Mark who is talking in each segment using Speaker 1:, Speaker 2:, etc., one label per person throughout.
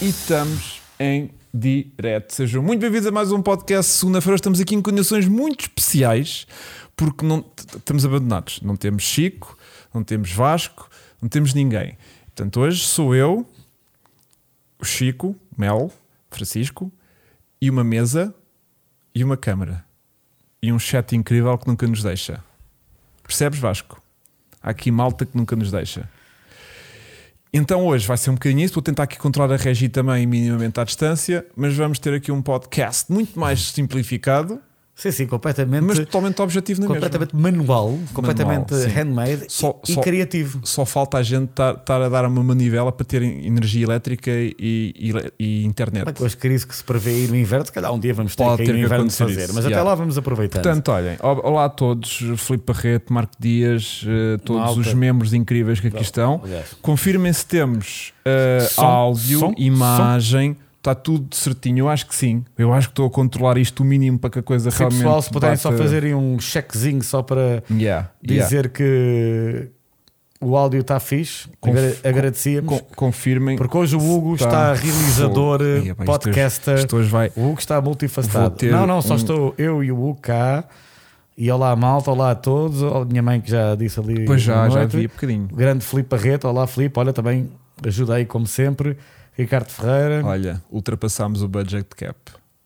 Speaker 1: E estamos em direto. Sejam muito bem-vindos a mais um podcast. Segunda-feira estamos aqui em condições muito especiais porque não estamos abandonados. Não temos Chico, não temos Vasco, não temos ninguém. Portanto, hoje sou eu, o Chico, Mel, Francisco e uma mesa e uma câmara e um chat incrível que nunca nos deixa. Percebes, Vasco? Há aqui malta que nunca nos deixa. Então hoje vai ser um bocadinho isso. Vou tentar aqui controlar a regi também minimamente à distância, mas vamos ter aqui um podcast muito mais simplificado,
Speaker 2: Sim, sim, completamente.
Speaker 1: mas totalmente objetivo na mesma.
Speaker 2: completamente manual, completamente
Speaker 1: sim.
Speaker 2: handmade
Speaker 1: Só-
Speaker 2: e,
Speaker 1: só-
Speaker 2: criativo.
Speaker 1: Só falta a gente estar a dar uma manivela para ter energia elétrica e, e- e internet.
Speaker 2: Mas Com as crises que se prevê aí no inverno, se calhar um dia vamos ter
Speaker 1: Pode
Speaker 2: que ir no inverno fazer.
Speaker 1: isso,
Speaker 2: Mas até
Speaker 1: yeah.
Speaker 2: lá vamos aproveitar.
Speaker 1: Portanto, olhem, olá a todos, Filipe Barreto, Marco Dias, eh, todos
Speaker 2: Malta.
Speaker 1: os membros incríveis que aqui estão. Confirmem se temos eh,
Speaker 2: Som,
Speaker 1: áudio,
Speaker 2: som,
Speaker 1: imagem, está tudo certinho. Eu acho que sim. Eu acho que estou a controlar isto o mínimo para que a coisa
Speaker 2: se
Speaker 1: realmente.
Speaker 2: pessoal, se puderem só fazerem um checkzinho só para
Speaker 1: Yeah, yeah.
Speaker 2: dizer que o áudio está fixe,
Speaker 1: Conf-
Speaker 2: agra- agradecíamos.
Speaker 1: Con- confirmem.
Speaker 2: Porque hoje o Hugo
Speaker 1: Está
Speaker 2: está, realizador,
Speaker 1: isto
Speaker 2: podcaster.
Speaker 1: Isto hoje vai.
Speaker 2: O Hugo está multifacetado. Não, não, só
Speaker 1: um-
Speaker 2: estou eu e o Hugo cá. E olá, malta, olá a todos. Olá, minha mãe que já disse ali.
Speaker 1: Pois já, já vi um bocadinho.
Speaker 2: Grande Filipe Barreto, olá Filipe, olha também, ajuda aí como sempre. Ricardo Ferreira,
Speaker 1: Olha, ultrapassámos o budget cap.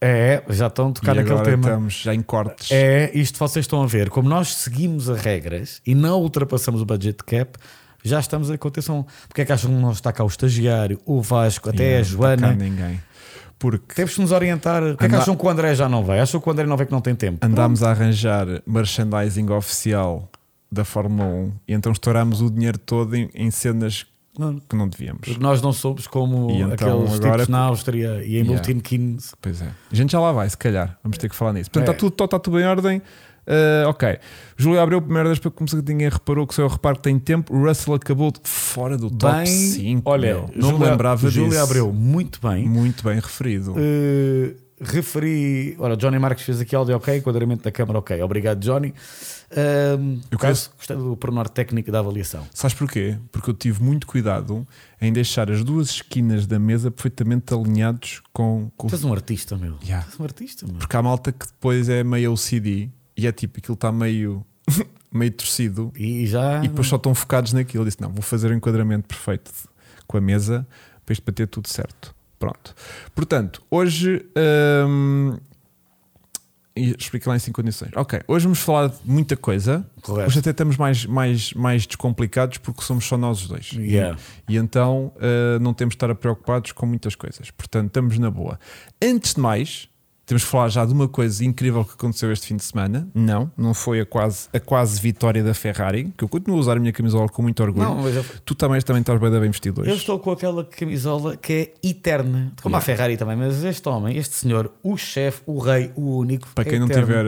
Speaker 2: é, já estão a tocar
Speaker 1: e
Speaker 2: naquele tema.
Speaker 1: estamos já em cortes.
Speaker 2: É, isto vocês estão a ver, como nós seguimos as regras e não ultrapassamos o budget cap, já estamos a contenção. Porque é que acham que não está cá o estagiário, o Vasco, até
Speaker 1: Yeah,
Speaker 2: a
Speaker 1: não está cá
Speaker 2: Joana?
Speaker 1: ninguém. Porque
Speaker 2: Temos que nos orientar. O que é que acham que o André já não vai? Acham que o André não vê que não tem tempo?
Speaker 1: andámos a arranjar merchandising oficial da Fórmula 1 e então estourámos o dinheiro todo em, em cenas Que não devíamos.
Speaker 2: porque nós não somos como
Speaker 1: E então
Speaker 2: aqueles
Speaker 1: agora-
Speaker 2: tipos na Áustria e em
Speaker 1: Yeah.
Speaker 2: Milton Keynes.
Speaker 1: Pois é. A gente já lá vai, se calhar. Vamos ter que falar nisso. Portanto,
Speaker 2: É.
Speaker 1: está, tudo, está tudo em ordem. Uh, ok. Júlio abriu merdas para começar que ninguém reparou que só eu reparo que tem tempo. O Russell acabou de fora do top
Speaker 2: Bem,
Speaker 1: 5.
Speaker 2: olha,
Speaker 1: meu. não
Speaker 2: Júlio-
Speaker 1: me lembrava
Speaker 2: Júlio
Speaker 1: disso.
Speaker 2: abriu muito bem.
Speaker 1: Muito bem referido.
Speaker 2: Uh, referi. Ora, Johnny Marques fez aqui áudio ok, enquadramento da câmara ok. Obrigado, Johnny. Um,
Speaker 1: Eu
Speaker 2: caso, gostei do pormenor técnico da avaliação.
Speaker 1: Sabes porquê? Porque eu tive muito cuidado em deixar as duas esquinas da mesa perfeitamente alinhados com, com
Speaker 2: Tu és um artista, meu.
Speaker 1: Yeah.
Speaker 2: Um artista, meu.
Speaker 1: Porque há malta que depois é meio OCD e é tipo aquilo está meio, meio torcido
Speaker 2: E já.
Speaker 1: e depois só estão focados naquilo. Eu disse: não, vou fazer o enquadramento perfeito com a mesa para isto bater tudo certo. Pronto. Portanto, hoje. hum, e explica lá em 5 condições. Ok, hoje vamos falar de muita coisa.
Speaker 2: Correto.
Speaker 1: Hoje até estamos mais, mais, mais descomplicados porque somos só nós os dois.
Speaker 2: Yeah.
Speaker 1: E então uh, não temos de estar preocupados com muitas coisas. Portanto, estamos na boa. Antes de mais, temos de falar já de uma coisa incrível que aconteceu este fim de semana. Não, não foi a quase, a quase vitória da Ferrari, que eu continuo a usar a minha camisola com muito orgulho.
Speaker 2: Não, mas eu,
Speaker 1: Tu também, também estás bem, bem vestido hoje.
Speaker 2: eu estou com aquela camisola que é eterna, como a
Speaker 1: Yeah.
Speaker 2: Ferrari também, mas este homem, este senhor, o chefe, o rei, o único.
Speaker 1: Para
Speaker 2: é
Speaker 1: quem não
Speaker 2: eterno.
Speaker 1: estiver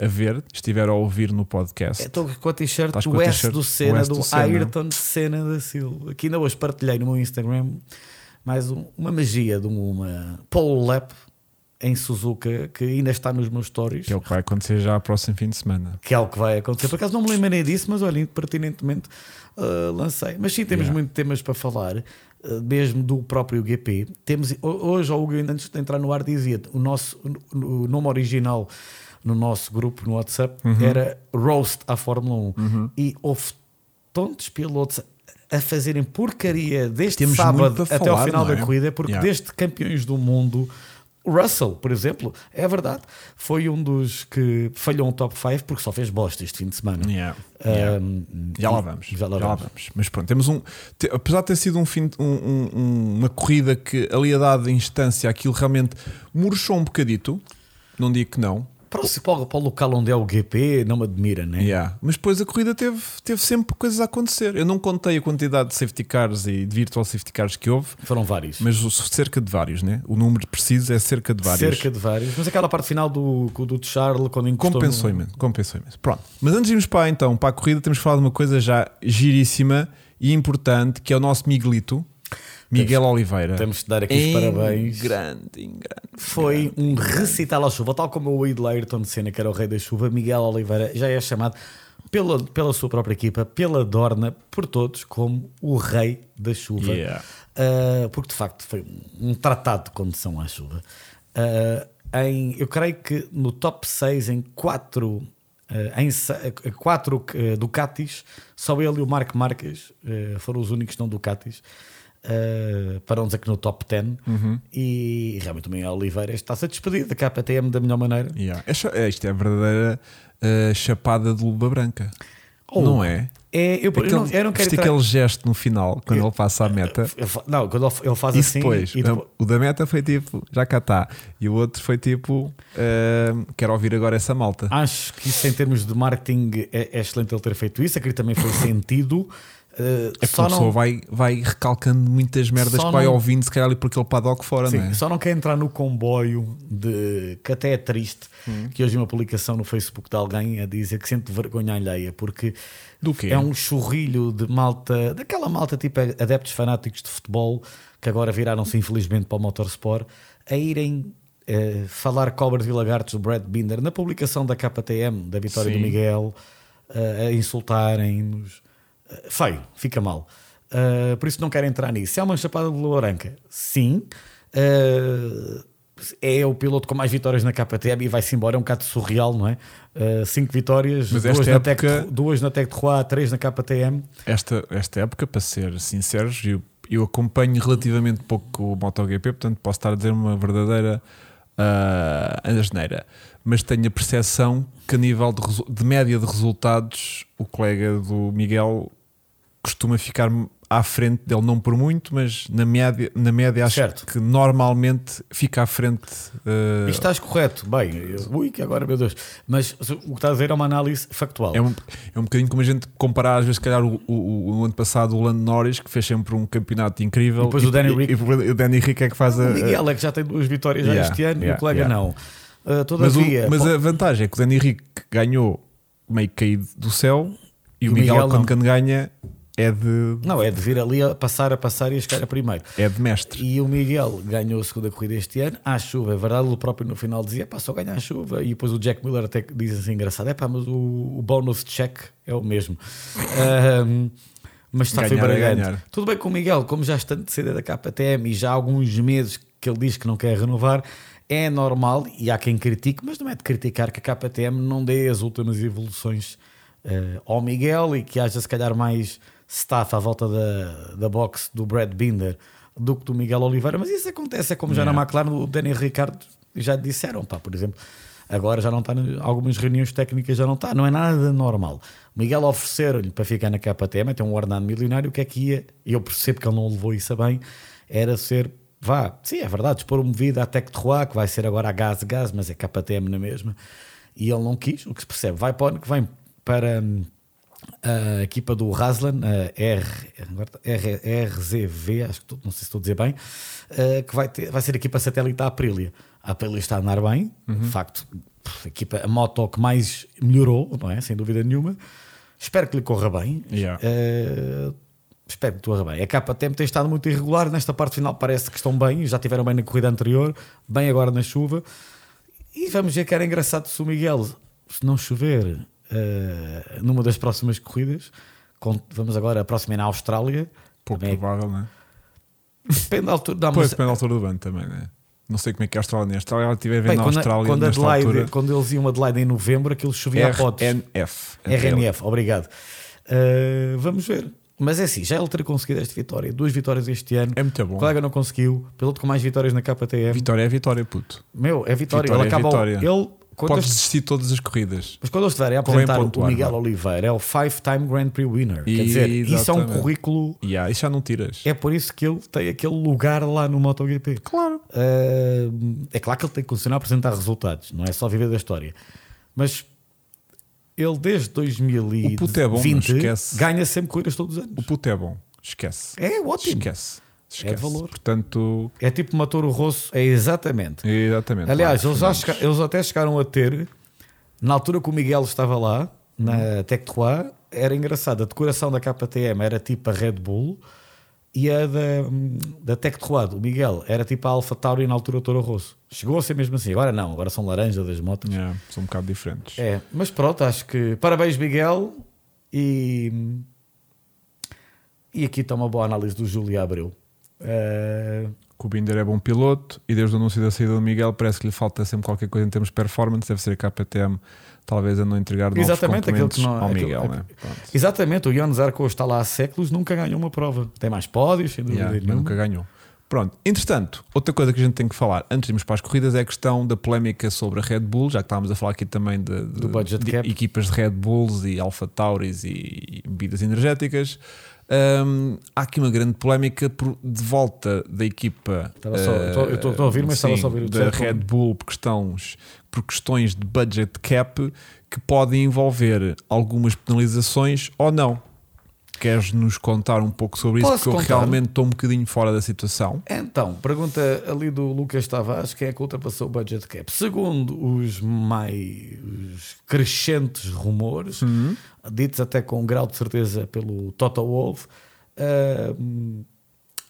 Speaker 1: a, a ver, estiver a ouvir no podcast,
Speaker 2: Estou com a t-shirt do
Speaker 1: a
Speaker 2: S do Senna, do,
Speaker 1: do Senna.
Speaker 2: Ayrton Senna da Silva. Aqui ainda hoje partilhei no meu Instagram mais um- uma magia de uma pole lap em Suzuka que ainda está nos meus stories.
Speaker 1: que é o que vai acontecer já próximo fim de semana.
Speaker 2: que é o que vai acontecer. Por acaso não me lembrei disso, mas olha, pertinentemente uh, lancei. Mas sim, temos
Speaker 1: Yeah.
Speaker 2: muitos temas para falar, uh, mesmo do próprio GP. Temos, ho- hoje, o Hugo, ainda antes de entrar no ar, dizia o nosso o nome original no nosso grupo no WhatsApp
Speaker 1: Uhum.
Speaker 2: era Roast à Fórmula 1 e houve tantos pilotos a fazerem porcaria deste
Speaker 1: Temos
Speaker 2: sábado
Speaker 1: para
Speaker 2: até ao
Speaker 1: falar,
Speaker 2: final
Speaker 1: não
Speaker 2: da
Speaker 1: é?
Speaker 2: corrida, porque
Speaker 1: Yeah.
Speaker 2: desde campeões do mundo. O Russell, por exemplo, é verdade, foi um dos que falhou um top 5 porque só fez bosta este fim de semana.
Speaker 1: Yeah, yeah.
Speaker 2: Um,
Speaker 1: Já lá vamos.
Speaker 2: Já lá vamos.
Speaker 1: Mas pronto, temos um. te- apesar de ter sido um fim, um- um- uma corrida que ali a dada instância aquilo realmente murchou um bocadito, não digo que não.
Speaker 2: Para o, para para o local onde é o GP, não me admira, né?
Speaker 1: Yeah. Mas depois a corrida teve, teve sempre coisas a acontecer. Eu não contei a quantidade de safety cars e de virtual safety cars que houve,
Speaker 2: Foram vários.
Speaker 1: mas cerca de vários, né? O número preciso é cerca de vários.
Speaker 2: Cerca de vários. Mas aquela parte final do, do Charles, quando encostou.
Speaker 1: Compensou
Speaker 2: no-
Speaker 1: imenso, compensou imenso. Pronto. Mas antes de irmos para então para a corrida, temos que falar de uma coisa já giríssima e importante, que é o nosso Miguelito, Miguel Oliveira.
Speaker 2: Temos de dar aqui os
Speaker 1: Em
Speaker 2: parabéns.
Speaker 1: Grande, em grande.
Speaker 2: Foi um recital à chuva, tal como o Wade Ayrton Senna, que era o rei da chuva, Miguel Oliveira já é chamado pela, pela sua própria equipa, pela Dorna, por todos, como o rei da chuva.
Speaker 1: Yeah.
Speaker 2: Uh, porque de facto foi um tratado de condução à chuva. Uh, em, eu creio que no top 6, em 4 uh, em quatro uh, Ducatis, só ele e o Marco Marques uh, foram os únicos não Ducatis. Uh, dizer que no top 10 e realmente o Miguel Oliveira está-se a despedir da KTM da melhor maneira.
Speaker 1: Yeah. É é, isto é a verdadeira uh, chapada de luva branca.
Speaker 2: Oh,
Speaker 1: não é?
Speaker 2: É, eu, eu
Speaker 1: Aquele,
Speaker 2: não, eu não quero entrar-
Speaker 1: aquele gesto no final, quando ele passa a meta.
Speaker 2: Eu Não, quando ele- faz
Speaker 1: E
Speaker 2: assim
Speaker 1: depois,
Speaker 2: e depois-
Speaker 1: o da meta foi tipo, já cá está. E o outro foi tipo, uh, quero ouvir agora essa malta.
Speaker 2: Acho que isso em termos de marketing é, é excelente ele ter feito isso. Aqui também foi sentido. Uh,
Speaker 1: é
Speaker 2: só
Speaker 1: a pessoa
Speaker 2: não,
Speaker 1: vai, vai recalcando muitas merdas
Speaker 2: Só
Speaker 1: que vai
Speaker 2: não-
Speaker 1: ouvindo, se calhar ali por aquele paddock fora,
Speaker 2: Sim,
Speaker 1: não é?
Speaker 2: só não quer entrar no comboio de que até é triste
Speaker 1: Hum.
Speaker 2: que hoje uma publicação no Facebook de alguém a dizer que sente vergonha alheia porque
Speaker 1: Do quê?
Speaker 2: é um churrilho de malta, daquela malta tipo adeptos fanáticos de futebol que agora viraram-se infelizmente para o motorsport a irem eh, falar cobras e lagartos do Brad Binder na publicação da KTM, da vitória
Speaker 1: Sim.
Speaker 2: do Miguel, eh, a insultarem-nos. Eh, feio, fica mal. Uh, por isso não quero entrar nisso. É uma chapada de lua branca? Sim. Uh, é o piloto com mais vitórias na KTM e vai-se embora. É um bocado surreal, não é? Uh, cinco vitórias,
Speaker 1: Mas
Speaker 2: duas, na Tec,
Speaker 1: época-
Speaker 2: duas na Tec de Roy, três na KTM.
Speaker 1: esta, esta época, para ser sinceros, eu, eu acompanho relativamente pouco o MotoGP, portanto posso estar a dizer uma verdadeira uh, asneira. Mas tenho a percepção que a nível de, de média de resultados, o colega do Miguel costuma ficar à frente dele, não por muito, mas na média, na média acho
Speaker 2: Certo.
Speaker 1: que normalmente fica à frente. uh,
Speaker 2: E estás correto. Bem, eu- ui, que agora, meu Deus. Mas o que estás a dizer é uma análise factual.
Speaker 1: É um, é um bocadinho como a gente comparar, às vezes, se calhar, o, o, o ano passado o Lando Norris, que fez sempre um campeonato incrível.
Speaker 2: E depois o Danny Rick.
Speaker 1: E, e o Danny Rick é que faz a.
Speaker 2: o Miguel é que já tem duas vitórias já
Speaker 1: Yeah,
Speaker 2: este ano e
Speaker 1: yeah,
Speaker 2: o colega
Speaker 1: yeah.
Speaker 2: não. Uh,
Speaker 1: mas, o-
Speaker 2: todavia,
Speaker 1: mas a vantagem é que o Danny Rick ganhou meio caído do céu e
Speaker 2: E
Speaker 1: o Miguel,
Speaker 2: Miguel
Speaker 1: quando ganha, é de,
Speaker 2: não, é de vir ali a passar, a passar e a chegar a primeiro.
Speaker 1: é de mestre.
Speaker 2: E o Miguel ganhou a segunda corrida este ano à chuva. É verdade, ele próprio no final dizia: pá, só ganha a chuva. E depois o Jack Miller até diz assim: engraçado, é pá, mas o, o bonus check é o mesmo. Ahm, mas está
Speaker 1: Ganhar é
Speaker 2: brilhante.
Speaker 1: ganhar.
Speaker 2: Tudo bem com o Miguel, como já está de saída da KTM e já há alguns meses que ele diz que não quer renovar, é normal e há quem critique, mas não é de criticar que a KTM não dê as últimas evoluções eh, ao Miguel e que haja se calhar mais staff à volta da, da box do Brad Binder do que do Miguel Oliveira, mas isso acontece, é como já na. McLaren o Danny Ricardo já disseram, pá, por exemplo, agora já não está, em algumas reuniões técnicas já não está, não é nada normal. Miguel ofereceram-lhe para ficar na KTM, tem um ordenado milionário, o que é que ia, eu percebo que ele não levou isso a bem, era ser, vá, sim, é verdade, vida à Tec de Roy, que vai ser agora a Gás Gás, mas é KTM na mesma, e ele não quis, o que se percebe, vai para que vem para a equipa do Raslan, a R, tá- R, RZV, acho que não sei se estou a dizer bem, eh, que vai, ter, vai ser a equipa satélite da Aprilia. A Aprilia está a andar bem,
Speaker 1: Uhum.
Speaker 2: de facto, a equipa, a moto que mais melhorou, não é? Sem dúvida nenhuma. Espero que lhe corra bem.
Speaker 1: Yeah.
Speaker 2: Eh, espero que corra bem. A KTM tem estado muito irregular, nesta parte final parece que estão bem, já tiveram bem na corrida anterior, bem agora na chuva. E vamos ver que era engraçado se o Miguel, se não chover eh, numa das próximas corridas, com- vamos agora, a próxima é na Austrália.
Speaker 1: Pouco
Speaker 2: Também é-
Speaker 1: provável, não é?
Speaker 2: depende da altura. Não,
Speaker 1: Pois
Speaker 2: mas-
Speaker 1: depende da altura do banco também, não é? Não sei como é que é a Austrália. Na Austrália, ela estiver
Speaker 2: bem,
Speaker 1: vendo a
Speaker 2: quando,
Speaker 1: Austrália
Speaker 2: quando, Adelaide,
Speaker 1: altura.
Speaker 2: quando eles iam a Adelaide em novembro, aquilo chovia a potes.
Speaker 1: RNF.
Speaker 2: RNF, obrigado. Eh, vamos ver. Mas é assim, já ele ter conseguido esta vitória, duas vitórias este ano.
Speaker 1: É muito bom.
Speaker 2: O colega não conseguiu, piloto com mais vitórias na KTM.
Speaker 1: Vitória é vitória, puto.
Speaker 2: Meu, é vitória.
Speaker 1: Vitória
Speaker 2: ele
Speaker 1: é
Speaker 2: acaba.
Speaker 1: vitória.
Speaker 2: Ele, quando
Speaker 1: Podes desistir de todas as corridas.
Speaker 2: mas quando eles estiverem a apresentar o Miguel
Speaker 1: vá.
Speaker 2: Oliveira, é o five-time Grand Prix winner. Quer dizer, isso é um
Speaker 1: Exatamente.
Speaker 2: currículo.
Speaker 1: E yeah, isso já não tiras.
Speaker 2: É por isso que ele tem aquele lugar lá no MotoGP.
Speaker 1: Claro.
Speaker 2: Uh, é claro que ele tem que continuar a apresentar resultados, não é só viver da história. Mas ele desde
Speaker 1: O puto é bom, não
Speaker 2: 2020 ganha sempre corridas todos os anos.
Speaker 1: O puto é bom. Esquece.
Speaker 2: É ótimo.
Speaker 1: Esquece. Esquece.
Speaker 2: É de valor.
Speaker 1: Portanto,
Speaker 2: É tipo uma Toro Rosso, é exatamente.
Speaker 1: exatamente.
Speaker 2: Aliás,
Speaker 1: Claro,
Speaker 2: eles, já
Speaker 1: Fernandes.
Speaker 2: chega- eles até chegaram a ter, na altura que o Miguel estava lá, na Tec Trois, era engraçado. A decoração da KTM era tipo a Red Bull e a da, da Tec Trois, o Miguel, era tipo a Alpha Tauri na altura Toro Rosso. Chegou a ser mesmo assim. Agora não, agora são laranja das motos.
Speaker 1: Yeah, são um bocado diferentes.
Speaker 2: É, mas pronto, acho que parabéns, Miguel. E, e aqui está uma boa análise do Júlio Abreu. Uh,
Speaker 1: que o Binder é bom piloto e desde o anúncio da saída do Miguel parece que lhe falta sempre qualquer coisa em termos de performance, deve ser a KTM talvez a não entregar novos
Speaker 2: exatamente aquilo que não,
Speaker 1: ao
Speaker 2: aquilo,
Speaker 1: Miguel.
Speaker 2: aquilo,
Speaker 1: né?
Speaker 2: Exatamente, o Ion Zarco está lá há séculos, nunca ganhou uma prova. Tem mais pódios, sem dúvida
Speaker 1: yeah, nunca ganhou. Pronto, entretanto, outra coisa que a gente tem que falar antes de irmos para as corridas é a questão da polémica sobre a Red Bull, já que estávamos a falar aqui também de, de, de equipas de Red Bulls e Alpha Tauris e bebidas energéticas. Hum, há aqui uma grande polémica por, de volta da equipa.
Speaker 2: Só- estou- eu estou a ouvir, mas
Speaker 1: sim,
Speaker 2: estava só a ouvir o
Speaker 1: da. Red Bull por questões, por questões de budget cap que podem envolver algumas penalizações ou não. Queres nos contar um pouco sobre isso?
Speaker 2: Posso
Speaker 1: Porque eu
Speaker 2: contar?
Speaker 1: realmente estou um bocadinho fora da situação.
Speaker 2: Então, pergunta ali do Lucas Tavares: quem é que ultrapassou o budget cap? Segundo os mais crescentes rumores, ditos até com um grau de certeza pelo Toto Wolff, ahm,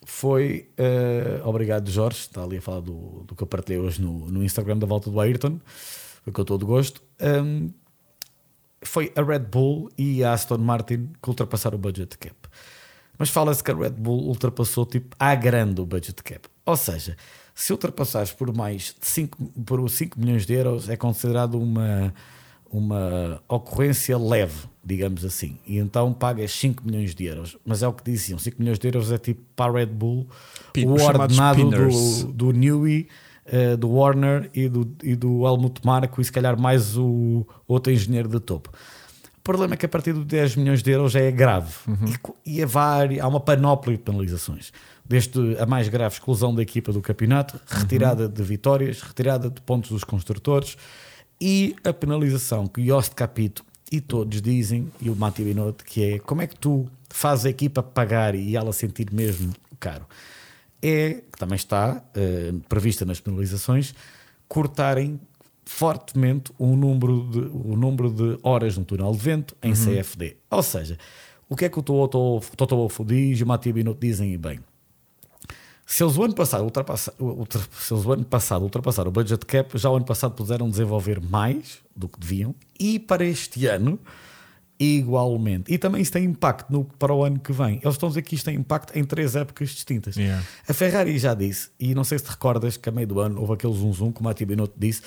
Speaker 2: foi. ah, obrigado, Jorge. Está ali a falar do, do que eu partilhei hoje no, no Instagram da volta do Ayrton, foi com todo gosto. Ahm, foi a Red Bull e a Aston Martin que ultrapassaram o budget cap. Mas fala-se que a Red Bull ultrapassou tipo à grande o budget cap. Ou seja, se ultrapassares por mais de 5, por 5 milhões de euros é considerado uma, uma ocorrência leve, digamos assim. E então pagas 5 milhões de euros. Mas é o que diziam: 5 milhões de euros é tipo para a Red Bull o ordenado do, do Newey, eh, do Warner e do, e do Helmut Marko e se calhar mais o outro engenheiro de topo. O problema é que a partir de 10 milhões de euros já é grave e, co- e é vari- há uma panóplia de penalizações. Desde a mais grave exclusão da equipa do campeonato, retirada de vitórias, retirada de pontos dos construtores e a penalização que Jost Capito e todos dizem, e o Mati Binotto, que é como é que tu fazes a equipa pagar e ela sentir mesmo caro? É, que também está eh, prevista nas penalizações, cortarem fortemente o número de, o número de horas no túnel de vento em CFD. Ou seja, o que é que o Toto Toto Wolff diz e o Mati Binotto dizem e bem? Se eles o ano passado ultrapassa- ultra- se eles o ano passado ultrapassaram o budget cap, já o ano passado puderam desenvolver mais do que deviam e para este ano igualmente. E também isso tem impacto no, para o ano que vem. Eles estão a dizer que isto tem impacto em três épocas distintas.
Speaker 1: Yeah.
Speaker 2: A Ferrari já disse, e não sei se te recordas que a meio do ano houve aquele zoom zoom, como a Binotto disse,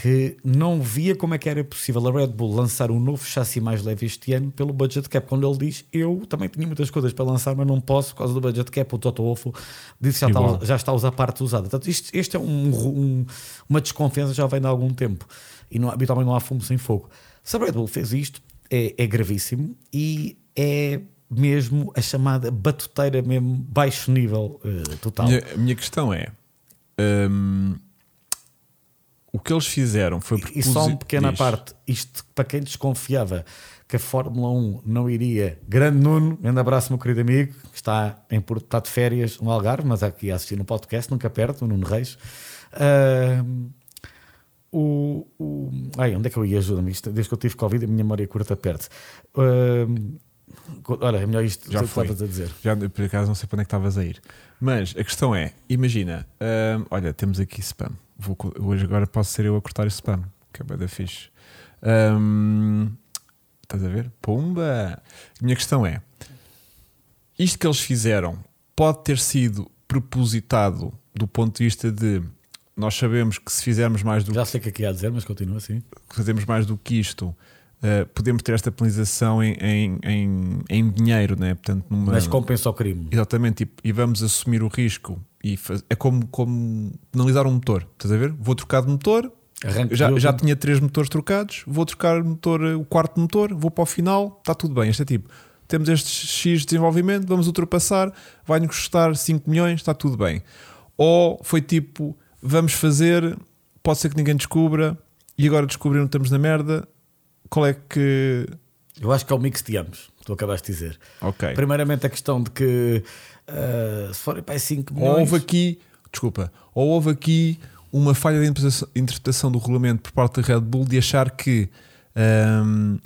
Speaker 2: que não via como é que era possível a Red Bull lançar um novo chassi mais leve este ano pelo budget cap. Quando ele diz, eu também tinha muitas coisas para lançar, mas não posso por causa do budget cap. O Toto Wolff disse que já está, já está a usar parte usada. Portanto, isto, este é um- um- uma desconfiança já vem de algum tempo e não, habitualmente não há fumo sem fogo. Se a Red Bull fez isto, é, é gravíssimo e é mesmo a chamada batuteira mesmo baixo nível eh, total.
Speaker 1: Minha- a minha questão é: hum, o que eles fizeram foi
Speaker 2: E só uma pequena
Speaker 1: diz.
Speaker 2: parte, isto para quem desconfiava que a Fórmula 1 não iria. Grande Nuno, grande abraço, meu querido amigo, que está, em, Porto- está de férias no Algarve, mas aqui a assistir no podcast, nunca perto, o Nuno Reis. Ahm, o, o, ai, onde é que eu ia? Ajuda-me. Isto, Desde que eu tive Covid, a minha memória curta perde. Ahm, olha, é melhor isto
Speaker 1: Já foi.
Speaker 2: a dizer.
Speaker 1: Já por acaso não sei para onde é que estavas a ir. Mas a questão é: imagina, hum, olha, temos aqui spam. Vou hoje agora posso ser eu a cortar esse spam, que é bem da fixe. Hum, estás a ver? Pumba! A minha questão é: isto que eles fizeram pode ter sido propositado do ponto de vista de nós sabemos que se fizermos mais do
Speaker 2: Já sei o que é que ia dizer, mas continua assim.
Speaker 1: fazemos mais do que isto, uh, podemos ter esta penalização em, em, em, em dinheiro, né? Portanto, numa,
Speaker 2: Mas compensa o crime.
Speaker 1: Exatamente, tipo, e vamos assumir o risco. E faz- é como, como penalizar um motor, estás a ver? Vou trocar de motor,
Speaker 2: Arranque
Speaker 1: já, já tinha três motores trocados, vou trocar o, motor, o quarto motor, vou para o final, está tudo bem. Este é tipo, temos este X de desenvolvimento, vamos ultrapassar, vai-nos custar 5 milhões, está tudo bem. Ou foi tipo, vamos fazer, pode ser que ninguém descubra, e agora descobriram que estamos na merda, qual é que.
Speaker 2: Eu acho que é o mix de ambos, tu acabaste de dizer.
Speaker 1: Ok.
Speaker 2: Primeiramente a questão de que ah, se forem para 5
Speaker 1: Ou
Speaker 2: milhões.
Speaker 1: houve aqui, desculpa, ou houve aqui uma falha de interpretação- do regulamento por parte da Red Bull de achar que hum,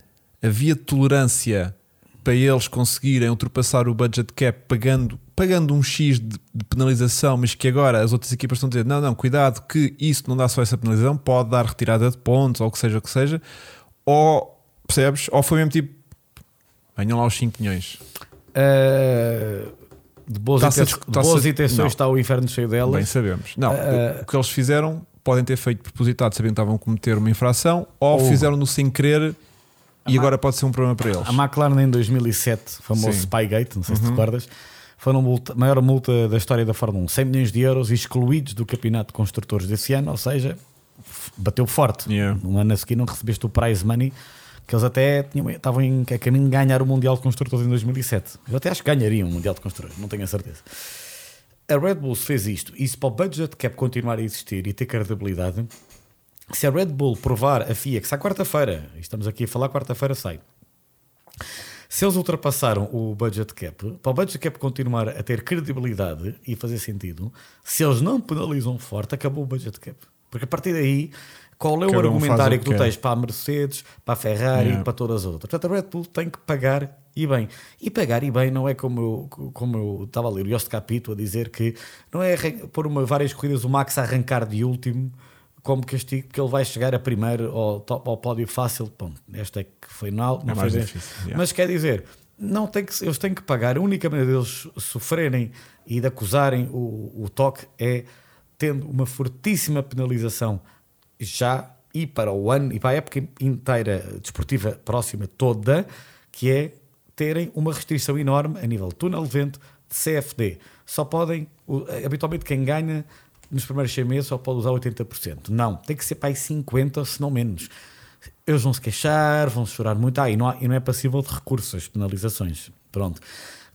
Speaker 1: havia tolerância para eles conseguirem ultrapassar o budget cap pagando, pagando um X de, de penalização, mas que agora as outras equipas estão a dizer: não, não, cuidado, que isso não dá só essa penalização, pode dar retirada de pontos ou o que seja o que seja, ou percebes? Ou foi mesmo tipo Venham lá os 5 milhões.
Speaker 2: Uh, de boas, de boas intenções
Speaker 1: não.
Speaker 2: está o inferno cheio delas.
Speaker 1: Bem sabemos. Não,
Speaker 2: Ah,
Speaker 1: o, que eles fizeram podem ter feito propositado, sabendo que estavam a cometer uma infração, ou
Speaker 2: Ou-
Speaker 1: fizeram-no sem querer e
Speaker 2: Ma-
Speaker 1: agora pode ser um problema para eles.
Speaker 2: A McLaren em 2007, o famoso
Speaker 1: Sim.
Speaker 2: Spygate, não sei se te
Speaker 1: Uhum.
Speaker 2: recordas, foi a multa, maior multa da história da Fórmula 1, 100 milhões de euros excluídos do campeonato de construtores desse ano, ou seja, bateu forte.
Speaker 1: Yeah.
Speaker 2: No ano a seguir não recebeste o prize money, que eles até tinham, estavam em a caminho de ganhar o Mundial de Construtores em 2007. Eu até acho que ganhariam o Mundial de Construtores, não tenho a certeza. A Red Bull fez isto, e se para o budget cap continuar a existir e ter credibilidade, se a Red Bull provar a FIA, que sai quarta-feira, e estamos aqui a falar quarta-feira sai, se eles ultrapassaram o budget cap, para o budget cap continuar a ter credibilidade e fazer sentido, se eles não penalizam forte, acabou o budget cap. Porque a partir daí, qual é o
Speaker 1: Cada um
Speaker 2: argumentário
Speaker 1: o
Speaker 2: que
Speaker 1: que
Speaker 2: tu tens para a Mercedes, para a Ferrari,
Speaker 1: Yeah.
Speaker 2: para todas as outras? Portanto, a Red Bull tem que pagar e bem. E pagar e bem não é como eu, como eu estava a ler o Yost Capito a dizer que não é por uma, várias corridas o Max a arrancar de último como castigo, porque ele vai chegar a primeiro ao, top, ao pódio fácil. Bom, esta é que foi não, não
Speaker 1: É
Speaker 2: foi
Speaker 1: difícil, yeah.
Speaker 2: Mas quer dizer, não tem que, eles têm que pagar. A única maneira deles sofrerem e de acusarem o, o toque é tendo uma fortíssima penalização já e para o ano e para a época inteira desportiva próxima toda, que é terem uma restrição enorme a nível de túnel de vento de CFD. Só podem, habitualmente quem ganha nos primeiros seis meses só pode usar 80%. Não, tem que ser para aí 50%, se não menos. Eles vão se queixar, vão chorar muito. Ah, e não, há- e não é passível de recursos, penalizações. Pronto.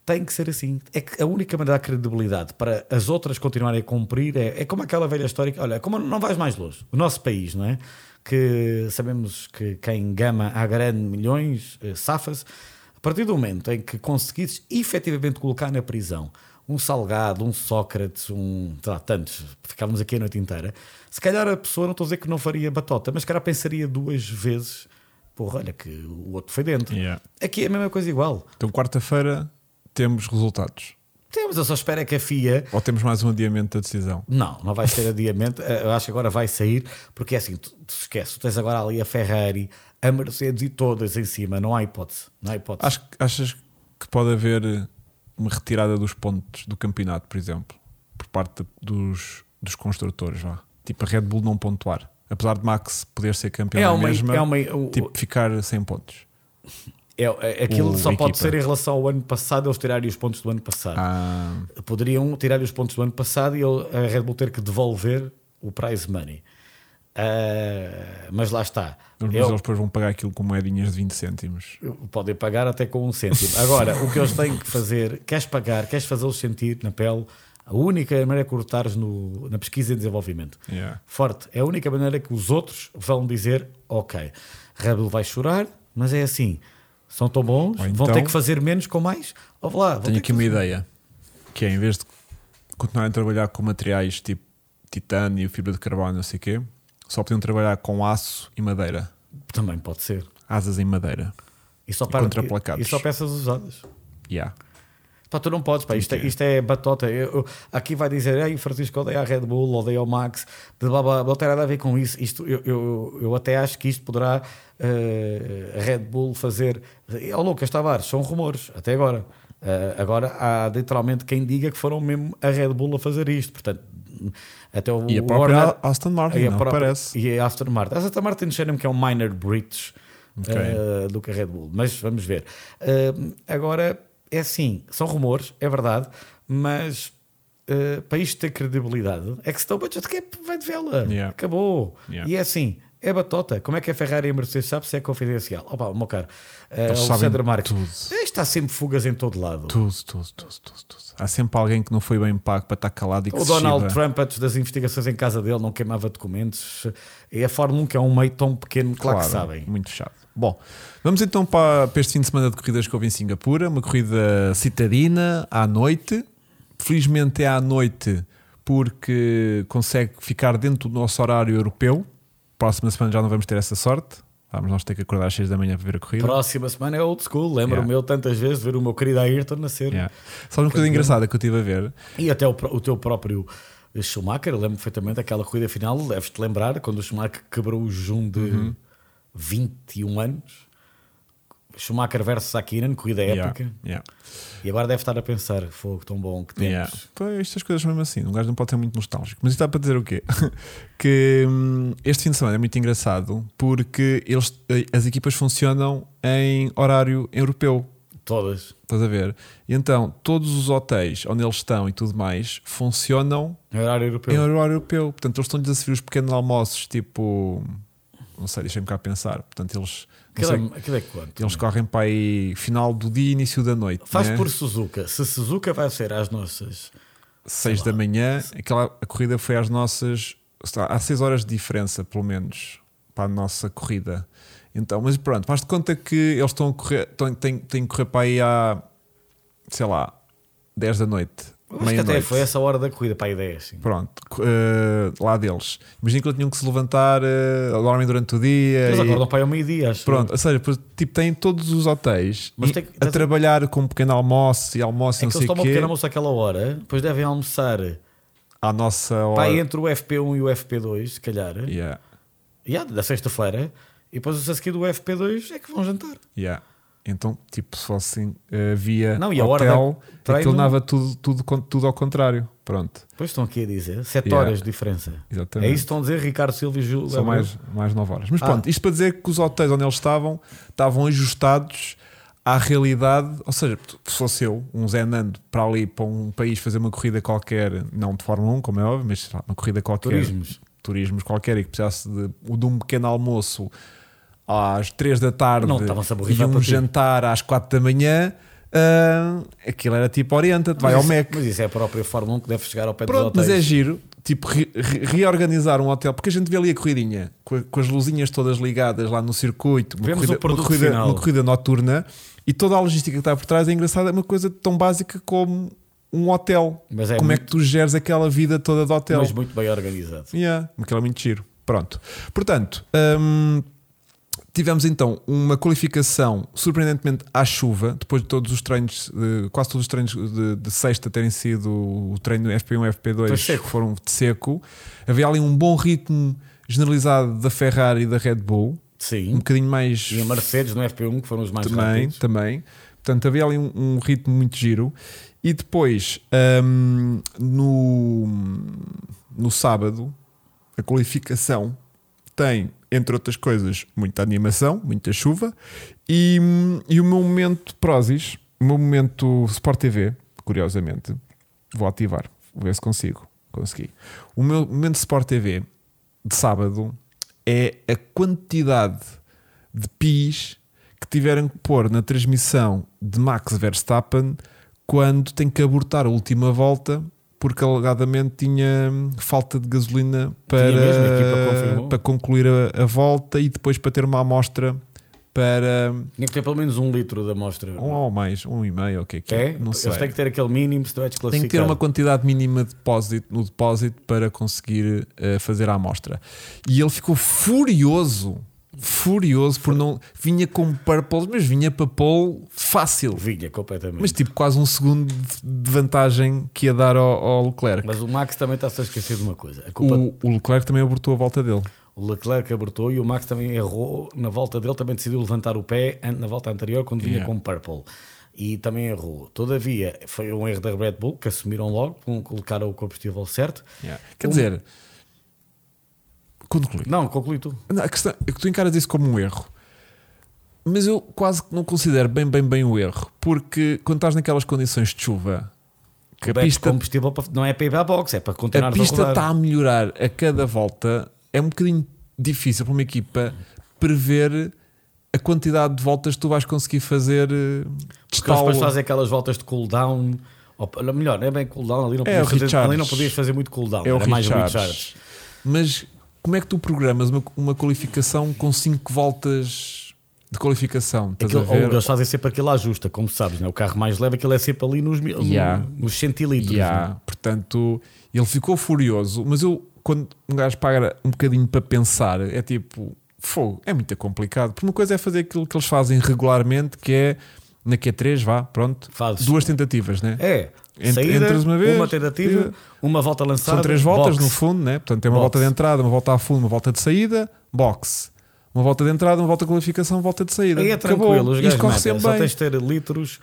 Speaker 2: Tem que ser assim. É que a única maneira de dar credibilidade para as outras continuarem a cumprir é, é como aquela velha história que, olha, como não vais mais longe. O nosso país, não é? Que sabemos que quem gama a grande milhões, eh, safa-se. A partir do momento em que conseguires efetivamente colocar na prisão um Salgado, um Sócrates, um. sei lá, tantos, ficávamos aqui a noite inteira. Se calhar a pessoa, não estou a dizer que não faria batota, mas se calhar pensaria duas vezes: porra, olha que o outro foi dentro.
Speaker 1: Yeah.
Speaker 2: Aqui é a mesma coisa igual.
Speaker 1: Então, quarta-feira temos resultados.
Speaker 2: Temos, eu só espero é que a FIA.
Speaker 1: Ou temos mais um adiamento da decisão.
Speaker 2: Não, não vai ter adiamento. Eh, Eu acho que agora vai sair, porque é assim, tu, tu esquece, tu tens agora ali a Ferrari, a Mercedes e todas em cima, não há hipótese. Não há hipótese.
Speaker 1: Acho, achas que pode haver uma retirada dos pontos do campeonato, por exemplo, por parte dos, dos construtores? Vá. Tipo a Red Bull não pontuar. Apesar de Max poder ser campeão
Speaker 2: É uma-
Speaker 1: mesma,
Speaker 2: é uma- o-
Speaker 1: tipo, ficar sem pontos.
Speaker 2: É, é- aquilo
Speaker 1: o-
Speaker 2: só pode
Speaker 1: equipa.
Speaker 2: ser em relação ao ano passado, eles tirarem os pontos do ano passado.
Speaker 1: Ah,
Speaker 2: Poderiam tirar os pontos do ano passado e a Red Bull ter que devolver o prize money. Ah, mas lá está.
Speaker 1: mas
Speaker 2: Eu-
Speaker 1: eles depois vão pagar aquilo com moedinhas de 20 cêntimos.
Speaker 2: podem pagar até com um cêntimo. Agora, o que eles têm que fazer, queres pagar, queres fazê-los sentir na pele, a única maneira é cortares no, na pesquisa e desenvolvimento.
Speaker 1: Yeah.
Speaker 2: Forte. É a única maneira que os outros vão dizer: ok, Red Bull vai chorar, mas é assim. São tão bons,
Speaker 1: Ou
Speaker 2: vão
Speaker 1: então-
Speaker 2: ter que fazer menos com mais. Ouve lá,
Speaker 1: Tenho aqui uma ideia que é em vez de continuarem a trabalhar com materiais tipo titânio, fibra de carbono, não sei o quê, só podiam trabalhar com aço e madeira.
Speaker 2: Também pode ser.
Speaker 1: Asas em madeira.
Speaker 2: E só,
Speaker 1: E
Speaker 2: para,
Speaker 1: contraplacados.
Speaker 2: e só peças usadas.
Speaker 1: Yeah.
Speaker 2: Pá, tu não podes, pá, isto, é, isto é batota. Eu- eu- aqui vai dizer, Ei, Francisco odeia a Red Bull, odeia o Max, de blá, blá, não tem nada a ver com isso. Isto, eu, eu, eu até acho que isto poderá eh, a Red Bull fazer. Ó, Lucas Tavares, são rumores, até agora. Eh, agora há literalmente quem diga que foram mesmo a Red Bull a fazer isto. Portanto, até o,
Speaker 1: E a própria
Speaker 2: Horner-
Speaker 1: Aston Martin,
Speaker 2: e a
Speaker 1: não
Speaker 2: própria-
Speaker 1: parece.
Speaker 2: E a Aston Martin. A Aston Martin cheira-me que é um minor breach
Speaker 1: Ok.
Speaker 2: eh, do que a Red Bull, mas vamos ver. Eh, agora, é assim, são rumores, é verdade, mas eh, para isto ter credibilidade, é que se está o budget cap vai de vela.
Speaker 1: Yeah.
Speaker 2: Acabou.
Speaker 1: Yeah.
Speaker 2: E é assim. É batota. Como é que a Ferrari e a Mercedes sabe se é confidencial? Opa, meu caro,
Speaker 1: sabem
Speaker 2: Alexandre Marques,
Speaker 1: tudo.
Speaker 2: eh, está sempre fugas em todo lado.
Speaker 1: Tudo, tudo, tudo, tudo, tudo. Há sempre alguém que não foi bem pago para estar calado e que
Speaker 2: O Donald
Speaker 1: chiva.
Speaker 2: Trump, antes das investigações em casa dele, não queimava documentos. E a Fórmula 1, que é um meio tão pequeno, claro, que sabem.
Speaker 1: Muito fechado. Bom, vamos então para, para este fim de semana de corridas que houve em Singapura. Uma corrida citadina à noite. Felizmente é à noite porque consegue ficar dentro do nosso horário europeu. Próxima semana já não vamos ter essa sorte. Vamos nós ter que acordar às 6 da manhã para ver a corrida.
Speaker 2: Próxima semana é old school. Lembro-me
Speaker 1: Yeah.
Speaker 2: eu tantas vezes de ver o meu querido Ayrton nascer.
Speaker 1: Yeah. Sabe uma coisa engraçada que eu estive a ver?
Speaker 2: E até o, o teu próprio Schumacher, lembro perfeitamente daquela corrida final. Deves-te lembrar quando o Schumacher quebrou o jejum de
Speaker 1: Uhum.
Speaker 2: 21 anos. Schumacher versus Akinen, corrida
Speaker 1: Yeah,
Speaker 2: épica.
Speaker 1: yeah,
Speaker 2: E agora deve estar a pensar: fogo tão bom que temos.
Speaker 1: yeah. Pois, estas coisas mesmo assim. Um gajo não pode ser muito nostálgico. Mas isto está para dizer o quê? que hum, este fim de semana é muito engraçado porque eles, eh, as equipas funcionam em horário europeu.
Speaker 2: Todas.
Speaker 1: Estás a ver? E então, todos os hotéis onde eles estão e tudo mais funcionam
Speaker 2: Em horário europeu.
Speaker 1: em horário europeu. Portanto, eles estão-lhes a servir os pequenos almoços, tipo. Não sei, deixem-me cá pensar. Portanto, eles.
Speaker 2: Aquilo, é, aquilo é quanto?
Speaker 1: eles correm para aí final do dia, início da noite.
Speaker 2: Faz
Speaker 1: né?
Speaker 2: por Suzuka. Se Suzuka vai ser às nossas.
Speaker 1: 6 da manhã, aquela, a corrida foi às nossas. Há 6 horas de diferença, pelo menos, para a nossa corrida. Então, mas pronto, faz de conta que eles estão a correr, estão, têm, têm que correr para aí à, sei lá, 10 da noite.
Speaker 2: Acho que até
Speaker 1: meia-noite.
Speaker 2: foi essa hora da corrida para a ideia. Assim.
Speaker 1: Pronto, eh, lá deles. Imagina que eles tinham que se levantar, uh, dormem durante o dia.
Speaker 2: Eles
Speaker 1: e-
Speaker 2: acordam para aí ao meio-dia, acho.
Speaker 1: Pronto, ou seja, tipo, têm todos os hotéis
Speaker 2: Mas tem
Speaker 1: a trabalhar com um pequeno almoço e almoço e
Speaker 2: É
Speaker 1: não
Speaker 2: que
Speaker 1: sei
Speaker 2: eles
Speaker 1: o
Speaker 2: tomam um
Speaker 1: quê,
Speaker 2: pequeno almoço àquela hora, depois devem almoçar
Speaker 1: à nossa
Speaker 2: para
Speaker 1: hora.
Speaker 2: aí entre o FP1 e o FP2, se calhar,
Speaker 1: Yeah,
Speaker 2: yeah, da sexta-feira, e depois a seguir do FP2 é que vão jantar.
Speaker 1: yeah. Então, tipo, se fosse uh, via
Speaker 2: Não, e a
Speaker 1: hotel,
Speaker 2: treino-
Speaker 1: aquilo dava tudo, tudo, tudo ao contrário. Pronto,
Speaker 2: Depois estão aqui a dizer 7
Speaker 1: Yeah.
Speaker 2: horas de diferença.
Speaker 1: exatamente.
Speaker 2: É isso que estão a dizer Ricardo Silva e Júlio.
Speaker 1: São mais, mais 9 horas. Mas
Speaker 2: Ah.
Speaker 1: pronto, isto para dizer que os hotéis onde eles estavam estavam ajustados à realidade. Ou seja, se fosse eu, um Zé Nando, para ali, para um país fazer uma corrida qualquer, não de Fórmula 1, como é óbvio, mas uma corrida qualquer,
Speaker 2: turismos.
Speaker 1: turismos qualquer, e que precisasse de, de um pequeno almoço às 3 da tarde
Speaker 2: Não,
Speaker 1: e um jantar às 4 da manhã. ah, aquilo era tipo orienta-te, vai
Speaker 2: mas,
Speaker 1: ao
Speaker 2: isso,
Speaker 1: Mac.
Speaker 2: mas isso é a própria Fórmula 1 que deve chegar ao pé
Speaker 1: Pronto,
Speaker 2: dos
Speaker 1: mas é
Speaker 2: hotéis.
Speaker 1: giro, tipo, re- re- reorganizar um hotel, porque a gente vê ali a corridinha com, com as luzinhas todas ligadas lá no circuito, uma, corrida, uma, corrida, uma corrida noturna e toda a logística que está por trás é engraçada, é uma coisa tão básica como um hotel.
Speaker 2: Mas é
Speaker 1: como é
Speaker 2: muito-
Speaker 1: que tu geres aquela vida toda de hotel?
Speaker 2: Mas muito bem organizado.
Speaker 1: Yeah, aquilo é muito giro. Pronto. Portanto, hum, tivemos então uma qualificação surpreendentemente à chuva, depois de todos os treinos, eh, quase todos os treinos de, de sexta terem sido o treino FP1 e
Speaker 2: Foi
Speaker 1: FP2
Speaker 2: seco.
Speaker 1: foram de seco. Havia ali um bom ritmo generalizado da Ferrari e da Red Bull, um
Speaker 2: Sim.
Speaker 1: bocadinho mais
Speaker 2: E a Mercedes no FP1, que foram os mais
Speaker 1: também,
Speaker 2: rápidos.
Speaker 1: também. Portanto, havia ali um, um ritmo muito giro. E depois, hum, no, no sábado, a qualificação tem, entre outras coisas, muita animação, muita chuva. E, e o meu momento Prozis, o meu momento Sport TV, curiosamente, vou ativar, vou ver se consigo. Consegui. O meu momento Sport TV de sábado é a quantidade de pis que tiveram que pôr na transmissão de Max Verstappen quando tem que abortar a última volta porque alegadamente tinha hum, falta de gasolina para,
Speaker 2: mesmo,
Speaker 1: para concluir a, a volta e depois para ter uma amostra para
Speaker 2: Tinha que ter pelo menos um litro da amostra.
Speaker 1: um ou mais, um e meio, o que é que é?
Speaker 2: É?
Speaker 1: Não sei.
Speaker 2: Eles têm que ter aquele mínimo se tu és
Speaker 1: Tem
Speaker 2: desclassificado.
Speaker 1: que ter uma quantidade mínima de depósito, no depósito para conseguir eh, fazer a amostra. E ele ficou furioso, furioso por não. Vinha com purple, mas vinha para pole fácil.
Speaker 2: Vinha completamente.
Speaker 1: Mas tipo quase um segundo de vantagem que ia dar ao, ao Leclerc.
Speaker 2: Mas o Max também está-se a esquecer de uma coisa. Culpa,
Speaker 1: O, o Leclerc também abortou a volta dele.
Speaker 2: o Leclerc abortou e o Max também errou na volta dele, também decidiu levantar o pé na volta anterior quando vinha
Speaker 1: Yeah.
Speaker 2: com purple. E também errou. Todavia, foi um erro da Red Bull que assumiram logo, com- colocaram o combustível certo.
Speaker 1: Quer
Speaker 2: Um-
Speaker 1: dizer, conclui.
Speaker 2: Não, conclui tu.
Speaker 1: Não, a questão é que tu encaras isso como um erro. Mas eu quase que não considero bem, bem, bem o erro. Porque quando estás naquelas condições de chuva, que a
Speaker 2: Bebe
Speaker 1: pista,
Speaker 2: combustível não é para ir para a box, é para
Speaker 1: a
Speaker 2: continuar
Speaker 1: pista
Speaker 2: rodar.
Speaker 1: está a melhorar a cada volta, é um bocadinho difícil para uma equipa prever a quantidade de voltas que tu vais conseguir fazer. eh,
Speaker 2: Porque eles depois fazem aquelas voltas de cooldown. Ou, melhor, não é bem cooldown, ali não,
Speaker 1: É,
Speaker 2: podias
Speaker 1: o
Speaker 2: fazer, ali não podias fazer muito cooldown,
Speaker 1: É o
Speaker 2: era mais o
Speaker 1: recharge.
Speaker 2: recharge.
Speaker 1: Mas como é que tu programas uma, uma qualificação com 5 voltas de qualificação? Estás
Speaker 2: Aquilo,
Speaker 1: a ver?
Speaker 2: eles fazem sempre aquilo ajusta, como sabes, né? o carro mais leve aquilo é sempre ali nos, mil-
Speaker 1: Yeah.
Speaker 2: no- nos centilitros.
Speaker 1: Yeah,
Speaker 2: né?
Speaker 1: Portanto, ele ficou furioso, mas eu, quando um gajo paga um bocadinho para pensar, é tipo, fogo, é muito complicado. Porque uma coisa é fazer aquilo que eles fazem regularmente, que é na Q3, vá, pronto,
Speaker 2: Fazes.
Speaker 1: duas tentativas, né?
Speaker 2: É,
Speaker 1: Ent-
Speaker 2: saída,
Speaker 1: entras uma vez,
Speaker 2: tentativa,
Speaker 1: saída.
Speaker 2: uma volta lançada.
Speaker 1: São três voltas
Speaker 2: box.
Speaker 1: no fundo, né? Portanto, tem uma
Speaker 2: Box.
Speaker 1: volta de entrada, uma volta a fundo, uma volta de saída, box. Uma volta de entrada, uma volta de qualificação, uma volta de saída.
Speaker 2: Aí é
Speaker 1: Acabou.
Speaker 2: tranquilo, os
Speaker 1: Isto corre sempre
Speaker 2: só
Speaker 1: bem.
Speaker 2: tens de ter litros,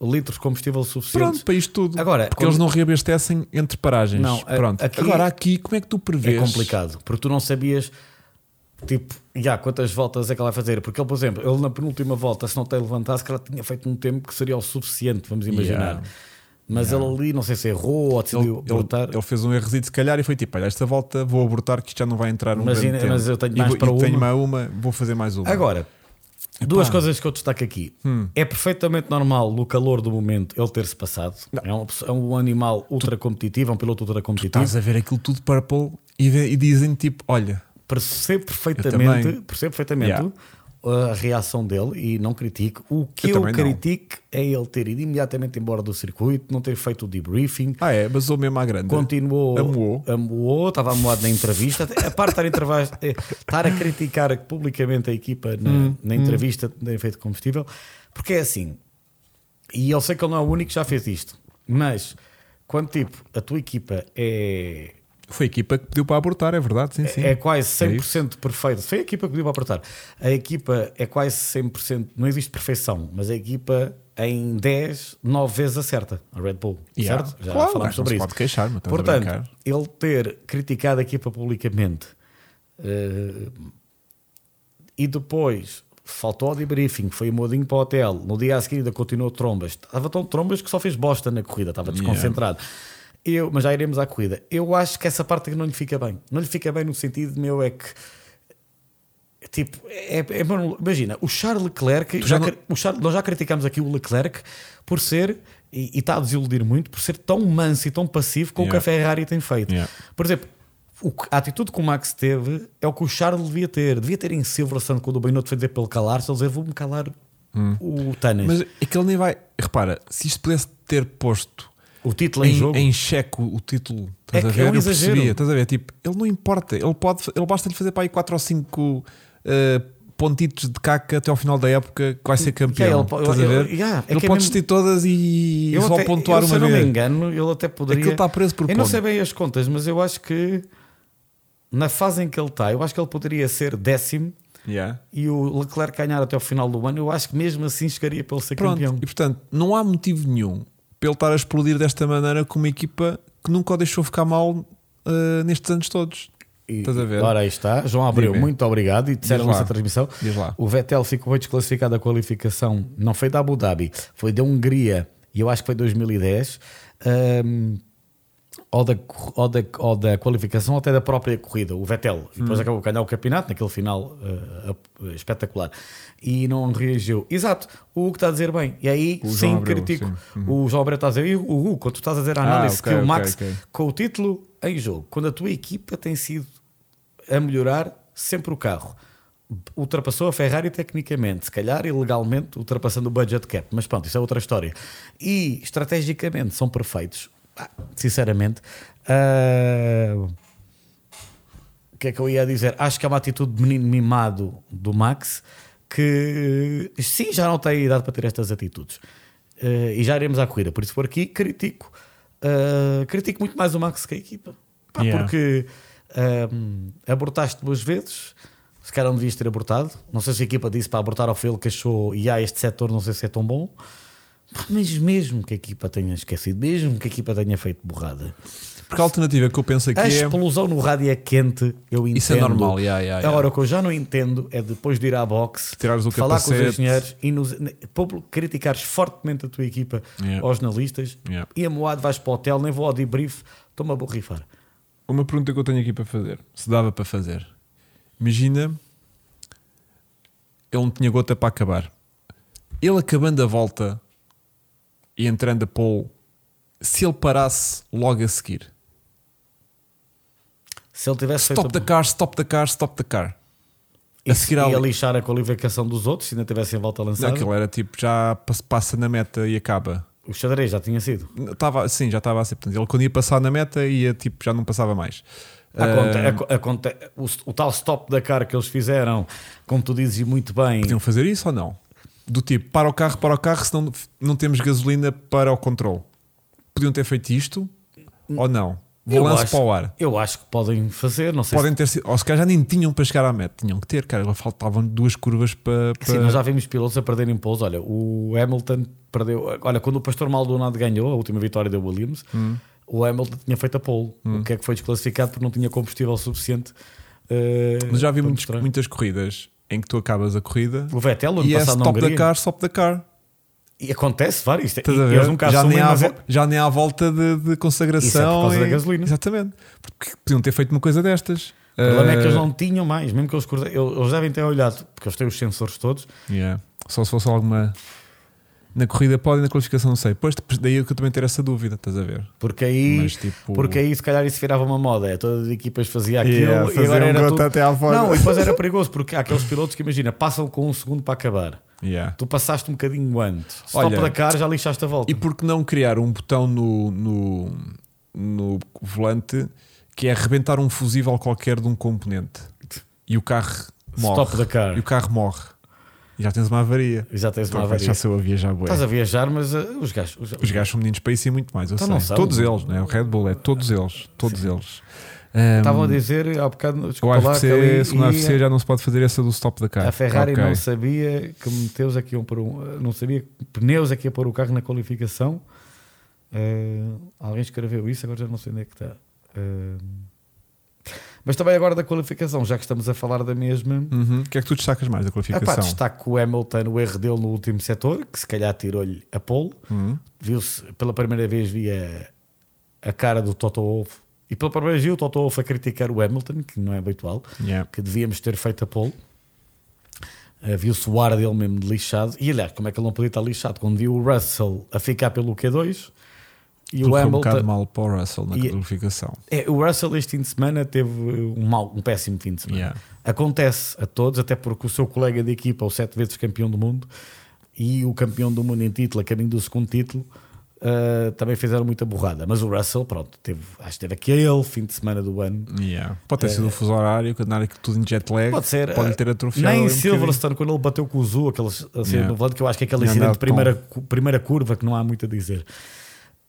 Speaker 2: litros de combustível suficientes.
Speaker 1: Pronto, para isto tudo.
Speaker 2: Agora,
Speaker 1: Porque
Speaker 2: quando-
Speaker 1: eles não reabastecem entre paragens.
Speaker 2: Não,
Speaker 1: Pronto.
Speaker 2: aqui-
Speaker 1: Agora aqui, como é que tu prevês?
Speaker 2: É complicado, porque tu não sabias, tipo, já, quantas voltas é que ela vai fazer. Porque ele, por exemplo, ele na penúltima volta, se não tem levantado, se calhar tinha feito um tempo que seria o suficiente, vamos imaginar.
Speaker 1: Yeah.
Speaker 2: Mas ele ali, não sei se errou ou
Speaker 1: Ele,
Speaker 2: decidiu
Speaker 1: ele-
Speaker 2: voltar.
Speaker 1: ele fez um errozinho se calhar e foi tipo: olha, esta volta vou abortar que isto já não vai entrar um tempo.
Speaker 2: mas eu tenho
Speaker 1: E
Speaker 2: mais
Speaker 1: vou-
Speaker 2: para
Speaker 1: e tenho
Speaker 2: uma.
Speaker 1: uma, vou fazer mais uma.
Speaker 2: Agora, duas coisas que eu destaco aqui.
Speaker 1: Hum.
Speaker 2: É perfeitamente normal, no calor do momento, ele ter-se passado. É um, é um animal ultra competitivo, é um piloto ultra competitivo.
Speaker 1: Estás a ver aquilo tudo purple e, e dizem tipo: olha,
Speaker 2: percebo perfeitamente, percebo perfeitamente
Speaker 1: Yeah.
Speaker 2: A reação dele e não critico. O que
Speaker 1: Eu
Speaker 2: eu, critico é ele ter ido imediatamente embora do circuito, não ter feito o debriefing.
Speaker 1: ah é, basou mesmo à grande.
Speaker 2: Continuou,
Speaker 1: Amoou.
Speaker 2: amoou, estava amoado na entrevista. A parte de estar, em trava- eh, estar a criticar publicamente a equipa na,
Speaker 1: Hum,
Speaker 2: na entrevista de ter feito combustível, porque é assim, e eu sei que ele não é o único que já fez isto, mas quando tipo a tua equipa é
Speaker 1: Foi a equipa que pediu para abortar, é verdade, sim, sim.
Speaker 2: é quase
Speaker 1: É
Speaker 2: 100% perfeito. Foi a equipa que pediu para apertar. A equipa é quase 100%, não existe perfeição, mas a equipa em 10, 9 vezes acerta. A Red Bull,
Speaker 1: Yeah.
Speaker 2: certo? Já
Speaker 1: Claro,
Speaker 2: falámos sobre isso.
Speaker 1: pode queixar, mas
Speaker 2: Portanto, ele ter criticado a equipa publicamente eh, e depois faltou ao debriefing, foi modinho para o hotel. No dia a seguir ainda continuou trombas. Estava tão trombas que só fez bosta na corrida, estava desconcentrado. Eu, mas já iremos à corrida. Eu acho que essa parte não lhe fica bem. Não lhe fica bem no sentido meu é que tipo, é, é- imagina, o Charles Leclerc,
Speaker 1: já não-
Speaker 2: o Charles- nós já criticámos aqui o Leclerc por ser, e, e está a desiludir muito, por ser tão manso e tão passivo com o que
Speaker 1: Yeah.
Speaker 2: a Ferrari tem feito.
Speaker 1: Yeah.
Speaker 2: Por exemplo, o que- a atitude que o Max teve é o que o Charles devia ter. Devia ter em Silverstone quando o Binotto foi dizer para ele calar-se, ele dizer vou-me calar o Tanas.
Speaker 1: Mas aquele nem vai. Repara, se isto pudesse ter posto
Speaker 2: o título em,
Speaker 1: em,
Speaker 2: jogo.
Speaker 1: em xeque o título, estás
Speaker 2: É
Speaker 1: a
Speaker 2: é
Speaker 1: ver?
Speaker 2: um
Speaker 1: eu
Speaker 2: exagero.
Speaker 1: percebia, estás a ver? Tipo, ele não importa, ele, pode, ele basta-lhe fazer para aí 4 ou 5 pontitos de caca até ao final da época que vai ser campeão.
Speaker 2: Yeah, ele-
Speaker 1: estás a
Speaker 2: ele-
Speaker 1: ver?
Speaker 2: yeah, é
Speaker 1: ele
Speaker 2: é
Speaker 1: pode
Speaker 2: mesmo-
Speaker 1: todas e
Speaker 2: Eu
Speaker 1: só
Speaker 2: até-
Speaker 1: pontuar
Speaker 2: eu, se
Speaker 1: uma
Speaker 2: eu não
Speaker 1: vez.
Speaker 2: me engano, ele até poderia.
Speaker 1: Aquilo está preso por
Speaker 2: Eu não
Speaker 1: ponto.
Speaker 2: sei bem as contas, mas eu acho que na fase em que ele está, eu acho que ele poderia ser décimo
Speaker 1: Yeah.
Speaker 2: e o Leclerc ganhar até ao final do ano. Eu acho que mesmo assim chegaria para ele ser
Speaker 1: Pronto,
Speaker 2: campeão.
Speaker 1: e portanto, não há motivo nenhum ele estar a explodir desta maneira com uma equipa que nunca o deixou ficar mal uh, nestes anos todos.
Speaker 2: E-
Speaker 1: Estás a ver?
Speaker 2: Ora, aí está. João Abreu, muito obrigado. E disseram nessa transmissão.
Speaker 1: Diz lá.
Speaker 2: O Vettel ficou desclassificado da qualificação. Não foi da Abu Dhabi, foi da Hungria. E eu acho que foi 2010. Ahm, ou, da, ou, da, ou da qualificação, ou até da própria corrida. O Vettel. E
Speaker 1: Hum.
Speaker 2: depois acabou de ganhar o campeonato naquele final ah, ah, espetacular. E não reagiu. Exato. O Hugo está a dizer bem. E aí,
Speaker 1: O
Speaker 2: sim,
Speaker 1: Abreu,
Speaker 2: critico.
Speaker 1: sim.
Speaker 2: O João Abreu está a dizer. E o Hugo, quando tu estás a dizer a
Speaker 1: Ah,
Speaker 2: análise
Speaker 1: ok,
Speaker 2: que o Max,
Speaker 1: ok.
Speaker 2: com o título em jogo, quando a tua equipa tem sido a melhorar sempre o carro. Ultrapassou a Ferrari tecnicamente, se calhar ilegalmente, ultrapassando o budget cap, mas pronto, isso é outra história. E estrategicamente são perfeitos, Ah, sinceramente. ah, o que é que eu ia dizer? Acho que é uma atitude de menino mimado do Max que sim, já não tem idade para ter estas atitudes. Ah, e já iremos à corrida, por isso por aqui critico. ah, critico muito mais o Max que a equipa. Pá,
Speaker 1: Yeah.
Speaker 2: Porque abortaste duas vezes, se calhar não devias ter abortado. Não sei se a equipa disse para abortar ao filho que achou, e há este setor, não sei se é tão bom. Mas mesmo que a equipa tenha esquecido, mesmo que a equipa tenha feito borrada,
Speaker 1: Porque a alternativa que eu penso aqui
Speaker 2: a
Speaker 1: é.
Speaker 2: explosão no rádio é quente, eu entendo.
Speaker 1: Isso é normal, yeah, yeah, yeah.
Speaker 2: Agora, o que eu já não entendo é depois de ir à boxe,
Speaker 1: Tirares o
Speaker 2: falar com os
Speaker 1: capacete.
Speaker 2: engenheiros e nos, criticares fortemente a tua equipa
Speaker 1: Yeah.
Speaker 2: aos jornalistas
Speaker 1: Yeah.
Speaker 2: e amoado vais para o hotel, nem vou ao debrief, estou-me a borrifar.
Speaker 1: Uma pergunta que eu tenho aqui para fazer, se dava para fazer. Imagina, ele não tinha gota para acabar. Ele acabando a volta e entrando a pole, se ele parasse logo a seguir,
Speaker 2: Se ele tivesse
Speaker 1: stop
Speaker 2: feito
Speaker 1: the car, stop the car, stop the car.
Speaker 2: e
Speaker 1: a seguir
Speaker 2: ia lixar a qualificação dos outros, se ainda tivessem volta a
Speaker 1: Não,
Speaker 2: lançar,
Speaker 1: aquilo era tipo, já pass- passa na meta e acaba.
Speaker 2: o xadrez já tinha sido.
Speaker 1: Estava, sim, já estava a ser. Portanto, ele quando ia passar na meta ia tipo, já não passava mais.
Speaker 2: Aconte-
Speaker 1: Ah,
Speaker 2: aco- aconte- o, o tal stop da cara que eles fizeram, como tu dizes muito bem,
Speaker 1: Podiam fazer isso ou não? Do tipo, para o carro, para o carro, senão não temos gasolina para o controle. Podiam ter feito isto ou não? Vou lance
Speaker 2: acho-
Speaker 1: para o ar.
Speaker 2: Eu acho que podem fazer, não sei
Speaker 1: Podem ter sido, ou se calhar já nem tinham para chegar à meta, tinham que ter, cara. Faltavam duas curvas para.
Speaker 2: se. Sim,
Speaker 1: para-
Speaker 2: nós já vimos pilotos a perderem pouso. Olha, o Hamilton perdeu. Olha, quando o Pastor Maldonado ganhou a última vitória da Williams,
Speaker 1: Hum.
Speaker 2: o Hamilton tinha feito a pole. O que é que foi desclassificado porque não tinha combustível suficiente. eh,
Speaker 1: Mas já vi
Speaker 2: para
Speaker 1: muitos- muitas corridas em que tu acabas a corrida
Speaker 2: O Vettel, ano
Speaker 1: e é
Speaker 2: passado
Speaker 1: stop da car, stop da car.
Speaker 2: E acontece vários. É- e
Speaker 1: ver?
Speaker 2: eles nunca
Speaker 1: já, nem há,
Speaker 2: mas
Speaker 1: vo- já nem há volta de, de consagração.
Speaker 2: Isso é por causa
Speaker 1: e-
Speaker 2: da gasolina.
Speaker 1: Exatamente. Porque podiam ter feito uma coisa destas.
Speaker 2: O problema é que eles
Speaker 1: Eh,
Speaker 2: não tinham mais, mesmo que eles, eles eles devem ter olhado, porque eles têm os sensores todos.
Speaker 1: yeah. Só se fosse alguma. Na corrida pode e na qualificação não sei. Pois daí é que eu também ter essa dúvida, estás a ver?
Speaker 2: Porque aí,
Speaker 1: Mas tipo.
Speaker 2: porque aí se calhar isso virava uma moda. É, todas as equipas faziam aquilo
Speaker 1: Yeah,
Speaker 2: e agora
Speaker 1: um
Speaker 2: era
Speaker 1: gota
Speaker 2: tudo...
Speaker 1: até à fora.
Speaker 2: Não, e depois era perigoso porque há aqueles pilotos que imagina, passam com um segundo para acabar.
Speaker 1: Yeah.
Speaker 2: Tu passaste um bocadinho antes. Stop
Speaker 1: Olha,
Speaker 2: da cara, já lixaste a volta.
Speaker 1: E por que não criar um botão no, no, no volante que é arrebentar um fusível qualquer de um componente e o carro morre.
Speaker 2: Stop da car.
Speaker 1: E o carro morre. E já tens uma avaria.
Speaker 2: E já tens uma avaria.
Speaker 1: Já sou a viajar bué.
Speaker 2: Estás a viajar, mas uh, os gajos. Os,
Speaker 1: Os gajos são meninos para isso e muito mais. Eu
Speaker 2: Então
Speaker 1: sei. Todos eles, né? o Red Bull é todos eles. Todos eles. Um,
Speaker 2: Estavam a dizer há bocado.
Speaker 1: o
Speaker 2: Desculpa lá, que
Speaker 1: AFC,
Speaker 2: ali
Speaker 1: segundo a AFC, já não se pode fazer essa do stop da cara.
Speaker 2: A Ferrari
Speaker 1: Ok.
Speaker 2: não sabia que meteus aqui iam pôr um, não sabia que pneus aqui a pôr o carro na qualificação. Eh, alguém escreveu isso, agora já não sei onde é que está. Eh, mas também agora da qualificação, já que estamos a falar da mesma.
Speaker 1: Uhum. O que é que tu destacas mais da qualificação?
Speaker 2: destaco o Hamilton, o erro dele no último setor, que se calhar tirou-lhe a pole.
Speaker 1: Uhum.
Speaker 2: Viu-se, pela primeira vez, via a cara do Toto Wolff. E pela primeira vez, viu o Toto Wolff a criticar o Hamilton, que não é habitual
Speaker 1: Yeah.
Speaker 2: que devíamos ter feito a pole. Uh, Viu-se o ar dele mesmo lixado. E aliás, como é que ele não podia estar lixado? Quando viu o Russell a ficar pelo Q2 e o
Speaker 1: foi um
Speaker 2: Hamilton.
Speaker 1: bocado mal para o Russell na qualificação.
Speaker 2: É, o Russell este fim de semana teve um, mau, um péssimo fim de semana.
Speaker 1: Yeah.
Speaker 2: Acontece a todos, até porque o seu colega de equipa, o sete vezes campeão do mundo, e o campeão do mundo em título, a caminho do segundo título, uh, também fizeram muita borrada. Mas o Russell, pronto, teve, acho que teve aquele fim de semana do ano.
Speaker 1: Yeah. Pode ter sido o fuso horário, que andar tudo em jet lag.
Speaker 2: Pode ser.
Speaker 1: Pode
Speaker 2: eh,
Speaker 1: ter atrofiado.
Speaker 2: Nem
Speaker 1: um.
Speaker 2: Silverstone, quando ele bateu com o Zu, aqueles assim,
Speaker 1: Yeah.
Speaker 2: no volante, que eu acho que é aquele incidente de primeira, cu- primeira curva que não há muito a dizer.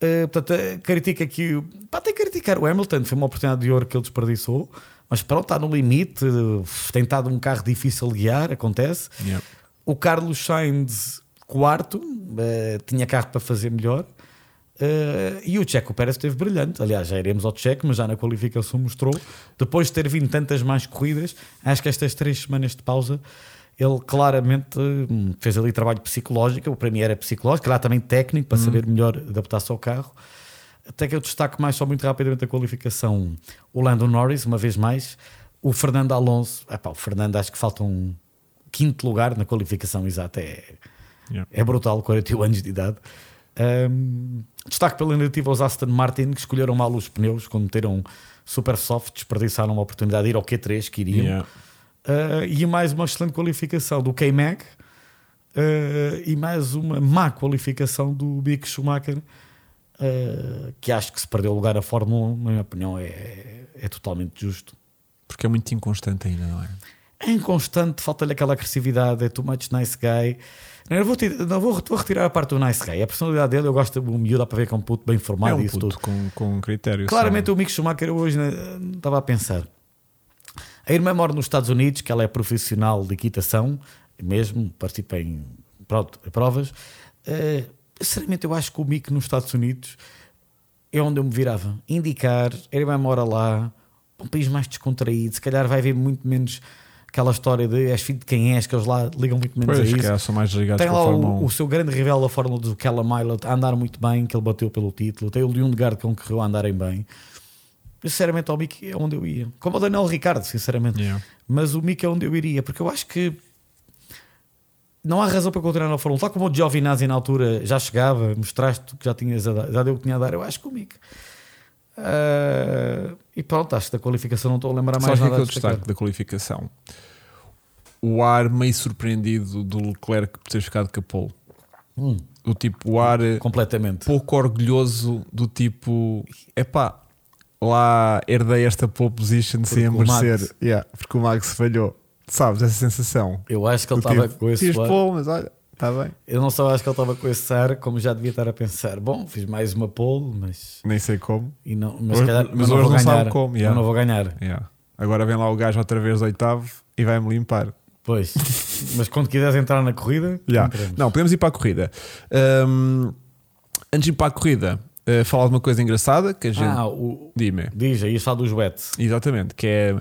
Speaker 2: Eh, portanto, eh, critica aqui. o- Pá, tem que criticar o Hamilton, foi uma oportunidade de ouro que ele desperdiçou, mas pronto, está no limite. eh, Tem estado um carro difícil de guiar, acontece.
Speaker 1: Yeah.
Speaker 2: O Carlos Sainz, quarto, eh, tinha carro para fazer melhor. Eh, e o Checo Pérez esteve brilhante. Aliás, já iremos ao Checo, mas já na qualificação mostrou. Depois de ter vindo tantas mais corridas, acho que estas três semanas de pausa, ele claramente hum, fez ali trabalho psicológico. O para mim era psicológico, lá também técnico, para saber melhor adaptar-se ao carro. Até que eu destaco mais, só muito rapidamente, a qualificação. O Lando Norris, uma vez mais. O Fernando Alonso, epá, o Fernando acho que falta um quinto lugar na qualificação exata. É,
Speaker 1: Yeah.
Speaker 2: é brutal, 41 anos de idade. Um, destaque pela negativa aos Aston Martin, que escolheram mal os pneus quando meteram super soft, desperdiçaram uma oportunidade de ir ao Q3 que iriam.
Speaker 1: Yeah.
Speaker 2: Uh, e mais uma excelente qualificação do K-Mag uh, e mais uma má qualificação do Mick Schumacher, uh, que acho que se perdeu lugar a Fórmula 1, na minha opinião, é, é totalmente justo.
Speaker 1: Porque é muito inconstante ainda, não é?
Speaker 2: É inconstante, falta-lhe aquela agressividade, é too much nice guy. Não, eu vou, não, vou, vou retirar a parte do nice guy. A personalidade dele, eu gosto do miúdo, dá para ver que é um puto bem
Speaker 1: É
Speaker 2: formado
Speaker 1: um
Speaker 2: e isso
Speaker 1: puto
Speaker 2: tudo.
Speaker 1: com, com critério.
Speaker 2: Claramente
Speaker 1: só.
Speaker 2: o Mick Schumacher hoje né, estava a pensar. A irmã mora nos Estados Unidos, que ela é profissional de equitação, mesmo, participa em pronto, provas. Eh, sinceramente, eu acho que o Mick nos Estados Unidos é onde eu me virava. Indicar, a irmã mora lá, um país mais descontraído, se calhar vai haver muito menos aquela história de és filho de quem és, que eles lá ligam muito menos
Speaker 1: Pois,
Speaker 2: a isso.
Speaker 1: calhar são mais desligados
Speaker 2: Tem lá o,
Speaker 1: 1.
Speaker 2: o seu grande rival da Fórmula 2, o Callum Milot, a andar muito bem, que ele bateu pelo título. Tem o Lundgaard que concorreu a andarem bem. Sinceramente, ao Mick é onde eu ia. Como o Daniel Ricardo, sinceramente.
Speaker 1: Yeah.
Speaker 2: Mas o Mick é onde eu iria, porque eu acho que não há razão para continuar na Fórmula 1. Tal como o Giovinazzi na altura já chegava, mostraste que já, tinhas dar, já deu o que tinha a dar, eu acho que o Mick. Ah, e pronto, acho que da qualificação não estou a lembrar mais
Speaker 1: Sabes o que é
Speaker 2: nada
Speaker 1: que é o destaque da qualificação? O ar meio surpreendido do Leclerc por ter ficado pole.
Speaker 2: Hum,
Speaker 1: Do tipo, o ar
Speaker 2: completamente.
Speaker 1: pouco orgulhoso, do tipo, epá, lá herdei esta pole position sem a
Speaker 2: Porque o
Speaker 1: merecer.
Speaker 2: Max-
Speaker 1: Yeah, porque o Max falhou. Sabes, essa sensação.
Speaker 2: Eu acho que ele estava
Speaker 1: tipo,
Speaker 2: com esse
Speaker 1: "Fiz
Speaker 2: ar.
Speaker 1: pole, mas olha, Está bem.
Speaker 2: Eu não só acho que ele estava com esse ar, como já devia estar a pensar: bom, fiz mais uma pole, mas.
Speaker 1: Nem sei como.
Speaker 2: E não, mas,
Speaker 1: Hoje-
Speaker 2: calhar,
Speaker 1: mas
Speaker 2: mas não
Speaker 1: hoje
Speaker 2: vou
Speaker 1: não sabe
Speaker 2: ganhar.
Speaker 1: como,
Speaker 2: Eu
Speaker 1: yeah.
Speaker 2: não vou ganhar.
Speaker 1: Yeah. Agora vem lá o gajo outra vez oitavo e vai-me limpar.
Speaker 2: Pois. mas quando quiseres entrar na corrida,
Speaker 1: Yeah. Não, podemos ir para a corrida. Ahm, antes de ir para a corrida, uh, falar de uma coisa engraçada que a gente.
Speaker 2: Ah, o,
Speaker 1: Dime.
Speaker 2: diz aí, só dos wets.
Speaker 1: Exatamente, que é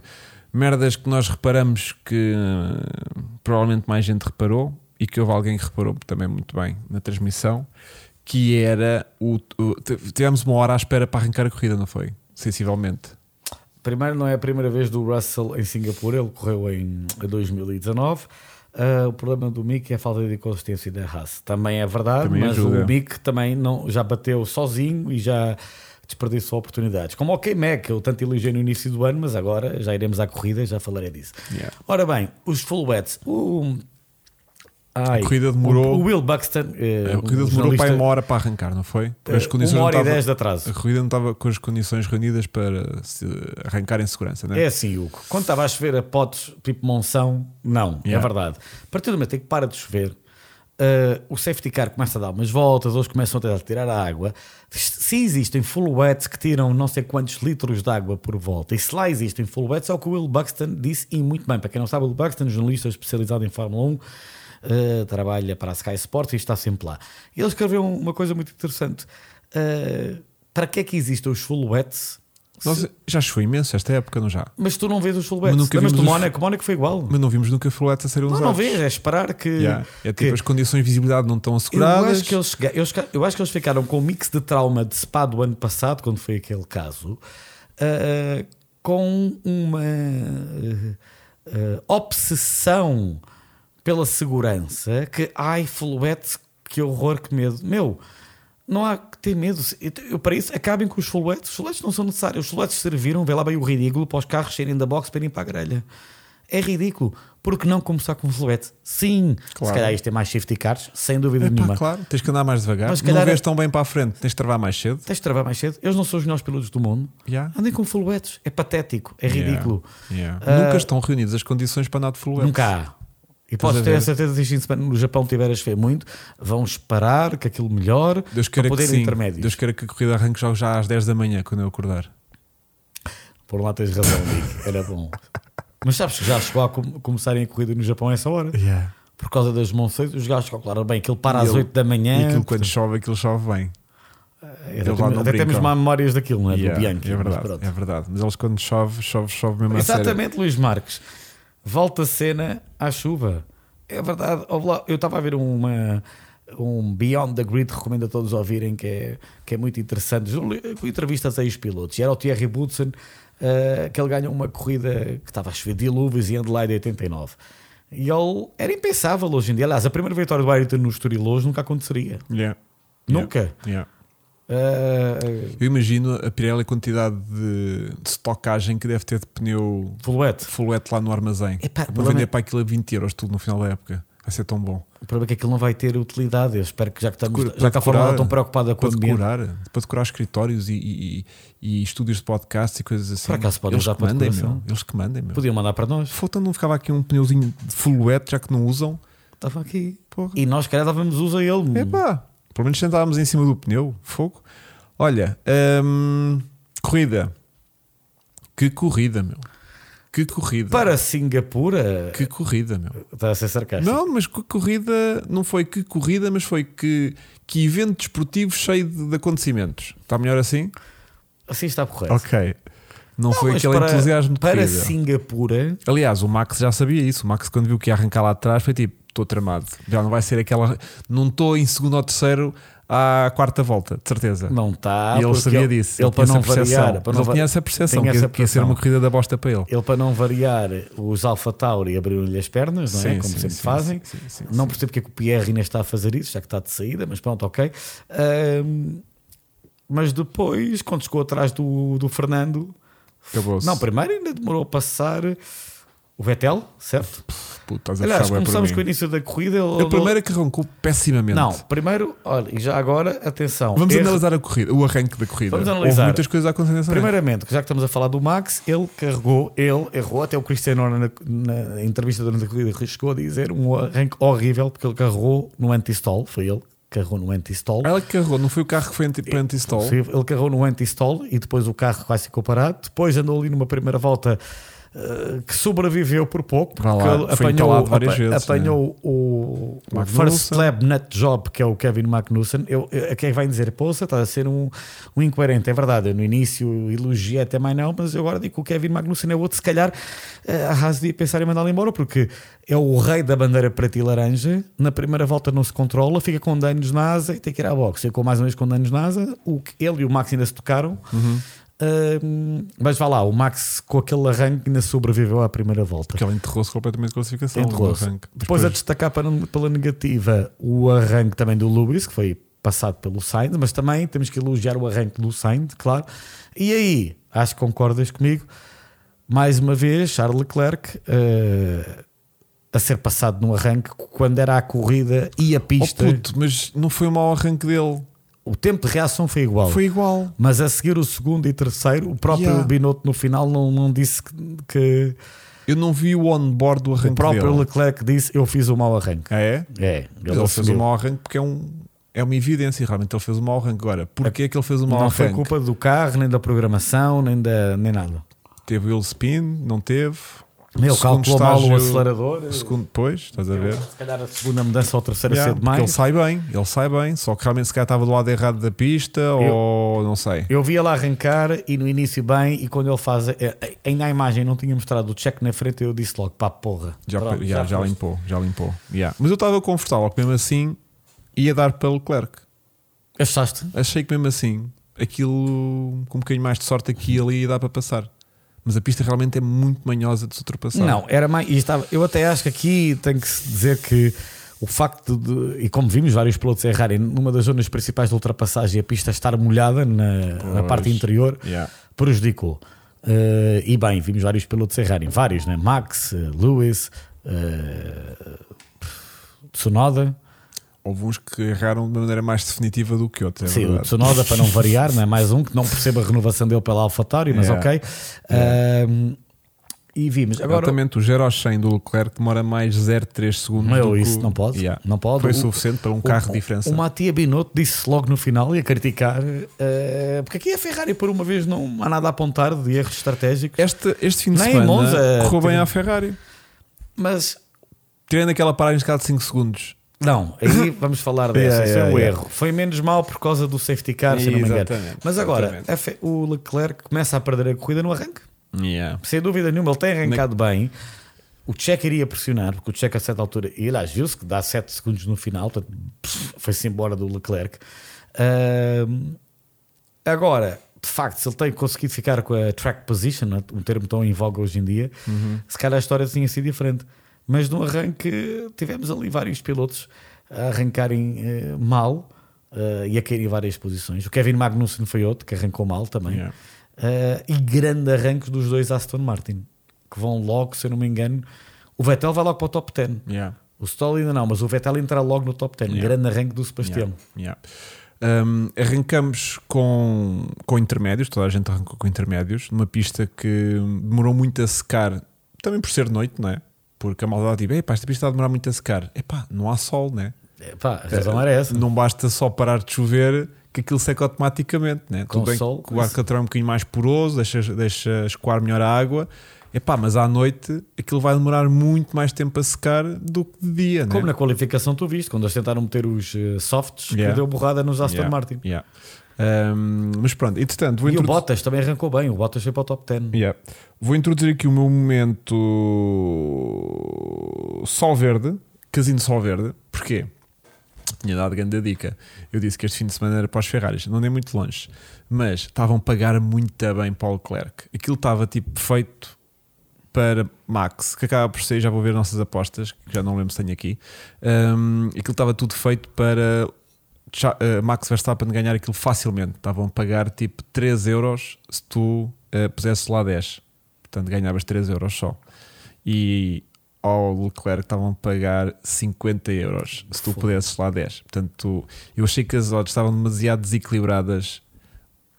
Speaker 1: merdas que nós reparamos que uh, provavelmente mais gente reparou e que houve alguém que reparou também muito bem na transmissão, que era o, o- tivemos uma hora à espera para arrancar a corrida, não foi? Sensivelmente.
Speaker 2: Primeiro, não é a primeira vez do Russell em Singapura, ele correu em 2019. Ah, o problema do Mick é a falta de consistência da Haas. Também é verdade,
Speaker 1: Também
Speaker 2: mas
Speaker 1: ajuda.
Speaker 2: o Mick também não, já bateu sozinho e já desperdiçou oportunidades. Como o K-Mac, eu tanto elogiei no início do ano, mas agora já iremos à corrida, já falarei disso.
Speaker 1: Yeah.
Speaker 2: Ora bem, os full wets. O, Ai,
Speaker 1: A corrida demorou-
Speaker 2: O, Will Buxton. eh,
Speaker 1: A corrida
Speaker 2: um
Speaker 1: demorou para uma hora para arrancar, não foi? Porque as
Speaker 2: eh,
Speaker 1: condições
Speaker 2: uma
Speaker 1: não
Speaker 2: hora e dez de atraso.
Speaker 1: A corrida não estava com as condições reunidas para arrancar em segurança, né?
Speaker 2: É assim, Hugo. Quando estava a chover a potes tipo monção, não, é
Speaker 1: Yeah.
Speaker 2: verdade. A partir do momento em que para de chover, uh, o safety car começa a dar umas voltas, eles começam a tirar a água. Se existem full wets que tiram não sei quantos litros de água por volta, e se lá existem full wets, é o que o Will Buxton disse, e muito bem. Para quem não sabe, o Will Buxton, jornalista especializado em Fórmula 1, uh, trabalha para a Sky Sports e está sempre lá. E ele escreveu uma coisa muito interessante. Uh, para que é que existem os full wets?
Speaker 1: Nós- já foi imenso esta época, não já?
Speaker 2: Mas tu não vês os full
Speaker 1: Mas nunca
Speaker 2: Lembras do
Speaker 1: vimos os-
Speaker 2: Mónaco? Mónaco foi igual.
Speaker 1: Mas não vimos nunca fuletes a serem
Speaker 2: Não,
Speaker 1: usados.
Speaker 2: não vês, é esperar que.
Speaker 1: Yeah. É tipo
Speaker 2: que-
Speaker 1: as condições de visibilidade não estão
Speaker 2: eu,
Speaker 1: asseguradas.
Speaker 2: acho que eles, chega- eu, acho que- eu acho que eles ficaram com um mix de trauma de Spa do ano passado, quando foi aquele caso, ah, com uma ah, ah, obsessão pela segurança que, ai, fluete, que horror, que medo. Meu, não há que ter medo. Eu, para isso, acabem com os fluetes. Os fluetes não são necessários. Os fluetes serviram, vê lá bem o ridículo, para os carros saírem da box para irem para a grelha. É ridículo. Por que não começar com fluete? Sim.
Speaker 1: Claro.
Speaker 2: Se calhar isto é mais safety cars, sem dúvida
Speaker 1: Epá,
Speaker 2: nenhuma.
Speaker 1: claro, tens que andar mais devagar.
Speaker 2: Mas se
Speaker 1: não
Speaker 2: calhar-
Speaker 1: vês tão bem para a frente, tens de travar mais cedo.
Speaker 2: Tens de travar mais cedo. Eles não são os melhores pilotos do mundo.
Speaker 1: Yeah.
Speaker 2: Andem com fluetes. É patético. É ridículo.
Speaker 1: Yeah.
Speaker 2: Ah,
Speaker 1: Nunca estão reunidas as condições para andar de fuletes.
Speaker 2: Nunca há. E
Speaker 1: a
Speaker 2: ter a certeza que se no Japão tiver a chover muito, vão esperar que aquilo melhore
Speaker 1: Deus
Speaker 2: para
Speaker 1: que
Speaker 2: poder
Speaker 1: sim.
Speaker 2: intermédios.
Speaker 1: Deus queira que a corrida arranque já, já às 10 da manhã, quando eu acordar.
Speaker 2: Por lá tens razão, Nick. Era bom. Mas sabes que já chegou a com- começarem a corrida no Japão a essa hora? Por causa das monções, os gajos calcularam bem que ele para
Speaker 1: E
Speaker 2: às
Speaker 1: ele-
Speaker 2: 8 da manhã.
Speaker 1: E aquilo quando chove, aquilo chove bem.
Speaker 2: Até
Speaker 1: não
Speaker 2: até temos má memórias daquilo, não é?
Speaker 1: Yeah,
Speaker 2: do Bianchi.
Speaker 1: é verdade, é verdade. Mas eles quando chove, chove, chove mesmo a sério.
Speaker 2: Exatamente, Luís Marques. Volta a cena à chuva. É verdade. Eu estava a ver uma, um Beyond the Grid, recomendo a todos ouvirem, que é, que é muito interessante. Com entrevistas a ex-pilotos. E era o Thierry Boutsen, eh, que ele ganhou uma corrida que estava a chover dilúvios em Adelaide 89. E ele era impensável hoje em dia. Aliás, a primeira vitória do Ayrton no Estoril hoje nunca aconteceria.
Speaker 1: Yeah.
Speaker 2: Nunca.
Speaker 1: Yeah.
Speaker 2: Uh,
Speaker 1: Eu imagino a Pirelli a quantidade de, de estocagem que deve ter de pneu
Speaker 2: Fluete.
Speaker 1: fulete lá no armazém.
Speaker 2: Epá, problema
Speaker 1: vender
Speaker 2: é-
Speaker 1: para aquilo a 20 euros tudo no final da época. Vai ser tão bom.
Speaker 2: O problema é que aquilo não vai ter utilidade. Eu espero que já que, estamos,
Speaker 1: Para
Speaker 2: já que a Fórmula 1
Speaker 1: decorar,
Speaker 2: está tão preocupada com
Speaker 1: Para decorar, para decorar escritórios e, e- e estúdios de podcast e coisas assim.
Speaker 2: Por acaso podem usar para
Speaker 1: mandem, meu. Eles que mandem, meu.
Speaker 2: Podiam mandar para nós.
Speaker 1: Falta não ficava aqui um pneuzinho de fulete, já que não usam.
Speaker 2: Estava aqui.
Speaker 1: Porra.
Speaker 2: E nós, calhar, dávamos uso a ele.
Speaker 1: Epá, pelo menos sentávamos em cima do pneu, fogo. Olha, hum, corrida. Que corrida, meu. Que corrida.
Speaker 2: Para Singapura.
Speaker 1: Que corrida, meu.
Speaker 2: Está a ser sarcástico.
Speaker 1: Não, mas que corrida, não foi que corrida, mas foi que, que evento desportivo cheio de, de acontecimentos. Está melhor assim?
Speaker 2: Assim está correto.
Speaker 1: Ok. Não, foi
Speaker 2: mas
Speaker 1: aquele
Speaker 2: para,
Speaker 1: entusiasmo de
Speaker 2: Para
Speaker 1: corrida.
Speaker 2: Singapura.
Speaker 1: Aliás, o Max já sabia isso. O Max, quando viu que ia arrancar lá atrás, foi tipo: estou tramado. Já não vai ser aquela. Não estou em segundo ou terceiro à quarta volta, de certeza.
Speaker 2: Não está.
Speaker 1: e ele sabia disso.
Speaker 2: Ele, para
Speaker 1: tinha
Speaker 2: não variar. Para não
Speaker 1: ele tinha essa percepção que,
Speaker 2: essa
Speaker 1: que ia ser uma corrida da bosta para ele.
Speaker 2: Ele, para não variar, os Alpha Tauri abriram-lhe as pernas, não é?
Speaker 1: Sim,
Speaker 2: Como
Speaker 1: sim,
Speaker 2: sempre
Speaker 1: sim,
Speaker 2: fazem. não percebo porque é que o Pierre ainda está a fazer isso, já que está de saída, mas pronto, ok. Ahm, mas depois, quando chegou atrás do, do Fernando,
Speaker 1: Acabou-se.
Speaker 2: não, primeiro ainda demorou a passar o Vettel, certo?
Speaker 1: Puto, estás a
Speaker 2: Aliás, começamos com o início da corrida. ele-
Speaker 1: A primeira que arrancou pessimamente.
Speaker 2: Não, primeiro, olha, e já agora, atenção.
Speaker 1: Vamos
Speaker 2: erro-
Speaker 1: analisar a corrida, o arranque da corrida.
Speaker 2: Vamos
Speaker 1: Houve
Speaker 2: analisar.
Speaker 1: muitas coisas a acontecer.
Speaker 2: Primeiramente, já que estamos a falar do Max, ele carregou, ele errou, até o Cristiano na, na entrevista durante a corrida chegou a dizer um arranque horrível porque ele carregou no anti-stall, foi ele que carregou no anti-stall.
Speaker 1: Ela que carregou, não foi o carro que foi anti- para anti-stall.
Speaker 2: Sim, Ele carregou no anti-stall e depois o carro quase ficou parado. Depois andou ali numa primeira volta eh, que sobreviveu por pouco. Porque
Speaker 1: lá,
Speaker 2: apanhou,
Speaker 1: vezes,
Speaker 2: apanhou o, o
Speaker 1: Magnussen.
Speaker 2: First Slab Nut Job, que é o Kevin Magnussen. Eu, eu, quem vai dizer, poça, está a ser um, um incoerente. É verdade, eu no início elogiei até mais não, mas eu agora digo que o Kevin Magnussen é outro. Se calhar eh, a Haas devia pensar em mandá-lo embora, porque é o rei da bandeira preta e laranja. Na primeira volta não se controla, fica com danos na asa e tem que ir à boxe. Ficou mais ou menos com danos na asa. O, ele e o Max ainda se tocaram. Mas vá lá, o Max com aquele arranque ainda sobreviveu à primeira volta.
Speaker 1: Porque ela enterrou-se completamente de classificação.
Speaker 2: Enterrou-se.
Speaker 1: no arranque.
Speaker 2: Depois a destacar para- pela negativa o arranque também do Lubris, que foi passado pelo Sainz, mas também temos que elogiar o arranque do Sainz, claro. E aí, acho que concordas comigo, mais uma vez, Charles Leclerc eh, a ser passado no arranque quando era a corrida e a
Speaker 1: Oh
Speaker 2: pista.
Speaker 1: puto, mas não foi o mau arranque dele.
Speaker 2: O tempo de reação foi igual.
Speaker 1: Foi igual.
Speaker 2: Mas a seguir o segundo e terceiro, o próprio
Speaker 1: Yeah.
Speaker 2: Binotto no final não, não disse que, que-
Speaker 1: Eu não vi o on-board do arranque
Speaker 2: o próprio
Speaker 1: dele.
Speaker 2: Leclerc disse eu fiz o mau arranque.
Speaker 1: Ah, é?
Speaker 2: É,
Speaker 1: Ele, fez
Speaker 2: assumiu.
Speaker 1: o mau arranque porque é, um, é uma evidência. Realmente ele fez o mau arranque. Agora, porquê é que ele fez o mau
Speaker 2: Não foi
Speaker 1: arranque?
Speaker 2: culpa do carro, nem da programação, nem, da, nem nada.
Speaker 1: Teve o spin, não teve. Segundo
Speaker 2: calculou mal o acelerador.
Speaker 1: O segundo depois, estás a ver?
Speaker 2: Se calhar a segunda mudança ou a terceira
Speaker 1: Yeah,
Speaker 2: cedo
Speaker 1: porque ele
Speaker 2: mais.
Speaker 1: sai bem, ele sai bem, só que realmente se calhar estava do lado errado da pista ou não sei.
Speaker 2: Eu vi ele arrancar e no início bem, e quando ele faz. eh, Ainda a imagem não tinha mostrado o check na frente, eu disse logo: pá, porra.
Speaker 1: Já,
Speaker 2: Pronto,
Speaker 1: já, já
Speaker 2: foste.
Speaker 1: limpou, já limpou. Yeah. Mas eu estava confortável que mesmo assim ia dar para Leclerc.
Speaker 2: Achaste?
Speaker 1: Achei que mesmo assim aquilo com um bocadinho mais de sorte aqui e ali ia dar para passar. Mas a pista realmente é muito manhosa de se ultrapassar.
Speaker 2: Não, era mais. estava- eu até acho que aqui tem que se dizer que o facto de. E como vimos vários pilotos errarem numa das zonas principais de ultrapassagem, a pista estar molhada na, na
Speaker 1: Pois.
Speaker 2: parte interior
Speaker 1: Yeah.
Speaker 2: prejudicou. Eh, e bem, vimos vários pilotos errarem, vários, né? Max, eh, Lewis, Tsunoda.
Speaker 1: Houve uns que erraram de uma maneira mais definitiva do que outros. É
Speaker 2: Sim, o
Speaker 1: verdade.
Speaker 2: Tsunoda para não variar, não é mais um que não percebe a renovação dele pela AlphaTauri, mas
Speaker 1: Yeah.
Speaker 2: ok. Ahm, e vimos. Agora,
Speaker 1: Exatamente, o 0 ao 100 do Leclerc demora mais 0,3 segundos.
Speaker 2: Meu,
Speaker 1: que
Speaker 2: isso
Speaker 1: o-
Speaker 2: não pode.
Speaker 1: Yeah.
Speaker 2: Não pode.
Speaker 1: Foi
Speaker 2: O-
Speaker 1: suficiente para um
Speaker 2: o-
Speaker 1: carro de
Speaker 2: o-
Speaker 1: diferença.
Speaker 2: O Matia Binotto disse logo no final e a criticar, eh, porque aqui a Ferrari por uma vez não há nada a apontar de erros estratégicos,
Speaker 1: Este, este fim de
Speaker 2: Nem
Speaker 1: semana
Speaker 2: Monza,
Speaker 1: correu bem
Speaker 2: teve-
Speaker 1: à Ferrari.
Speaker 2: mas
Speaker 1: Tirando aquela paragem de cada 5 segundos.
Speaker 2: Não, aí vamos falar dessa. Isso é
Speaker 1: yeah.
Speaker 2: erro. Foi menos mal por causa do safety car, se não me engano. Mas agora, o Leclerc começa a perder a corrida no arranque.
Speaker 1: Yeah.
Speaker 2: Sem dúvida nenhuma, ele tem arrancado bem. O Checo iria pressionar, porque o Checo a certa altura, e aliás, viu-se que dá 7 segundos no final, foi-se embora do Leclerc. Ahm, agora, de facto, se ele tem conseguido ficar com a track position, né, um termo tão em voga hoje em dia, se calhar a história tinha sido diferente. Mas no arranque tivemos ali vários pilotos a arrancarem eh, mal eh, e a cair em várias posições. O Kevin Magnussen foi outro que arrancou mal também.
Speaker 1: Yeah.
Speaker 2: Eh, e grande arranque dos dois Aston Martin, que vão logo, se eu não me engano. O Vettel vai logo para o top 10.
Speaker 1: Yeah.
Speaker 2: O Stoll ainda não, mas o Vettel entra logo no top 10.
Speaker 1: Yeah.
Speaker 2: Grande arranque do Sebastião.
Speaker 1: Um, arrancamos com, com intermédios, toda a gente arrancou com intermédios, numa pista que demorou muito a secar, também por ser noite, não é? Porque a maldade diz: epá, esta pista está a demorar muito a secar. Epá, não há sol, né?
Speaker 2: É, pá, a razão era essa.
Speaker 1: Não basta só parar de chover que aquilo seca automaticamente, né?
Speaker 2: Com
Speaker 1: Tudo bem
Speaker 2: sol,
Speaker 1: que o Alcatrão é um bocadinho mais poroso, deixa, deixa escoar melhor a água. Epá, mas à noite aquilo vai demorar muito mais tempo a secar do que de dia, né?
Speaker 2: Como na qualificação tu viste, quando eles tentaram meter os eh, softs,
Speaker 1: Yeah.
Speaker 2: que deu borrada nos Aston
Speaker 1: Yeah,
Speaker 2: Martin.
Speaker 1: yeah. Um, mas pronto, entretanto, vou
Speaker 2: E o
Speaker 1: introduzir-
Speaker 2: Bottas também arrancou bem. O Bottas foi para o top 10.
Speaker 1: Yeah. Vou introduzir aqui o meu momento sol verde, casino sol verde. Porquê? Tinha dado grande dica. Eu disse que este fim de semana era para os Ferraris, não é muito longe, mas estavam a pagar muito bem para o Leclerc. Aquilo estava tipo feito para Max, que acaba por ser, já vou ver nossas apostas, que já não lembro se tenho aqui. Um, aquilo estava tudo feito para Max Verstappen ganhar aquilo facilmente. Estavam a pagar tipo 3 euros se tu uh, pusesses lá 10. Portanto, ganhavas 3 euros só. E ao Leclerc estavam a pagar 50 euros se tu pudesses lá 10. Portanto, eu achei que as odds estavam demasiado desequilibradas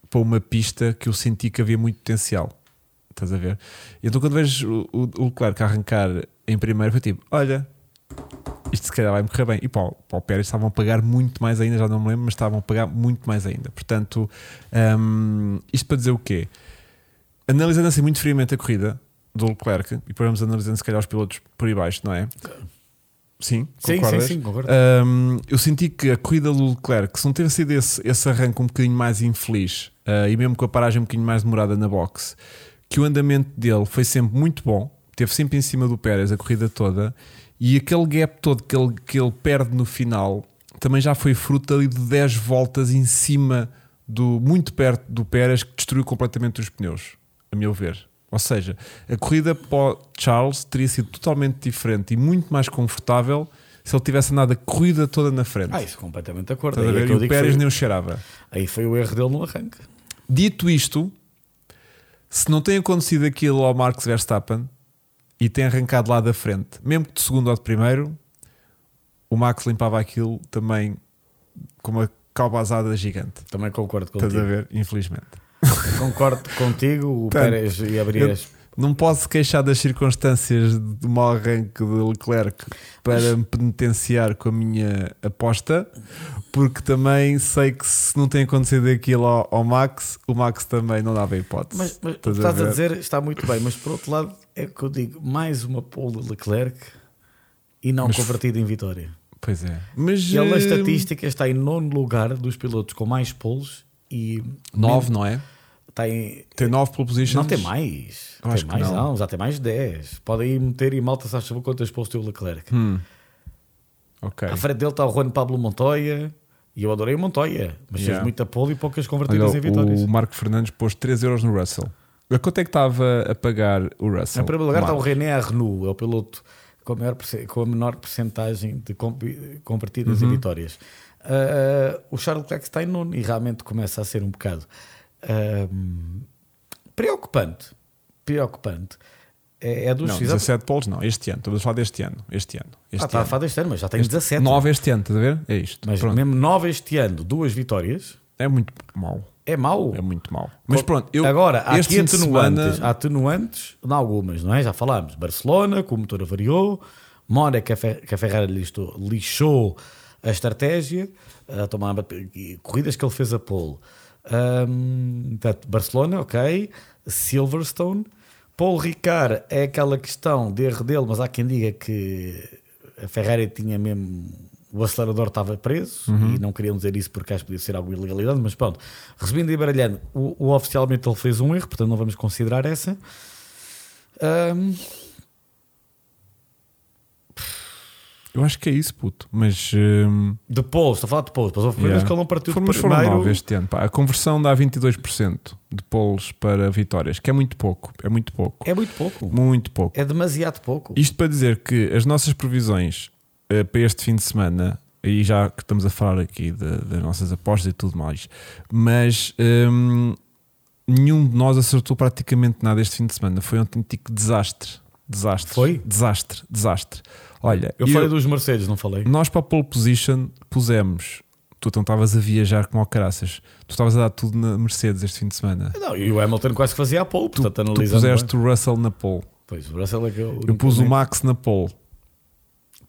Speaker 1: para uma pista que eu senti que havia muito potencial. Estás a ver? Então, quando vejo o, o, o Leclerc arrancar em primeiro, foi tipo: olha, isto se calhar vai me correr bem. E para o, para o Pérez estavam a pagar muito mais ainda, já não me lembro, mas estavam a pagar muito mais ainda. Portanto, hum, isto para dizer o quê? Analisando assim muito friamente a corrida do Leclerc, e depois vamos analisando se calhar os pilotos por aí baixo, não é? Sim,
Speaker 2: Sim,
Speaker 1: concordas?
Speaker 2: sim, sim, concordo.
Speaker 1: Hum, eu senti que a corrida do Leclerc, se não ter sido esse, esse arranque um bocadinho mais infeliz uh, e mesmo com a paragem um bocadinho mais demorada na box, que o andamento dele foi sempre muito bom, teve sempre em cima do Pérez a corrida toda e aquele gap todo que ele, que ele perde no final também já foi fruto ali de 10 voltas em cima do muito perto do Pérez que destruiu completamente os pneus, a meu ver. Ou seja, a corrida para o Charles teria sido totalmente diferente e muito mais confortável se ele tivesse andado a corrida toda na frente.
Speaker 2: Ah, isso completamente de acordo. Aí, é
Speaker 1: E o Pérez
Speaker 2: foi,
Speaker 1: nem o cheirava.
Speaker 2: aí foi o erro dele no arranque.
Speaker 1: Dito isto, se não tem acontecido aquilo ao Max Verstappen e tem arrancado lá da frente, mesmo que de segundo ou de primeiro, o Max limpava aquilo também com uma calbazada gigante.
Speaker 2: Também concordo
Speaker 1: Estás a
Speaker 2: contigo.
Speaker 1: ver? Infelizmente.
Speaker 2: Concordo contigo. O Pérez ia abrir
Speaker 1: eu-
Speaker 2: as.
Speaker 1: Não posso queixar das circunstâncias do mau arranque de Leclerc para me penitenciar com a minha aposta, porque também sei que se não tem acontecido aquilo ao, ao Max, o Max também não dava hipótese.
Speaker 2: Mas, mas o que
Speaker 1: Estás a
Speaker 2: estás a, dizer está muito bem, mas por outro lado é que eu digo mais uma pole de Leclerc e não
Speaker 1: Mas-
Speaker 2: convertido em vitória.
Speaker 1: Pois é. Mas
Speaker 2: Ele na
Speaker 1: eh,
Speaker 2: estatística está em nono lugar dos pilotos com mais poles e
Speaker 1: nove, não é?
Speaker 2: está em.
Speaker 1: Tem nove pole positions.
Speaker 2: Não tem mais.
Speaker 1: Eu acho
Speaker 2: tem
Speaker 1: que
Speaker 2: mais,
Speaker 1: não.
Speaker 2: não. já tem mais de 10. Podem ir meter e malta, se acha quantas poles tem o Leclerc.
Speaker 1: Hum. Ok.
Speaker 2: À frente dele está o Juan Pablo Montoya e eu adorei o Montoya, mas
Speaker 1: Yeah.
Speaker 2: fez muita pole e poucas
Speaker 1: Olha,
Speaker 2: convertidas em vitórias.
Speaker 1: o Marco Fernandes pôs 3 euros no Russell. A quanto é que estava a pagar o Russell?
Speaker 2: Em primeiro lugar está o? René Arnoux, é o piloto com a, maior, com a menor percentagem de convertidas
Speaker 1: Uhum.
Speaker 2: em vitórias. Ah, o Charles Leclerc está em nono e realmente começa a ser um bocado ahm, preocupante. Preocupante. É, é dos
Speaker 1: Não,
Speaker 2: exato-
Speaker 1: 17 poles não. Este ano. Estamos a falar deste ano. Este ano. Este
Speaker 2: Ah, está a falar deste ano, mas já tem
Speaker 1: Este-
Speaker 2: 17.
Speaker 1: 9 este ano, estás a ver? É isto.
Speaker 2: Mas
Speaker 1: Pronto.
Speaker 2: mesmo 9 este ano, duas vitórias,
Speaker 1: É muito mau.
Speaker 2: É mau.
Speaker 1: É muito mau. Mas pronto, eu,
Speaker 2: Agora, há
Speaker 1: este
Speaker 2: atenuantes,
Speaker 1: semana-
Speaker 2: há atenuantes em algumas, não é? Já falámos. Barcelona, que o motor avariou. Mónaco, que a Ferrari lixou, lixou a estratégia. A tomar corridas que ele fez a pole. Portanto, Barcelona, ok. Silverstone. Paul Ricard é aquela questão de erro dele, mas há quem diga que a Ferrari tinha mesmo. O acelerador estava preso
Speaker 1: Uhum.
Speaker 2: e não queriam dizer isso porque acho que podia ser alguma ilegalidade, mas pronto, resumindo e baralhando, o, o oficialmente ele fez um erro, portanto não vamos considerar essa. Ahm,
Speaker 1: Eu acho que é isso, puto. Mas. hum,
Speaker 2: de pole, estou a falar de pole, mas houve
Speaker 1: yeah.
Speaker 2: que ele não partiu
Speaker 1: Foram,
Speaker 2: de
Speaker 1: foram
Speaker 2: primeiro.
Speaker 1: 9 este ano. pá. A conversão dá 22% de poles para vitórias, que é muito pouco. É muito pouco.
Speaker 2: É muito pouco,
Speaker 1: Muito pouco.
Speaker 2: é demasiado pouco.
Speaker 1: Isto para dizer que as nossas previsões eh, para este fim de semana, e já que estamos a falar aqui das nossas apostas e tudo mais, mas hum, nenhum de nós acertou praticamente nada este fim de semana. Foi um autêntico desastre. Desastre.
Speaker 2: Foi?
Speaker 1: Desastre, desastre. Olha,
Speaker 2: Eu
Speaker 1: eu-
Speaker 2: falei dos Mercedes, não falei?
Speaker 1: nós para a pole position pusemos. Tu então estavas a viajar como ao caraças. Tu estavas a dar tudo na Mercedes este fim de semana.
Speaker 2: Não, e o Hamilton quase que fazia a pole,
Speaker 1: Tu,
Speaker 2: portanto
Speaker 1: tu puseste
Speaker 2: bem.
Speaker 1: o Russell na pole.
Speaker 2: Pois, o Russell é que eu,
Speaker 1: Eu pus o Max na pole.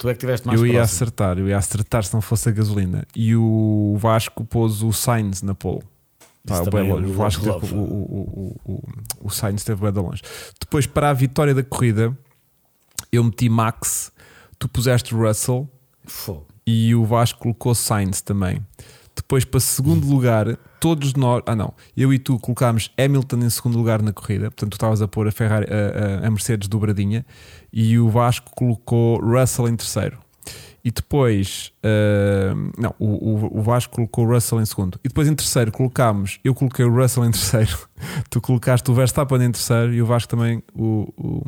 Speaker 2: Tu é que tiveste mais
Speaker 1: eu ia
Speaker 2: próximo.
Speaker 1: acertar, eu ia acertar se não fosse a gasolina. E o Vasco pôs o Sainz na pole. Pá,
Speaker 2: é
Speaker 1: longe.
Speaker 2: do
Speaker 1: o Vasco teve- o, o, o, o, o Sainz esteve bem de longe. Depois, para a vitória da corrida, eu meti Max, tu puseste Russell
Speaker 2: Fogo.
Speaker 1: e o Vasco colocou Sainz também. Depois, para segundo lugar, todos nós. Ah, não. Eu e tu colocámos Hamilton em segundo lugar na corrida. Portanto, tu estavas a pôr a, Ferrari, a, a- Mercedes dobradinha. E o Vasco colocou Russell em terceiro. E depois. ah, não, o, o, Vasco colocou o Russell em segundo. E depois em terceiro colocámos. Eu coloquei o Russell em terceiro. tu colocaste o Verstappen em terceiro. E o Vasco também o, o,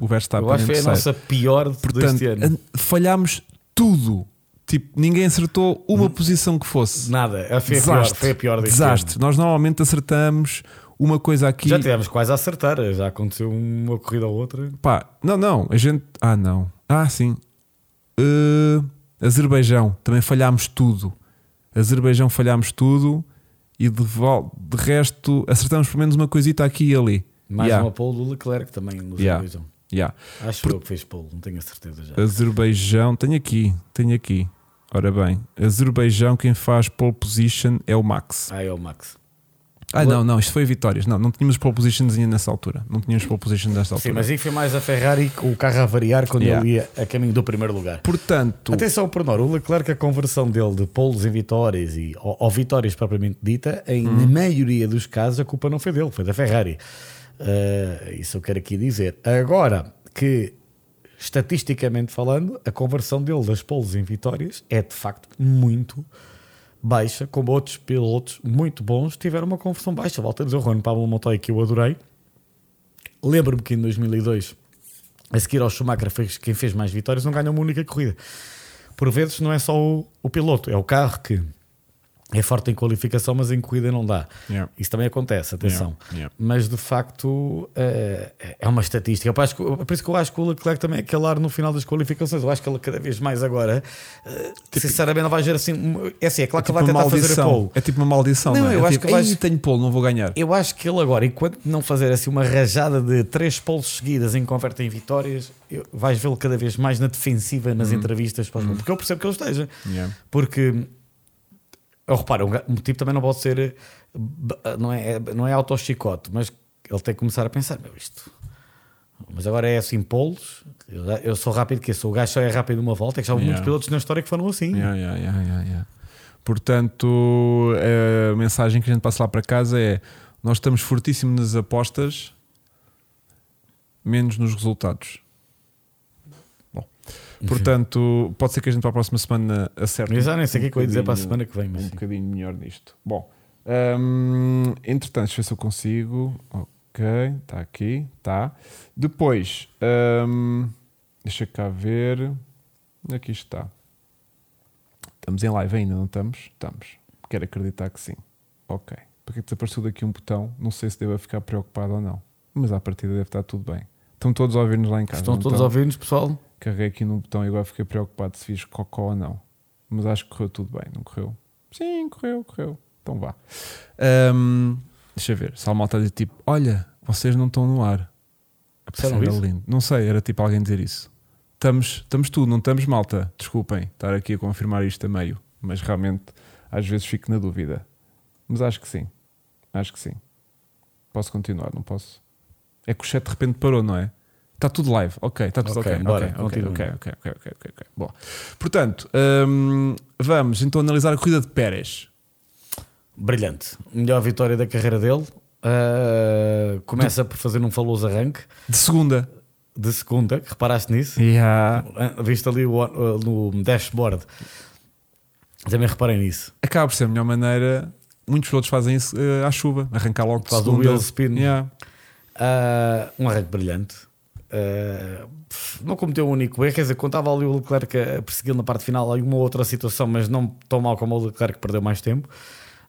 Speaker 1: o Verstappen
Speaker 2: Eu acho
Speaker 1: em
Speaker 2: que foi a
Speaker 1: terceiro.
Speaker 2: nossa pior de
Speaker 1: Portanto,
Speaker 2: deste ano.
Speaker 1: an- falhámos tudo. Tipo, ninguém acertou uma posição que fosse.
Speaker 2: Nada, foi a pior,
Speaker 1: Desastre.
Speaker 2: foi a pior deste
Speaker 1: Desastre. Nós normalmente acertamos uma coisa aqui.
Speaker 2: Já tivemos quase a acertar, já aconteceu uma corrida ou outra.
Speaker 1: Pá, não, não, a gente. Ah, não. Ah, sim. Uh, Azerbaijão, também falhámos tudo. Azerbaijão falhámos tudo e de, vol- de resto acertamos pelo menos uma coisita aqui e ali.
Speaker 2: Mais
Speaker 1: Yeah.
Speaker 2: uma pole do Leclerc também no
Speaker 1: Yeah.
Speaker 2: Azerbaijão.
Speaker 1: Yeah.
Speaker 2: Acho eu que fez pole, não tenho a certeza já.
Speaker 1: Azerbaijão, tenho aqui, tenho aqui. Ora bem, Azerbaijão, quem faz pole position é o Max.
Speaker 2: Ah, é o Max.
Speaker 1: Ah, não, não, isto foi vitórias. Não, não tínhamos pole positions ainda nessa altura. Não tínhamos pole position nesta
Speaker 2: Sim,
Speaker 1: altura.
Speaker 2: mas aí foi mais a Ferrari com o carro a variar quando
Speaker 1: Yeah.
Speaker 2: ele ia a caminho do primeiro lugar.
Speaker 1: Portanto,
Speaker 2: Atenção ao pormenor, o Leclerc, a conversão dele de polos em vitórias e, ou, ou vitórias propriamente dita, em, na maioria dos casos a culpa não foi dele, foi da Ferrari. Uh, isso eu quero aqui dizer. Agora que, estatisticamente falando, a conversão dele das polos em vitórias é de facto muito baixa, como outros pilotos muito bons tiveram uma conversão baixa. Volto a dizer, o Juan Pablo Montoya que eu adorei. Lembro-me que em 2002 a seguir ao Schumacher, fez, quem fez mais vitórias não ganha uma única corrida. Por vezes não é só o, o piloto, é o carro que é forte em qualificação, mas em corrida não dá.
Speaker 1: Yeah.
Speaker 2: Isso também acontece, atenção.
Speaker 1: Yeah, yeah.
Speaker 2: Mas de facto eh, é uma estatística. Que- Por isso que eu acho que o Leclerc também é aquele ar no final das qualificações. Eu acho que ele cada vez mais agora, eh, sinceramente, não vai ver assim. É assim, é claro que
Speaker 1: tipo
Speaker 2: ele vai
Speaker 1: uma
Speaker 2: tentar fazer a pole.
Speaker 1: É tipo uma maldição.
Speaker 2: Não,
Speaker 1: Não, é?
Speaker 2: eu
Speaker 1: É
Speaker 2: acho
Speaker 1: tipo,
Speaker 2: que
Speaker 1: "Ei, tenho pole, não vou ganhar.
Speaker 2: Eu acho que ele agora, enquanto não fazer assim uma rajada de três polos seguidas em converta em vitórias, eu- vais vê-lo cada vez mais na defensiva nas entrevistas. pós- Porque eu percebo que ele esteja. Porque, eu reparo, um um tipo também não pode ser, eh, não é, não é auto-chicote, mas ele tem que começar a pensar: meu, isto. Mas agora é assim, polos. Eu, eu sou rápido, que sou o gajo só é rápido uma volta. É que já houve
Speaker 1: Yeah.
Speaker 2: muitos pilotos na história que foram assim.
Speaker 1: Yeah, yeah. Portanto, a mensagem que a gente passa lá para casa é: nós estamos fortíssimos nas apostas, menos nos resultados. Bom, portanto, pode ser que a gente para a próxima semana acerte.
Speaker 2: Eu já nem sei o que é que eu ia dizer para a semana que vem, mas
Speaker 1: um
Speaker 2: sim.
Speaker 1: bocadinho melhor nisto. Bom, hum, entretanto, deixa eu ver se eu consigo. Ok, está aqui, tá. Depois, hum, deixa cá ver. Aqui está. Estamos em live ainda, não estamos? Estamos. Quero acreditar que sim. Ok. Porque desapareceu daqui um botão. Não sei se devo ficar preocupado ou não. Mas à partida deve estar tudo bem. Estão todos a ouvir-nos lá em casa.
Speaker 2: Estão todos a ouvir-nos, pessoal?
Speaker 1: Carreguei aqui no botão e agora fiquei preocupado se fiz cocó ou não. Mas acho que correu tudo bem, não correu? Sim, correu, correu. Então vá. Ahm, deixa ver. Se a malta diz tipo: Olha, vocês não estão no ar. A
Speaker 2: Disseram
Speaker 1: era
Speaker 2: isso?
Speaker 1: lindo. Não sei, era tipo alguém dizer isso. Estamos, estamos tudo, não estamos malta. Desculpem estar aqui a confirmar isto a meio. Mas realmente, às vezes fico na dúvida. Mas acho que sim. Acho que sim. Posso continuar, não posso? É que o chat de repente parou, não é? Está tudo live. Ok, está tudo
Speaker 2: Ok,
Speaker 1: ok.
Speaker 2: bora,
Speaker 1: ok, ok,
Speaker 2: continua.
Speaker 1: ok, ok, ok, ok. Bom, portanto, hum, vamos então analisar a corrida de Pérez.
Speaker 2: Brilhante. Melhor vitória da carreira dele. Uh, começa por fazer um faloso arranque
Speaker 1: De segunda.
Speaker 2: de segunda. Reparaste nisso?
Speaker 1: Yeah.
Speaker 2: Uh, Viste ali o- uh, no dashboard. Também reparei nisso.
Speaker 1: Acaba por ser a melhor maneira. Muitos pilotos fazem isso eh, à chuva, arrancar logo de
Speaker 2: Faz
Speaker 1: segunda.
Speaker 2: wheel spin.
Speaker 1: Yeah.
Speaker 2: Uh, um arranque brilhante. Pff, não cometeu um único erro. Quer dizer, estava ali o Leclerc a persegui na parte final, alguma outra situação, mas não tão mal como o Leclerc perdeu mais tempo.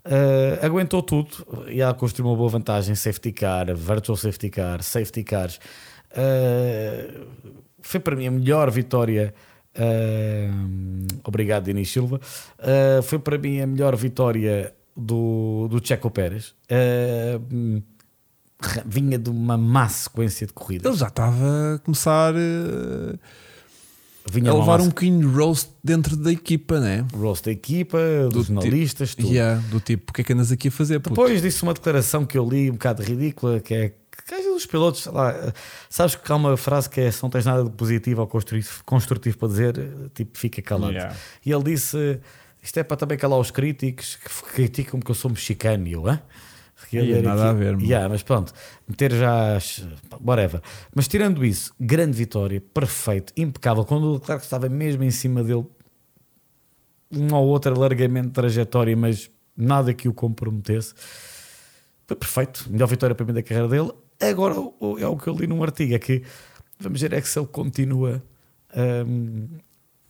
Speaker 2: Uh, aguentou tudo e a construir uma boa vantagem. Safety car, virtual safety car, safety cars. Uh, foi para mim a melhor vitória. obrigado, Denis Silva. Foi para mim a melhor vitória do, do Checo Pérez. Uh, vinha de uma má sequência de corridas.
Speaker 1: Ele já estava a começar eh,
Speaker 2: Vinha
Speaker 1: a levar um bocadinho de roast dentro da equipa, né?
Speaker 2: roast da equipa, dos
Speaker 1: tipo-
Speaker 2: jornalistas, tudo.
Speaker 1: Yeah, do tipo, o que é que andas aqui a fazer? puto?
Speaker 2: Depois disse uma declaração que eu li um bocado ridícula, que é que às vezes os pilotos, sei lá, sabes que há uma frase que é se não tens nada de positivo ou construtivo, construtivo para dizer, tipo, fica calado.
Speaker 1: Yeah.
Speaker 2: E ele disse: Isto é para também calar os críticos que criticam que eu sou mexicano. E eu, hã?
Speaker 1: Ia,
Speaker 2: Ele
Speaker 1: nada a ver, mano.
Speaker 2: Yeah, mas pronto, meter já. as- Whatever. Mas tirando isso, grande vitória, perfeito, impecável. Quando o Leclerc estava mesmo em cima dele, um ou outro largamento de trajetória, mas nada que o comprometesse. Foi perfeito. Melhor vitória para mim da carreira dele. Agora é o que eu li num artigo: é que vamos ver é que se ele continua hum,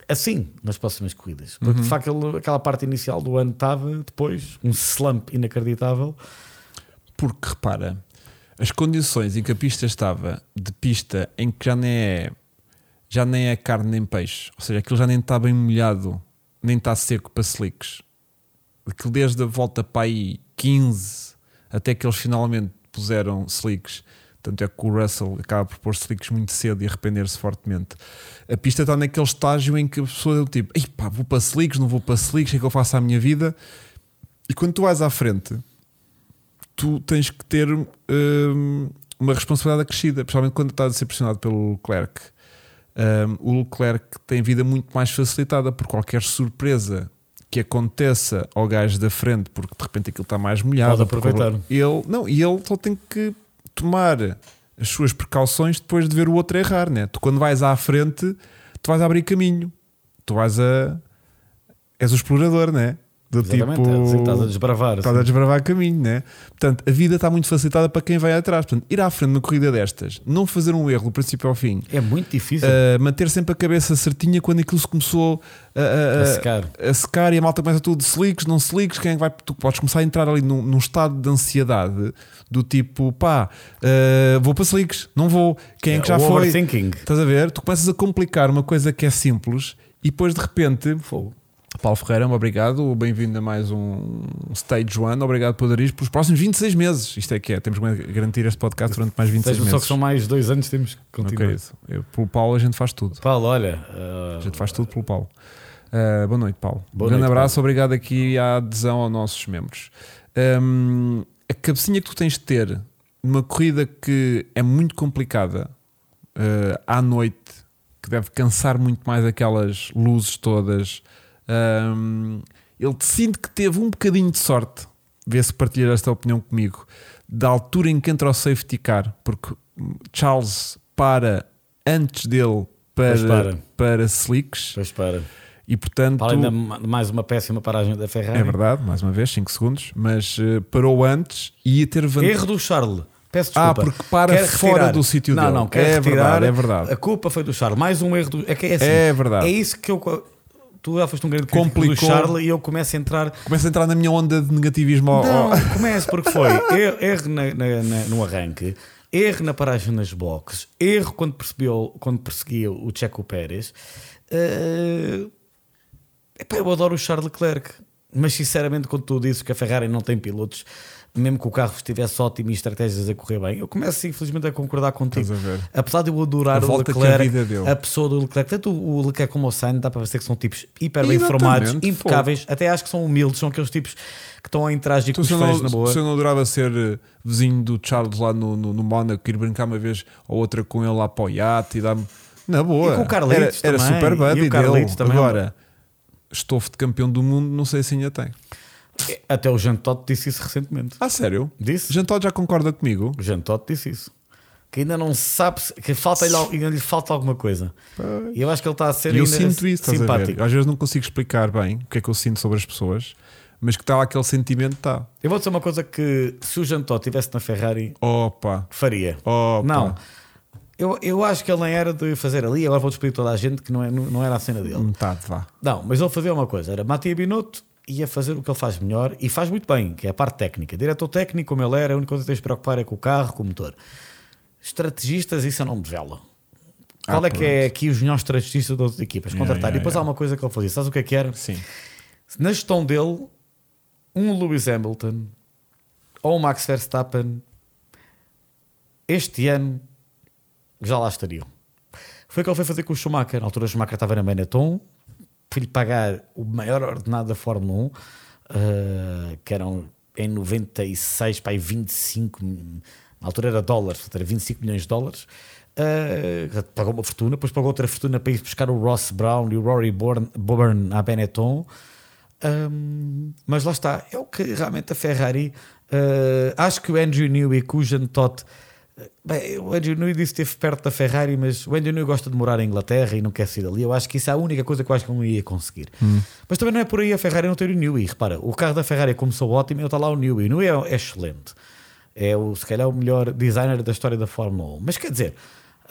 Speaker 2: assim nas próximas corridas. Porque de facto ele- aquela parte inicial do ano estava depois um slump inacreditável.
Speaker 1: Porque repara, as condições em que a pista estava, de pista em que já nem é já nem é carne nem peixe, ou seja, aquilo já nem está bem molhado, nem está seco para slicks. Aquilo desde a volta para aí 15 até que eles finalmente puseram slicks. Tanto é que o Russell acaba por pôr slicks muito cedo e arrepender-se fortemente. A pista está naquele estágio em que a pessoa é tipo: Ei pá, vou para slicks, não vou para slicks, o que é que eu faço à minha vida? E quando tu vais à frente, tu tens que ter hum, uma responsabilidade acrescida, principalmente quando estás a ser pressionado pelo Leclerc. Hum, o Leclerc tem vida muito mais facilitada por qualquer surpresa que aconteça ao gajo da frente, porque de repente aquilo está mais molhado.
Speaker 2: Pode aproveitar.
Speaker 1: Ele, não, e ele só tem que tomar as suas precauções depois de ver o outro errar, né? Tu quando vais à frente, tu vais abrir caminho. Tu vais a. És o explorador, né? Do
Speaker 2: Exatamente,
Speaker 1: tipo.
Speaker 2: é assim estás a desbravar.
Speaker 1: Estás
Speaker 2: assim.
Speaker 1: a desbravar caminho, né? Portanto, a vida está muito facilitada para quem vai atrás. Portanto, ir à frente numa corrida destas, não fazer um erro do princípio ao fim,
Speaker 2: É muito difícil
Speaker 1: uh, manter sempre a cabeça certinha quando aquilo se começou a, a-
Speaker 2: a secar.
Speaker 1: a secar e a malta começa tudo slicks, não slicks, quem é que vai? Tu podes começar a entrar ali num, num estado de ansiedade do tipo, pá, uh, vou para slicks, não vou, quem é que já
Speaker 2: o
Speaker 1: foi? Estás a ver? Tu começas a complicar uma coisa que é simples e depois de repente
Speaker 2: Fogo.
Speaker 1: Paulo Ferreira, obrigado, bem-vindo a mais um Stage One, obrigado por isto pelos próximos 26 meses. Isto é que é, temos que garantir este podcast durante mais 26
Speaker 2: Seja,
Speaker 1: meses.
Speaker 2: só que são mais dois anos, temos que continuar.
Speaker 1: querido, eu, pelo Paulo a gente faz tudo.
Speaker 2: Paulo, olha.
Speaker 1: A
Speaker 2: uh,
Speaker 1: gente faz tudo pelo Paulo. Uh, boa noite, Paulo.
Speaker 2: Boa
Speaker 1: Grande
Speaker 2: noite,
Speaker 1: abraço, obrigado aqui à adesão aos nossos membros. Um, a cabecinha que tu tens de ter numa corrida que é muito complicada uh, à noite, que deve cansar muito mais aquelas luzes todas. Um, ele sinto que teve um bocadinho de sorte, vê se partilhar esta opinião comigo, da altura em que entra o safety car, porque Charles para antes dele
Speaker 2: Pois
Speaker 1: para,
Speaker 2: para.
Speaker 1: para slicks
Speaker 2: Pois para.
Speaker 1: e portanto
Speaker 2: Para além da ma- mais uma péssima paragem da Ferrari.
Speaker 1: é verdade, mais uma vez 5 segundos, mas eh, parou antes e ia ter vantagem.
Speaker 2: Erro do Charles. Peço
Speaker 1: Ah,
Speaker 2: desculpa.
Speaker 1: porque para
Speaker 2: Quer
Speaker 1: fora
Speaker 2: retirar.
Speaker 1: do sítio
Speaker 2: não,
Speaker 1: dele.
Speaker 2: Não, quer
Speaker 1: É
Speaker 2: retirar.
Speaker 1: verdade, é verdade.
Speaker 2: A culpa foi do Charles. Mais um erro do. É que é assim.
Speaker 1: É verdade.
Speaker 2: É isso que eu. Tu já foste um grande crítico do
Speaker 1: Complicou.
Speaker 2: Charles e eu começo a entrar.
Speaker 1: Começa a entrar na minha onda de negativismo ao-
Speaker 2: Não,
Speaker 1: ao-
Speaker 2: começo porque foi erro, erro na- na- na- no arranque, erro na paragem nas boxes, erro quando, percebeu, quando perseguia o Checo Pérez. Eh, epá, eu adoro o Charles Leclerc, mas sinceramente, quando tu dizes que a Ferrari não tem pilotos, mesmo que o carro estivesse ótimo e estratégias a correr bem, eu começo infelizmente a concordar contigo.
Speaker 1: A ver?
Speaker 2: Apesar de eu adorar
Speaker 1: A
Speaker 2: o
Speaker 1: a
Speaker 2: Leclerc,
Speaker 1: deu.
Speaker 2: a pessoa do Leclerc, tanto o Leclerc como o Sainz, dá para ver que são tipos hiper bem
Speaker 1: fogo.
Speaker 2: impecáveis, até acho que são humildes, são aqueles tipos que estão a interagir com
Speaker 1: Então,
Speaker 2: os
Speaker 1: se, eu
Speaker 2: fãs
Speaker 1: não,
Speaker 2: na boa.
Speaker 1: se eu não adorava ser eh, vizinho do Charles lá no, no, no Mónaco, ir brincar uma vez ou outra com ele lá para o iate e dar-me. Na boa.
Speaker 2: E com o Carlitos
Speaker 1: era, era
Speaker 2: também.
Speaker 1: super buddy
Speaker 2: E o Carlitos
Speaker 1: dele.
Speaker 2: também.
Speaker 1: Agora, estofo de campeão do mundo, não sei se ainda tem.
Speaker 2: Até o Jean Todt disse isso recentemente.
Speaker 1: Ah, sério?
Speaker 2: Disse?
Speaker 1: Jean Todt já concorda comigo?
Speaker 2: O Jean Todt disse isso. Que ainda não sabe, se- que falta -lhe, ainda lhe falta alguma coisa. E eu acho que ele está a ser
Speaker 1: eu sinto isso,
Speaker 2: simpático.
Speaker 1: Às vezes não consigo explicar bem o que é que eu sinto sobre as pessoas, mas que está lá aquele sentimento, está.
Speaker 2: Eu vou dizer uma coisa que se o Jean Todt estivesse na Ferrari,
Speaker 1: Opa,
Speaker 2: faria.
Speaker 1: opa.
Speaker 2: Não. Eu, eu acho que ele nem era de fazer ali, agora vou despedir toda a gente que não, é, não era a cena dele.
Speaker 1: Metade, vá.
Speaker 2: Não, mas ele fazia uma coisa: era Matia Binotto ia fazer o que ele faz melhor e faz muito bem, que é a parte técnica. Diretor técnico, como ele era, a única coisa que tens de preocupar é com o carro, com o motor. Estrategistas, isso eu não me vela. Qual
Speaker 1: Ah,
Speaker 2: é que é aqui os melhores estrategistas das outras equipas?
Speaker 1: Yeah,
Speaker 2: Contratar.
Speaker 1: yeah,
Speaker 2: e depois
Speaker 1: yeah.
Speaker 2: há uma coisa que ele fazia: sabes o que é que era?
Speaker 1: Sim.
Speaker 2: Na gestão dele, um Lewis Hamilton ou um Max Verstappen este ano já lá estariam. Foi o que ele foi fazer com o Schumacher. Na altura, o Schumacher estava na Benetton, foi-lhe pagar o maior ordenado da Fórmula 1, eh, que eram em 96 para aí 25, na altura era dólares, era 25 milhões de dólares. Eh, pagou uma fortuna, depois pagou outra fortuna para ir buscar o Ross Brown e o Rory Bourne, à Benetton. Um, mas lá está, é o que realmente a Ferrari. uh, acho que o Andrew Newey com o Jean Todt. Bem, o Andrew Newey disse que esteve perto da Ferrari, mas o Andrew Newey gosta de morar em Inglaterra e não quer sair dali. Eu acho que isso é a única coisa que eu acho que não ia conseguir. Mas também não é por aí a Ferrari não ter o Newey. Repara, o carro da Ferrari começou ótimo e está lá o Newey. O Newey é, é excelente. É o, se calhar o melhor designer da história da Fórmula 1. Mas quer dizer,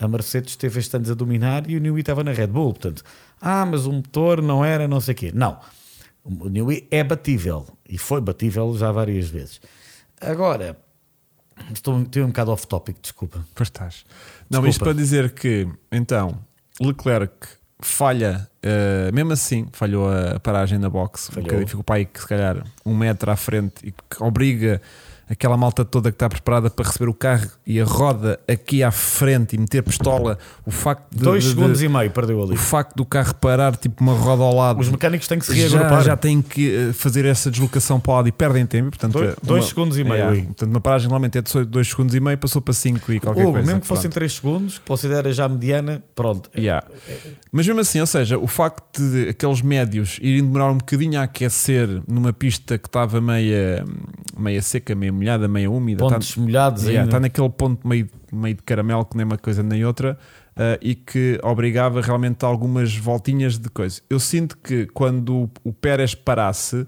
Speaker 2: a Mercedes esteve estes anos a dominar e o Newey estava na Red Bull. Portanto, ah, mas o motor não era não sei o quê. Não. O Newey é batível e foi batível já várias vezes. Agora, Estou, estou um bocado off-topic, desculpa.
Speaker 1: Pois estás. Não,
Speaker 2: Desculpa.
Speaker 1: isto para dizer que, então, Leclerc falha, eh, mesmo assim, falhou a paragem na box.
Speaker 2: Falhou.
Speaker 1: ficou para aí que se calhar um metro à frente e que obriga aquela malta toda que está preparada para receber o carro e a roda aqui à frente e meter pistola. O facto de,
Speaker 2: Dois
Speaker 1: de-
Speaker 2: segundos
Speaker 1: de-
Speaker 2: e meio perdeu ali.
Speaker 1: o facto do carro parar tipo uma roda ao lado.
Speaker 2: Os mecânicos têm que se
Speaker 1: já,
Speaker 2: reagrupar.
Speaker 1: já têm que eh, fazer essa deslocação para o lado e perdem tempo. Portanto,
Speaker 2: Dois-
Speaker 1: é
Speaker 2: dois segundos e meio
Speaker 1: É, portanto, uma paragem normalmente é de 2 segundos e meio, passou para 5 e qualquer
Speaker 2: Hugo,
Speaker 1: coisa.
Speaker 2: mesmo que fossem
Speaker 1: Pronto.
Speaker 2: 3 segundos, considera já mediana, pronto.
Speaker 1: Yeah. Mas mesmo assim, ou seja, o facto de aqueles médios irem demorar um bocadinho a aquecer numa pista que estava meia, meia seca, meia molhada, meia úmida,
Speaker 2: Pontos molhados
Speaker 1: está, yeah,
Speaker 2: ainda.
Speaker 1: está naquele ponto meio, meio de caramelo que nem uma coisa nem outra ah, e que obrigava realmente a algumas voltinhas de coisa. Eu sinto que quando o, Pérez parasse,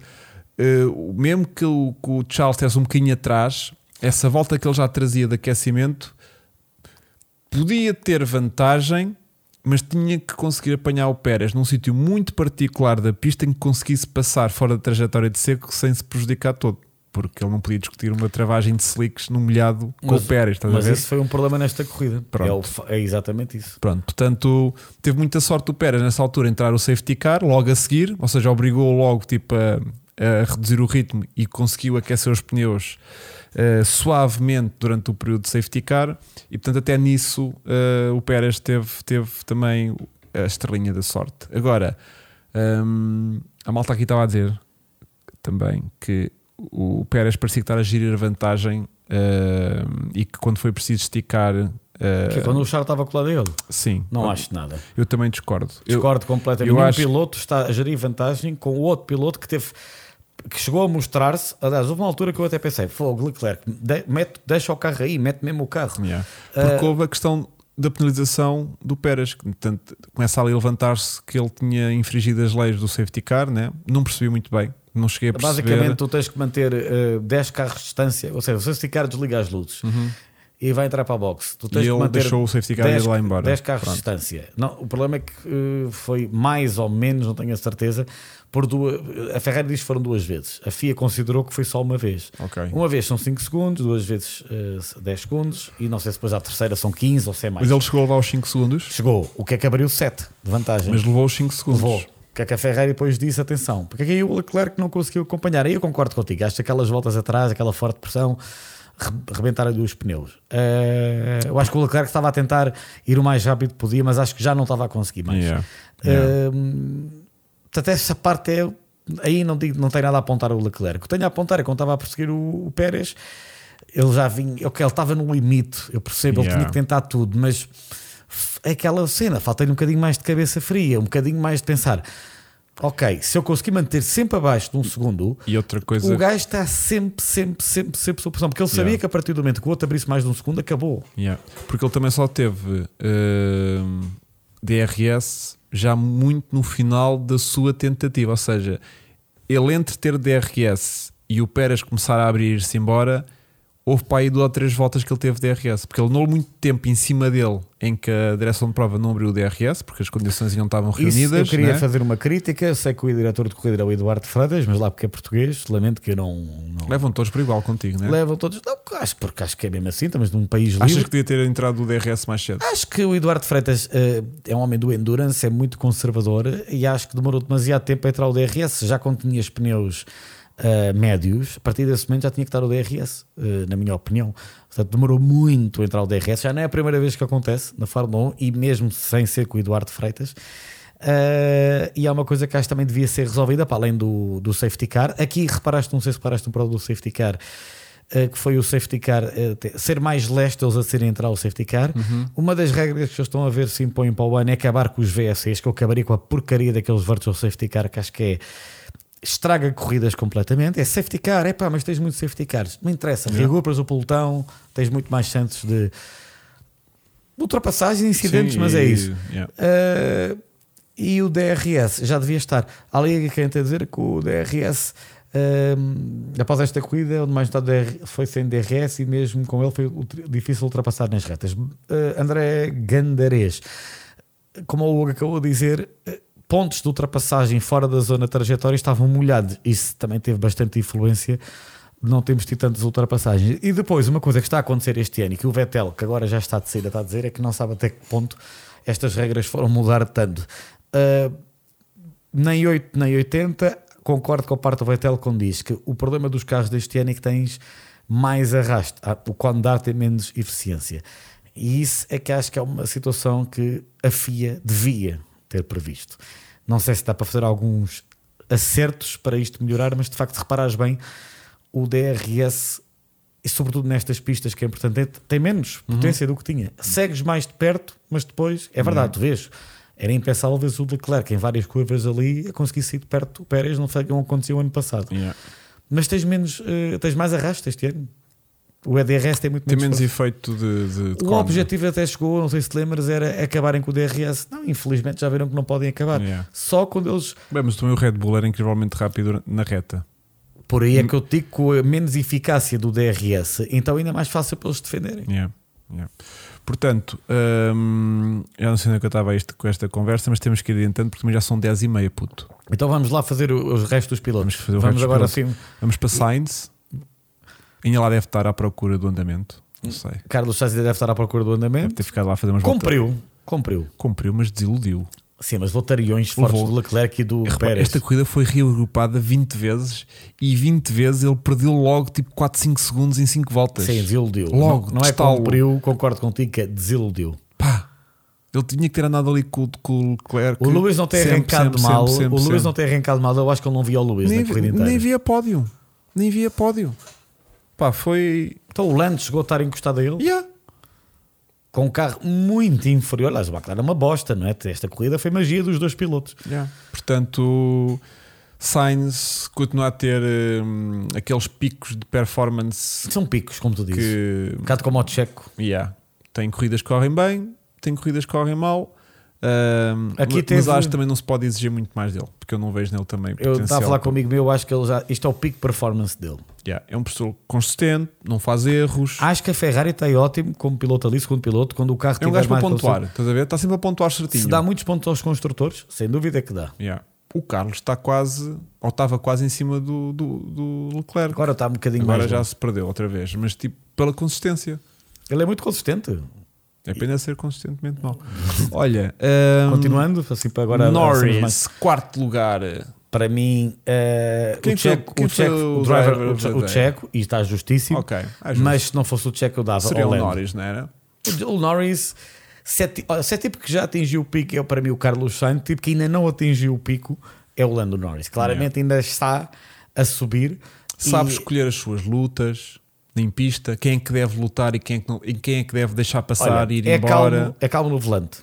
Speaker 1: eh, mesmo que o, que o Charles estivesse um bocadinho atrás, essa volta que ele já trazia de aquecimento podia ter vantagem, mas tinha que conseguir apanhar o Pérez num sítio muito particular da pista em que conseguisse passar fora da trajetória de seco sem se prejudicar todo. Porque ele não podia discutir uma travagem de slicks no molhado com
Speaker 2: Mas-
Speaker 1: o Pérez, estás a
Speaker 2: Mas
Speaker 1: ver?
Speaker 2: isso foi um problema nesta corrida.
Speaker 1: Pronto.
Speaker 2: É, exatamente isso.
Speaker 1: Pronto, portanto, teve muita sorte o Pérez nessa altura a entrar o safety car logo a seguir, ou seja, obrigou logo tipo, a, a reduzir o ritmo e conseguiu aquecer os pneus eh, suavemente durante o período de safety car e portanto até nisso eh, o Pérez teve, teve também a estrelinha da sorte. Agora, hum, a malta aqui estava a dizer também que o Pérez parecia que estar a gerir a vantagem hum, e que quando foi preciso esticar eh,
Speaker 2: Que quando o Charles estava colado a ele.
Speaker 1: sim,
Speaker 2: Não acho nada.
Speaker 1: eu também discordo. Eu-
Speaker 2: Discordo completamente.
Speaker 1: eu
Speaker 2: um
Speaker 1: acho-
Speaker 2: piloto está a gerir vantagem com o outro piloto que teve que chegou a mostrar-se. Aliás, houve uma altura que eu até pensei: fogo, Leclerc, de- mete, deixa o carro aí, mete mesmo o carro.
Speaker 1: Yeah. Porque
Speaker 2: Ah,
Speaker 1: houve a questão da penalização do Pérez, que portanto, começa ali a levantar-se que ele tinha infringido as leis do safety car, né? não percebi muito bem, não cheguei a perceber.
Speaker 2: Basicamente, tu tens que manter eh, 10 carros de distância, ou seja, se você esticar, desliga as luzes e vai entrar para a box. Tu tens
Speaker 1: Uhum. E
Speaker 2: que
Speaker 1: ele
Speaker 2: manter
Speaker 1: deixou o safety car
Speaker 2: 10,
Speaker 1: ir lá embora.
Speaker 2: 10 carros
Speaker 1: Pronto.
Speaker 2: de distância. Não, o problema é que eh, foi mais ou menos, não tenho a certeza, por duas. A Ferrari diz que foram duas vezes. A FIA considerou que foi só uma vez.
Speaker 1: Ok.
Speaker 2: Uma vez são 5 segundos, duas vezes eh, 10 segundos e não sei se depois à terceira são 15 ou se é mais.
Speaker 1: Mas ele chegou a levar os 5 segundos,
Speaker 2: Chegou, o que é que abriu 7 de vantagem.
Speaker 1: mas levou os 5 segundos.
Speaker 2: Levou. O que é que a Ferrari depois disse? Atenção, porque é que aí o Leclerc não conseguiu acompanhar? Aí eu concordo contigo. Acho que aquelas voltas atrás, aquela forte pressão, re- rebentaram-lhe os pneus. Eh, eu acho que o Leclerc estava a tentar ir o mais rápido que podia, mas acho que já não estava a conseguir mais.
Speaker 1: Yeah. Yeah.
Speaker 2: Eh, portanto, essa parte é. Aí não, digo, não tem nada a apontar o Leclerc. O que tenho a apontar é quando estava a perseguir o, o Pérez, ele já vinha. Ele estava no limite, eu percebo, ele
Speaker 1: Yeah.
Speaker 2: tinha que tentar tudo, mas aquela cena, falta-lhe um bocadinho mais de cabeça fria, um bocadinho mais de pensar. Ok, se eu conseguir manter sempre abaixo de um segundo,
Speaker 1: E outra coisa.
Speaker 2: o gajo está sempre, sempre, sempre, sempre sob pressão, porque ele sabia
Speaker 1: Yeah.
Speaker 2: que a partir do momento que o outro abrisse mais de um segundo, acabou.
Speaker 1: Yeah. Porque ele também só teve hum, DRS já muito no final da sua tentativa. Ou seja, ele entre ter DRS e o Pérez começar a abrir-se embora, houve para aí duas ou três voltas que ele teve DRS. Porque ele não muito tempo em cima dele em que a direção de prova não abriu o DRS, porque as condições não estavam
Speaker 2: Isso
Speaker 1: reunidas.
Speaker 2: eu queria
Speaker 1: né?
Speaker 2: fazer uma crítica. Sei que o diretor de corrida é o Eduardo Freitas, mas lá porque é português, lamento que eu não. não...
Speaker 1: Levam todos por igual contigo, né?
Speaker 2: Levam todos. Não, acho, porque acho que é mesmo assim, estamos num país livre.
Speaker 1: Achas que devia ter entrado o DRS mais cedo?
Speaker 2: Acho que o Eduardo Freitas eh, é um homem do endurance, é muito conservador e acho que demorou demasiado tempo a entrar o DRS. Já quando tinha os pneus eh, médios, a partir desse momento já tinha que estar o DRS, eh, na minha opinião. Portanto, demorou muito a entrar o DRS. Já não é a primeira vez que acontece na Fórmula 1 e mesmo sem ser com o Eduardo Freitas. Eh, e é uma coisa que acho que também devia ser resolvida para além do, do safety car. Aqui reparaste, não sei se reparaste no problema do safety car, que foi o safety car ser mais leste eles a serem entrar o safety car. Uma das regras que eles estão a ver se impõem para o ano é acabar com os VSCs, que eu acabaria com a porcaria daqueles virtual safety car que acho que é estraga corridas completamente. É safety car, é pá, mas tens muito safety cars. Não interessa,
Speaker 1: Yeah.
Speaker 2: reagrupas o pelotão, tens muito mais chances de ultrapassagens, incidentes,
Speaker 1: Sim,
Speaker 2: mas é isso.
Speaker 1: yeah.
Speaker 2: Uh, e o DRS já devia estar. Ali quem tem a dizer que o DRS, um, após esta corrida, onde mais metade do DR foi sem DRS e mesmo com ele foi difícil ultrapassar nas retas. Uh, André Gandarês, como o Hugo acabou de dizer, pontos de ultrapassagem fora da zona trajetória estavam molhados. Isso também teve bastante influência não temos tido tantas ultrapassagens. E depois, uma coisa que está a acontecer este ano e que o Vettel, que agora já está de saída, está a dizer, é que não sabe até que ponto estas regras foram mudar tanto. Uh, nem 8 nem 80, concordo com a parte do Vettel quando diz que o problema dos carros deste ano é que tens mais arrasto, ah, o quando tem menos eficiência. E isso é que acho que é uma situação que a FIA devia ter previsto. Não sei se dá para fazer alguns acertos para isto melhorar, mas de facto, se reparares bem, o DRS, e sobretudo nestas pistas que é importante, tem menos potência do que tinha. Segues mais de perto, mas depois, é verdade, tu vês. Era impensável ver o Leclerc em várias curvas ali a conseguir sair de perto do Pérez, não foi o que aconteceu ano passado.
Speaker 1: Yeah.
Speaker 2: Mas tens menos, eh, tens mais arrasto este ano. O EDRS tem muito
Speaker 1: Tem
Speaker 2: menos
Speaker 1: efeito de. de, de
Speaker 2: O
Speaker 1: cómodo.
Speaker 2: objetivo até chegou, não sei se te lembras, era acabarem com o DRS. Não, infelizmente já viram que não podem acabar.
Speaker 1: Yeah.
Speaker 2: Só quando eles.
Speaker 1: Bem, mas também o Red Bull era incrivelmente rápido na reta.
Speaker 2: Por aí é que eu digo com a menos eficácia do DRS, então ainda mais fácil para eles defenderem.
Speaker 1: Yeah, yeah. Portanto, hum, eu não sei onde é que eu estava isto, com esta conversa, mas temos que ir adiantando porque também já são 10 e meia, puto.
Speaker 2: Então vamos lá fazer os restos dos pilotos.
Speaker 1: Vamos
Speaker 2: vamos agora
Speaker 1: pilotos.
Speaker 2: assim.
Speaker 1: Vamos para Sainz. Ainda lá deve estar à procura do andamento. Não sei.
Speaker 2: Carlos Sainz ainda deve estar à procura do
Speaker 1: Deve
Speaker 2: andamento.
Speaker 1: ter ficado lá a fazer umas voltas.
Speaker 2: Cumpriu, cumpriu.
Speaker 1: Cumpriu, mas desiludiu.
Speaker 2: Sim, mas voltariões fortes do Leclerc e do
Speaker 1: Repara,
Speaker 2: Pérez.
Speaker 1: esta corrida foi reagrupada 20 vezes e 20 vezes ele perdeu logo tipo 4, 5 segundos em 5 voltas.
Speaker 2: Sim, desiludiu.
Speaker 1: Logo,
Speaker 2: não, não é cumpriu, concordo contigo que é desiludiu.
Speaker 1: Pá, ele tinha que ter andado ali com, com o Leclerc.
Speaker 2: O Luís não tem
Speaker 1: sempre,
Speaker 2: arrancado
Speaker 1: sempre,
Speaker 2: mal.
Speaker 1: sempre,
Speaker 2: o Luís não tem arrancado mal. Eu acho que ele não via o Luís
Speaker 1: nem,
Speaker 2: na corrida inteira.
Speaker 1: nem via pódio. Nem via pódio. Pá, foi.
Speaker 2: Então o Lando chegou a estar encostado a ele
Speaker 1: Yeah.
Speaker 2: com um carro muito inferior. Aliás, o McLaren é uma bosta, não é? Esta corrida foi magia dos dois pilotos.
Speaker 1: Yeah. Portanto, Sainz continua a ter hum, aqueles picos de performance
Speaker 2: São picos, como tu dizes.
Speaker 1: que
Speaker 2: Um bocado como o Checo.
Speaker 1: yeah, tem corridas que correm bem, tem corridas que correm mal. Hum,
Speaker 2: Aqui
Speaker 1: mas
Speaker 2: teve-
Speaker 1: acho que também não se pode exigir muito mais dele, porque eu não vejo nele também.
Speaker 2: Eu estava a falar comigo meu, eu acho que ele já. Isto é o pico performance dele.
Speaker 1: Yeah, é um professor consistente, não faz erros.
Speaker 2: Acho que a Ferrari está ótimo como piloto ali, segundo piloto, quando o carro
Speaker 1: é um gajo para pontuar, estás a ver? Está sempre a pontuar certinho.
Speaker 2: Se dá muitos pontos aos construtores, sem dúvida que dá.
Speaker 1: Yeah. O Carlos está quase, ou estava quase em cima do, do, do Leclerc.
Speaker 2: Agora está um bocadinho
Speaker 1: Agora
Speaker 2: mais.
Speaker 1: já
Speaker 2: longe.
Speaker 1: se perdeu outra vez, mas tipo pela consistência.
Speaker 2: Ele é muito consistente.
Speaker 1: É pena ser consistentemente mau. Olha, hum,
Speaker 2: Continuando, assim para agora. avançamos
Speaker 1: Norris,
Speaker 2: mais.
Speaker 1: quarto lugar.
Speaker 2: Para mim, eh,
Speaker 1: Quem
Speaker 2: o Checo, o, Checo,
Speaker 1: o
Speaker 2: driver, o? Checo, e está justíssimo.
Speaker 1: Ok, é justo.
Speaker 2: mas se não fosse o Checo, eu dava
Speaker 1: seria o. Norris, não era?
Speaker 2: O Norris, se é, se é tipo que já atingiu o pico, é para mim o Carlos Sainz, tipo que ainda não atingiu o pico, é o Lando Norris. Claramente ainda está a subir.
Speaker 1: Sabe
Speaker 2: E-
Speaker 1: escolher as suas lutas em pista, quem é que deve lutar e quem é que, não, e quem é que deve deixar passar
Speaker 2: Olha,
Speaker 1: e ir
Speaker 2: é,
Speaker 1: embora.
Speaker 2: calmo, é calmo no volante,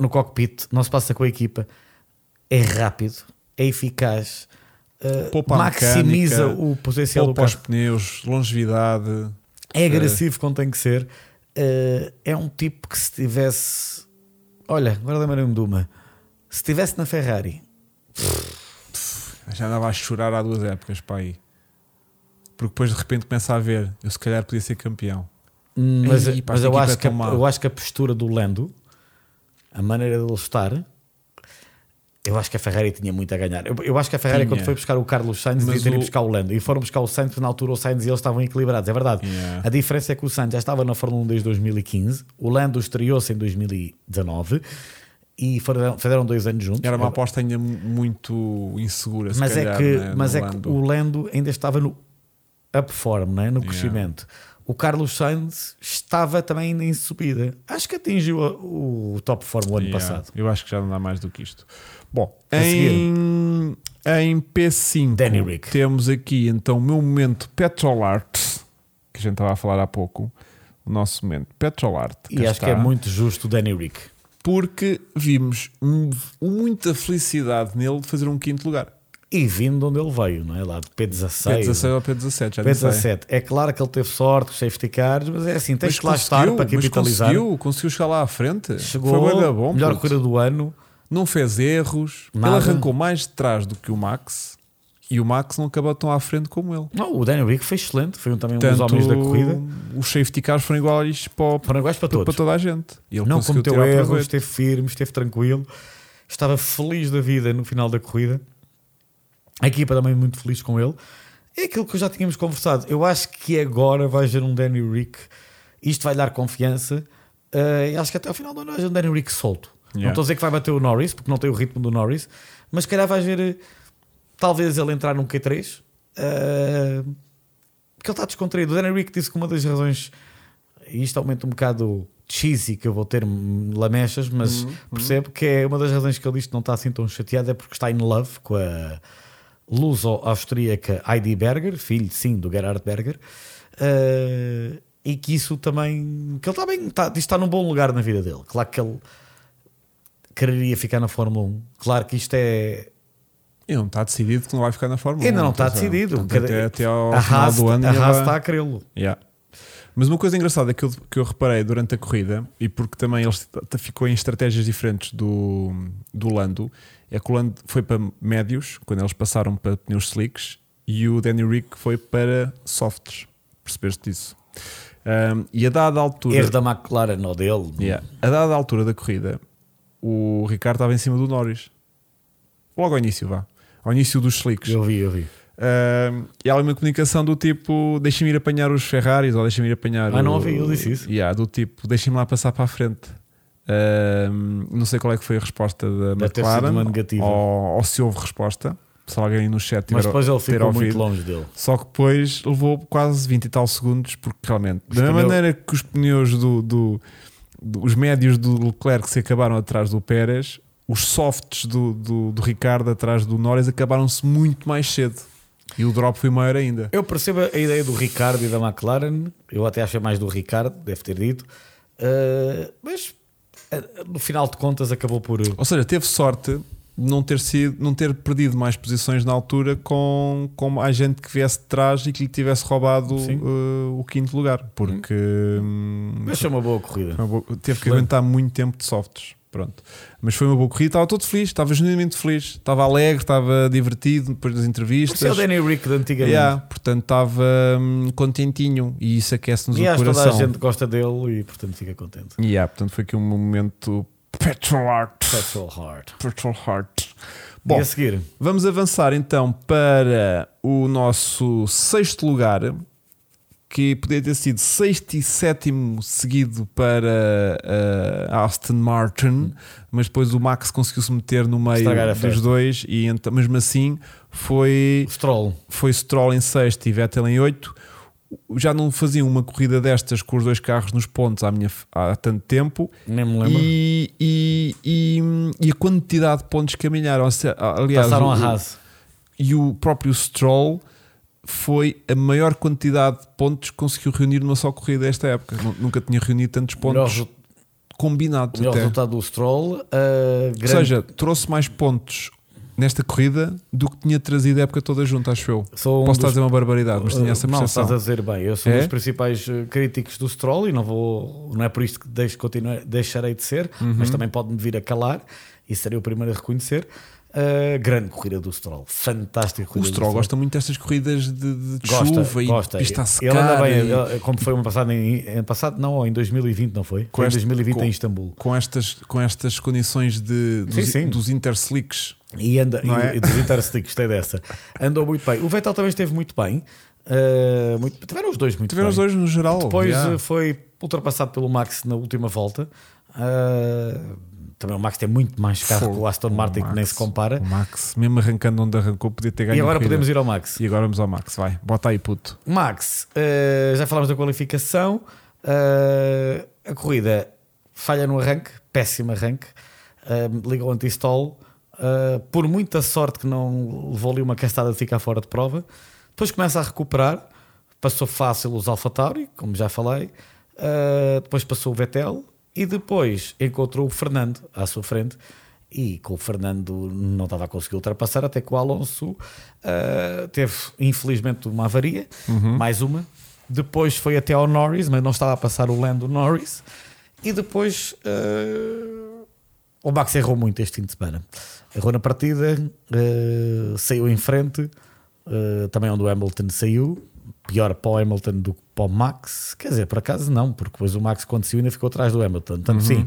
Speaker 2: no cockpit, não se passa com a equipa, é rápido, é eficaz, eh,
Speaker 1: Poupa
Speaker 2: maximiza
Speaker 1: mecânica,
Speaker 2: o potencial do
Speaker 1: Poupa os
Speaker 2: carro,
Speaker 1: pneus, longevidade.
Speaker 2: é agressivo quando tem que ser. Eh, é um tipo que se tivesse, olha, agora lembrei-me de uma, se estivesse na Ferrari,
Speaker 1: Já andava a chorar há duas épocas para aí. Porque depois de repente começa a ver, eu se calhar podia ser campeão.
Speaker 2: Hum, mas,
Speaker 1: Ei,
Speaker 2: mas eu, acho
Speaker 1: é
Speaker 2: que a, eu acho que a postura do Lando, a maneira dele estar, eu acho que a Ferrari tinha muito a ganhar. Eu, eu acho que a Ferrari,
Speaker 1: Tinha.
Speaker 2: quando foi buscar o Carlos Sainz, devia ter
Speaker 1: o-
Speaker 2: buscar o Lando. E foram buscar o Sainz, porque na altura o Sainz e eles estavam equilibrados. É verdade.
Speaker 1: Yeah.
Speaker 2: A diferença é que o Sainz já estava na Fórmula 1 desde 2015, o Lando estreou-se em 2019 e foram, fizeram dois anos juntos.
Speaker 1: Era uma aposta ainda mu- muito insegura. se
Speaker 2: mas
Speaker 1: calhar,
Speaker 2: é que,
Speaker 1: né,
Speaker 2: mas é que o Lando ainda estava no upform, né? no
Speaker 1: Yeah.
Speaker 2: crescimento. O Carlos Sainz estava também em subida. Acho que atingiu o top form o ano
Speaker 1: Yeah,
Speaker 2: passado.
Speaker 1: Eu acho que já não dá mais do que isto. Bom,
Speaker 2: A
Speaker 1: em, em P5
Speaker 2: Danny Rick.
Speaker 1: temos aqui então o meu momento Petrol Art, que a gente estava a falar há pouco. O nosso momento Petrol Art.
Speaker 2: E acho que é
Speaker 1: está.
Speaker 2: muito justo o Danny Rick.
Speaker 1: Porque vimos muita felicidade nele de fazer um quinto lugar.
Speaker 2: E vindo de onde ele veio, não é? Lá de P16.
Speaker 1: P16 ou P17, já disse.
Speaker 2: P17. É claro que ele teve sorte, os safety cars, mas é assim, tens que lá estar para
Speaker 1: mas
Speaker 2: capitalizar.
Speaker 1: conseguiu, conseguiu chegar lá à frente.
Speaker 2: Chegou,
Speaker 1: Foi bom.
Speaker 2: melhor corrida do ano.
Speaker 1: Não fez erros.
Speaker 2: Nada.
Speaker 1: Ele arrancou mais de trás do que o Max. E o Max não acabou tão à frente como ele.
Speaker 2: Não, o Danny Rick foi excelente, foi um, também um dos homens da corrida.
Speaker 1: Os safety cars foram iguais para,
Speaker 2: Foram iguais para
Speaker 1: para,
Speaker 2: todos.
Speaker 1: toda a gente. E ele
Speaker 2: não cometeu erros, esteve firme, esteve tranquilo, estava feliz da vida no final da corrida. A equipa também muito feliz com ele. É aquilo que já tínhamos conversado. Eu acho que agora vai haver um Danny Rick. Isto vai dar confiança. Uh, acho que até ao final do ano vai haver um Danny Rick solto.
Speaker 1: Yeah.
Speaker 2: Não estou a dizer que vai bater o Norris, porque não tem o ritmo do Norris, mas se calhar vai haver eh, talvez ele entrar num Q3. Uh, porque ele está descontraído. O Danny Rick disse que uma das razões, e isto aumenta um bocado cheesy que eu vou ter lamechas, mas
Speaker 1: Uhum,
Speaker 2: percebo que é uma das razões que ele diz que não está assim tão chateado é porque está in love com a luso-austríaca Heidi Berger, filho sim do Gerhard Berger, uh, e que isso também que ele também está, está num bom lugar na vida dele. Claro que ele quereria ficar na Fórmula 1. Claro que isto é
Speaker 1: E não está decidido que não vai ficar na Fórmula 1.
Speaker 2: ainda não está
Speaker 1: atenção.
Speaker 2: decidido.
Speaker 1: Portanto, até, até ao
Speaker 2: a
Speaker 1: final
Speaker 2: Haas,
Speaker 1: do ano.
Speaker 2: a
Speaker 1: ainda
Speaker 2: Haas está a querê-lo.
Speaker 1: Yeah. Mas uma coisa engraçada que eu, que eu reparei durante a corrida, e porque também ele ficou em estratégias diferentes do, do Lando, é Lando foi para médios, quando eles passaram para pneus slicks, e o Danny Rick foi para softs. Percebeste disso? Um, e a dada altura.
Speaker 2: Erro da McLaren ou dele.
Speaker 1: Yeah. A dada altura da corrida, o Ricardo estava em cima do Norris. Logo ao início, vá. Ao início dos slicks.
Speaker 2: Eu vi, eu vi.
Speaker 1: Um, e há uma comunicação do tipo: deixem-me ir apanhar os Ferraris ou deixem-me ir apanhar.
Speaker 2: Ah, não ouvi, ele disse isso.
Speaker 1: Yeah, do tipo: deixem-me lá passar para a frente. Não sei qual é que foi a resposta da
Speaker 2: Deve
Speaker 1: McLaren ou, ou se houve resposta. Se alguém no chat tiver,
Speaker 2: Mas depois ele ficou muito
Speaker 1: ouvido.
Speaker 2: longe dele.
Speaker 1: Só que depois levou quase 20 e tal segundos, porque realmente,
Speaker 2: Os
Speaker 1: da
Speaker 2: pneus-
Speaker 1: maneira que os pneus do, do- do- os médios do Leclerc se acabaram atrás do Pérez, os softs do, do, do Ricardo atrás do Norris acabaram-se muito mais cedo. E o drop foi maior ainda.
Speaker 2: Eu percebo a ideia do Ricardo e da McLaren. Eu até achei mais do Ricardo, deve ter dito. Uh, mas no final de contas acabou por.
Speaker 1: Ou seja, teve sorte de não ter, sido, não ter perdido mais posições na altura com, com mais gente que viesse de trás e que lhe tivesse roubado uh, o quinto lugar. Porque hum,
Speaker 2: Mas foi uma boa corrida.
Speaker 1: Uma boa- teve que
Speaker 2: Excelente.
Speaker 1: aguentar muito tempo de softs. Pronto. Mas foi uma boa corrida, estava todo feliz, estava genuinamente feliz, estava alegre, estava divertido depois das entrevistas.
Speaker 2: Isso é o Danny Rick de antigamente.
Speaker 1: Yeah, portanto, estava hum, contentinho e isso aquece-nos o
Speaker 2: que toda
Speaker 1: coração.
Speaker 2: a gente gosta dele e portanto fica contente.
Speaker 1: Yeah, portanto, foi aqui um momento petrol heart.
Speaker 2: Petrol Heart.
Speaker 1: Petrol heart. Bom,
Speaker 2: a seguir,
Speaker 1: Vamos avançar então para o nosso sexto lugar, que poderia ter sido sexto e sétimo seguido para a Aston Martin, mas depois o Max conseguiu-se meter no meio dos dois e então, mesmo assim foi,
Speaker 2: Stroll.
Speaker 1: foi Stroll em sexto e Vettel em oito. Já não faziam uma corrida destas com os dois carros nos pontos há, minha, há tanto tempo
Speaker 2: Nem me lembro.
Speaker 1: e, e, e, e a quantidade de pontos que caminharam. Aliás,
Speaker 2: Passaram a Haas.
Speaker 1: e o próprio Stroll foi a maior quantidade de pontos que conseguiu reunir numa só corrida esta época. Nu- Nunca tinha reunido tantos
Speaker 2: melhor,
Speaker 1: pontos
Speaker 2: resu-
Speaker 1: combinados
Speaker 2: o melhor
Speaker 1: até.
Speaker 2: resultado do Stroll. uh,
Speaker 1: Ou
Speaker 2: grande-
Speaker 1: seja, trouxe mais pontos nesta corrida do que tinha trazido a época toda junto, acho eu.
Speaker 2: sou um
Speaker 1: Posso estar a
Speaker 2: dos-
Speaker 1: dizer uma barbaridade, mas tinha essa
Speaker 2: não,
Speaker 1: percepção.
Speaker 2: estás a dizer bem. Eu sou um
Speaker 1: É?
Speaker 2: dos principais uh, críticos do Stroll e não vou, não é por isto que deixo, continuar, deixarei de ser,
Speaker 1: Uhum.
Speaker 2: mas também pode-me vir a calar e serei o primeiro a reconhecer. Uh, grande corrida do Stroll, fantástica
Speaker 1: O
Speaker 2: corrida. do
Speaker 1: Stroll gosta muito destas corridas de, de
Speaker 2: Gosta,
Speaker 1: chuva
Speaker 2: gosta.
Speaker 1: e pista a
Speaker 2: Ele anda
Speaker 1: secar
Speaker 2: bem,
Speaker 1: e-
Speaker 2: como foi ano passado, em, ano passado não, em 2020 não foi?
Speaker 1: Com
Speaker 2: Foi em
Speaker 1: este-
Speaker 2: 2020
Speaker 1: com-
Speaker 2: em Istambul.
Speaker 1: com, estas, com estas condições de, dos,
Speaker 2: Sim, sim.
Speaker 1: dos interslicks.
Speaker 2: E anda,
Speaker 1: Não
Speaker 2: e,
Speaker 1: é?
Speaker 2: dos Intersticks, gostei dessa. Andou muito bem. O Vettel também esteve muito bem. Uh, muito, tiveram os dois muito
Speaker 1: Tiveram
Speaker 2: bem.
Speaker 1: os dois no geral.
Speaker 2: Depois
Speaker 1: yeah.
Speaker 2: uh, foi ultrapassado pelo Max na última volta. Uh, também o Max tem muito mais carro que o Aston Martin, que nem se compara.
Speaker 1: O Max, mesmo arrancando onde arrancou, podia ter ganho
Speaker 2: E agora podemos ir ao Max.
Speaker 1: E agora vamos ao Max, vai, bota aí puto.
Speaker 2: Max, uh, já falámos da qualificação. Uh, a corrida falha no arranque, péssimo arranque. Uh, liga o anti-stall. Uh, por muita sorte que não levou ali uma castada de ficar fora de prova. Depois começa a recuperar. Passou fácil os Alfa Tauri, como já falei. Uh, depois passou o Vettel. E depois encontrou o Fernando à sua frente. E com o Fernando não estava a conseguir ultrapassar, até que o Alonso uh, teve, infelizmente, uma avaria, mais uma. Depois foi até ao Norris, mas não estava a passar o Lando Norris. E depois uh, o Max errou muito este fim de semana. Errou na partida, uh, saiu em frente, também onde o Hamilton saiu. Pior para o Hamilton do que para o Max. Quer dizer, por acaso não, porque depois o Max, quando saiu, ainda ficou atrás do Hamilton. Portanto, sim,